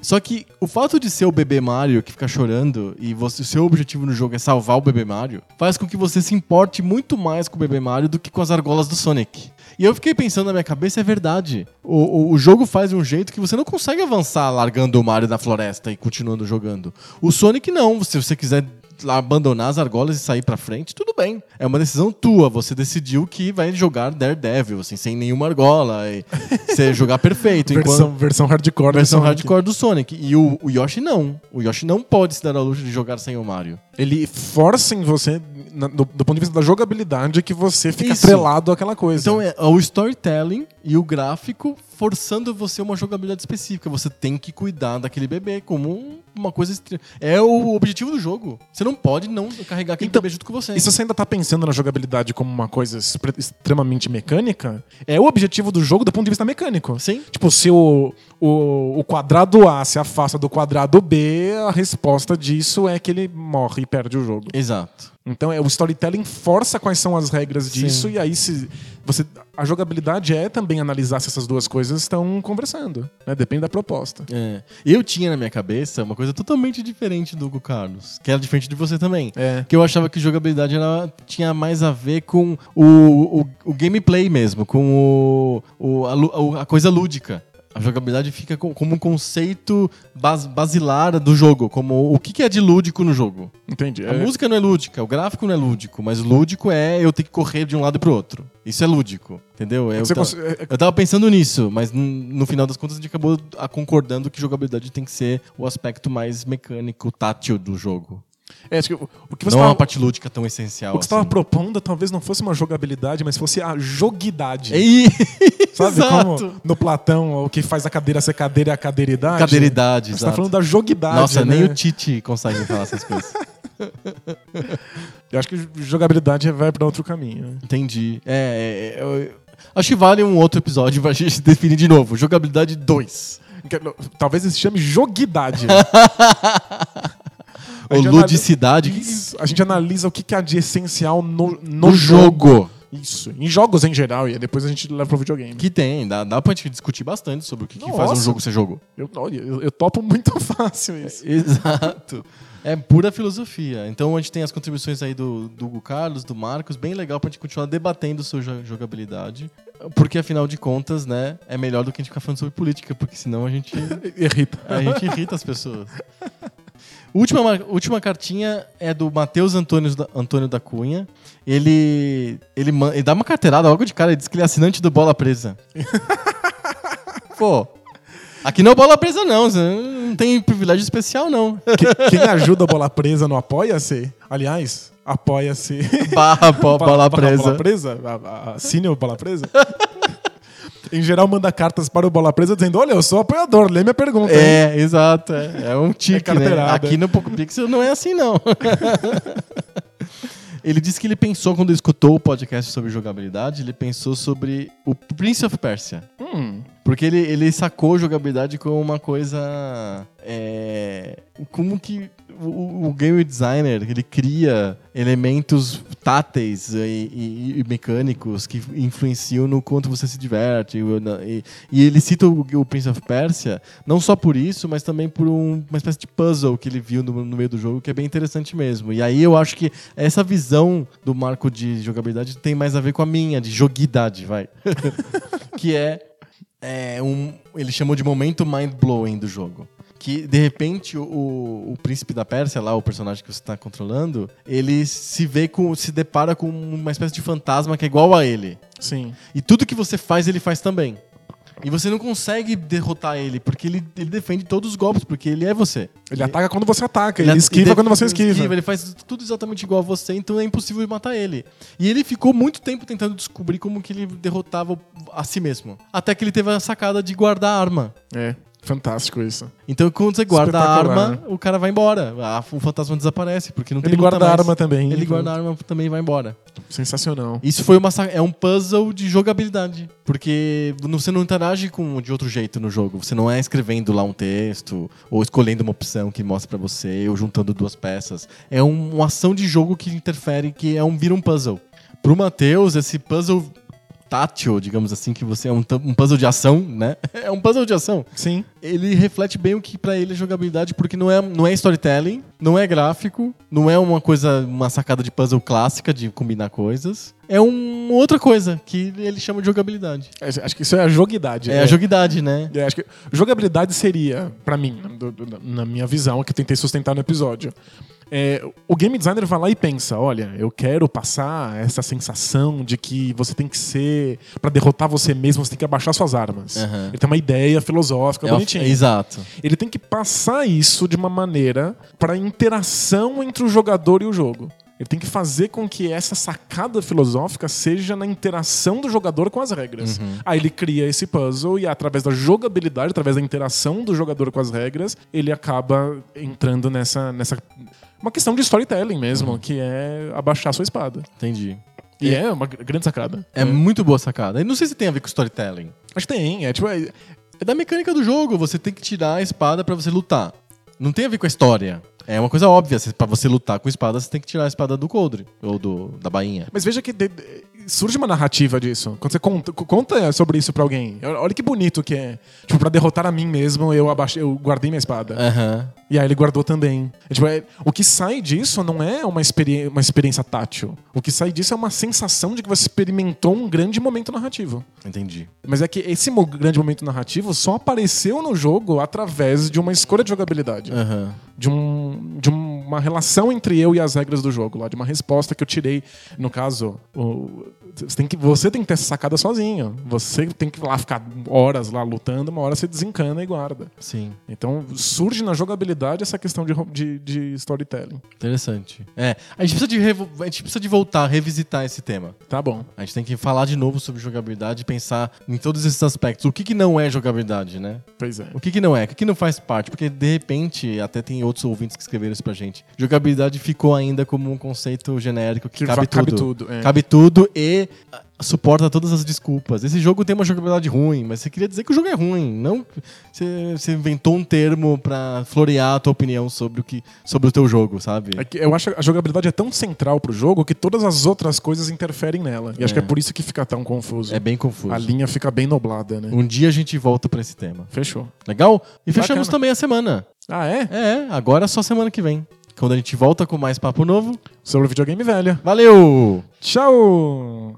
Só que o fato de ser o bebê Mario que fica chorando e você, o seu objetivo no jogo é salvar o bebê Mario, faz com que você se importe muito mais com o bebê Mario do que com as argolas do Sonic. E eu fiquei pensando na minha cabeça, é verdade. O, o, o jogo faz de um jeito que você não consegue avançar largando o Mario na floresta e continuando jogando. O Sonic não, se você quiser abandonar as argolas e sair pra frente, tudo bem. É uma decisão tua. Você decidiu que vai jogar Daredevil, assim, sem nenhuma argola. E *laughs* você jogar perfeito. Versão, versão hardcore. do Versão Sonic. hardcore do Sonic. E o, o Yoshi não. O Yoshi não pode se dar ao luxo de jogar sem o Mario. Ele força em você, na- do, do ponto de vista da jogabilidade, que você fica Isso. atrelado àquela coisa. Então é o storytelling e o gráfico forçando você uma jogabilidade específica. Você tem que cuidar daquele bebê como um- uma coisa. estre- É o objetivo do jogo. Você não pode não carregar aquele Então, bebê junto com você. E se você ainda tá pensando na jogabilidade como uma coisa extremamente mecânica, é o objetivo do jogo do ponto de vista mecânico. Sim. Tipo, se o, o, o quadrado A se afasta do quadrado B, a resposta disso é que ele morre e perde o jogo. Exato. Então é o storytelling força quais são as regras disso Sim. e aí se você a jogabilidade é também analisar se essas duas coisas estão conversando, né? Depende da proposta. É. Eu tinha na minha cabeça uma coisa totalmente diferente do Hugo Carlos, que era diferente de você também. É. Que eu achava que jogabilidade era, tinha mais a ver com o, o, o gameplay mesmo, com o, o- a, a coisa lúdica. A jogabilidade fica co- como um conceito bas- basilar do jogo, como o que que é de lúdico no jogo. Entendi. A É, música não é lúdica, o gráfico não é lúdico, mas lúdico é eu ter que correr de um lado pro outro. Isso é lúdico, entendeu? Eu, você ta- cons- é- eu tava pensando nisso, mas no final das contas a gente acabou concordando que jogabilidade tem que ser o aspecto mais mecânico, tátil do jogo. É, o que você não é uma parte lúdica tão essencial. O que você estava assim. propondo talvez não fosse uma jogabilidade, mas fosse a joguidade. Ei, *laughs* Sabe exato. como no Platão o que faz a cadeira ser cadeira é a cadeiridade? Cadeiridade, Você tá exato. falando da joguidade. Nossa, nem né? o Tite consegue falar essas coisas. *laughs* Eu acho que jogabilidade vai para outro caminho. Entendi. É, é, eu- acho que vale um outro episódio pra gente *laughs* definir de novo. Jogabilidade 2. Que- Talvez se chame joguidade. Ou ludicidade. Isso. A gente analisa o que que há de essencial no, no No jogo. jogo. Isso. Em jogos em geral, e depois a gente leva pro videogame. Que tem, dá, dá pra gente discutir bastante sobre o que, que faz um jogo ser jogo. Eu, olha, eu, eu topo muito *laughs* fácil isso. Exato. É pura filosofia. Então a gente tem as contribuições aí do, do Hugo Carlos, do Marcos, bem legal pra gente continuar debatendo sobre jo- jogabilidade. Porque afinal de contas, né, é melhor do que a gente ficar falando sobre política, porque senão a gente, *laughs* Irrita. a gente irrita as pessoas. Última, última cartinha é do Matheus Antônio da, Antônio da Cunha. Ele, ele, ele dá uma carteirada logo de cara, ele diz que ele é assinante do Bola Presa. *laughs* Pô, aqui não é Bola Presa não, não tem privilégio especial não. Que- Quem ajuda a bola presa no Apoia-se, aliás, apoia-se. Barra bo- Bola Presa. Bola presa? A- a- Assine o Bola Presa? *laughs* em geral, manda cartas para o Bola Presa dizendo: Olha, eu sou apoiador, lê minha pergunta. hein?" É, exato. É, é um tique, né? carteirada. Aqui no Poco Pixel não é assim, não. *laughs* ele disse que ele pensou, quando escutou o podcast sobre jogabilidade, ele pensou sobre o Prince of Persia. Hum, Porque ele, ele sacou jogabilidade como uma coisa. É, como que o, o game designer ele cria elementos táteis e, e- e mecânicos que influenciam no quanto você se diverte. E, e ele cita o, o Prince of Persia não só por isso, mas também por um- uma espécie de puzzle que ele viu no, no meio do jogo que é bem interessante mesmo. E aí eu acho que essa visão do marco de jogabilidade tem mais a ver com a minha, de joguidade, vai. *laughs* que é é um, ele chamou de momento mind-blowing do jogo. Que, de repente, o, o príncipe da Pérsia, lá, o personagem que você está controlando, ele se vê com. se depara com uma espécie de fantasma que é igual a ele. sim. E tudo que você faz, ele faz também. E você não consegue derrotar ele, porque ele, ele defende todos os golpes, porque ele é você. Ele ataca quando você ataca, ele, at- esquiva quando você esquiva. Ele faz tudo exatamente igual a você, então é impossível matar ele. E ele ficou muito tempo tentando descobrir como que ele derrotava a si mesmo. Até que ele teve a sacada de guardar a arma. É, fantástico isso. Então quando você guarda a arma, o cara vai embora. A- o fantasma desaparece, porque não tem Ele guarda a arma também. Ele guarda a arma também e vai embora. Sensacional. Isso foi uma é um puzzle de jogabilidade, porque você não interage com de outro jeito no jogo. Você não é escrevendo lá um texto ou escolhendo uma opção que mostra pra você ou juntando duas peças. É um- uma ação de jogo que interfere, que é um vira um puzzle. Pro Matheus, esse puzzle tátil, digamos assim, que você é um, um puzzle de ação, né? *laughs* É um puzzle de ação Sim. Ele reflete bem o que pra ele é jogabilidade, porque não é, não é storytelling, não é gráfico, não é uma coisa, uma sacada de puzzle clássica de combinar coisas. É uma outra coisa que ele chama de jogabilidade. É, Acho que isso é a joguidade. É, a jogabilidade, né? É, acho que jogabilidade seria, pra mim, na minha visão, que eu tentei sustentar no episódio. é, o game designer vai lá e pensa: olha, eu quero passar essa sensação de que você tem que ser. Pra derrotar você mesmo, você tem que abaixar suas armas. Aham. Ele tem uma ideia filosófica É bonitinha. exato. Ele tem que passar isso de uma maneira para interação entre o jogador e o jogo. Ele tem que fazer com que essa sacada filosófica seja na interação do jogador com as regras. Aí ele cria esse puzzle e através da jogabilidade, através da interação do jogador com as regras, ele acaba entrando nessa nessa uma questão de storytelling mesmo, que é abaixar sua espada. Entendi. E é, uma gr- grande sacada. É muito boa sacada. Eu não sei se tem a ver com storytelling. Acho que tem, é tipo, é- É da mecânica do jogo. Você tem que tirar a espada pra você lutar. Não tem a ver com a história. É uma coisa óbvia. Pra você lutar com espada, você tem que tirar a espada do coldre. Ou do, da bainha. Mas veja que de- de- surge uma narrativa disso. Quando você conta, conta sobre isso pra alguém. Olha que bonito que é. Tipo, pra derrotar a mim mesmo, eu, abaixei, eu guardei minha espada. Aham. E aí ele guardou também. É, tipo, é- o que sai disso não é uma, experi uma experiência tátil. O que sai disso é uma sensação de que você experimentou um grande momento narrativo. Entendi. Mas é que esse mo- grande momento narrativo só apareceu no jogo através de uma escolha de jogabilidade. Aham. De, um, de uma relação entre eu e as regras do jogo, lá, de uma resposta que eu tirei. No caso, o- você, tem que, você tem que ter essa sacada sozinho. Você tem que lá ficar horas lá lutando, uma hora você desencana e guarda. Sim. Então surge na jogabilidade essa questão de, de, de storytelling. Interessante. É, a gente, precisa de a gente precisa de voltar revisitar esse tema. Tá bom. A gente tem que falar de novo sobre jogabilidade e pensar em todos esses aspectos. O que, que não é jogabilidade, né? Pois é. O que, que não é? O que, que não faz parte? Porque, de repente, até tem outros ouvintes que escreveram isso pra gente. Jogabilidade ficou ainda como um conceito genérico que, Que cabe, cabe tudo. tudo, é. Cabe tudo e suporta todas as desculpas. Esse jogo tem uma jogabilidade ruim, mas você queria dizer que o jogo é ruim. Não você, você inventou um termo pra florear a tua opinião sobre o, que, sobre o teu jogo, sabe? É que eu acho que a jogabilidade é tão central pro jogo que todas as outras coisas interferem nela. E acho É. que é por isso que fica tão confuso. É bem confuso. A linha fica bem nublada, né? Um dia a gente volta pra esse tema. Fechou. Legal? E fechamos Bacana. também a semana. Ah, é? É, agora é só semana que vem. Quando a gente volta com mais papo novo. Sobre videogame velho. Valeu! Tchau!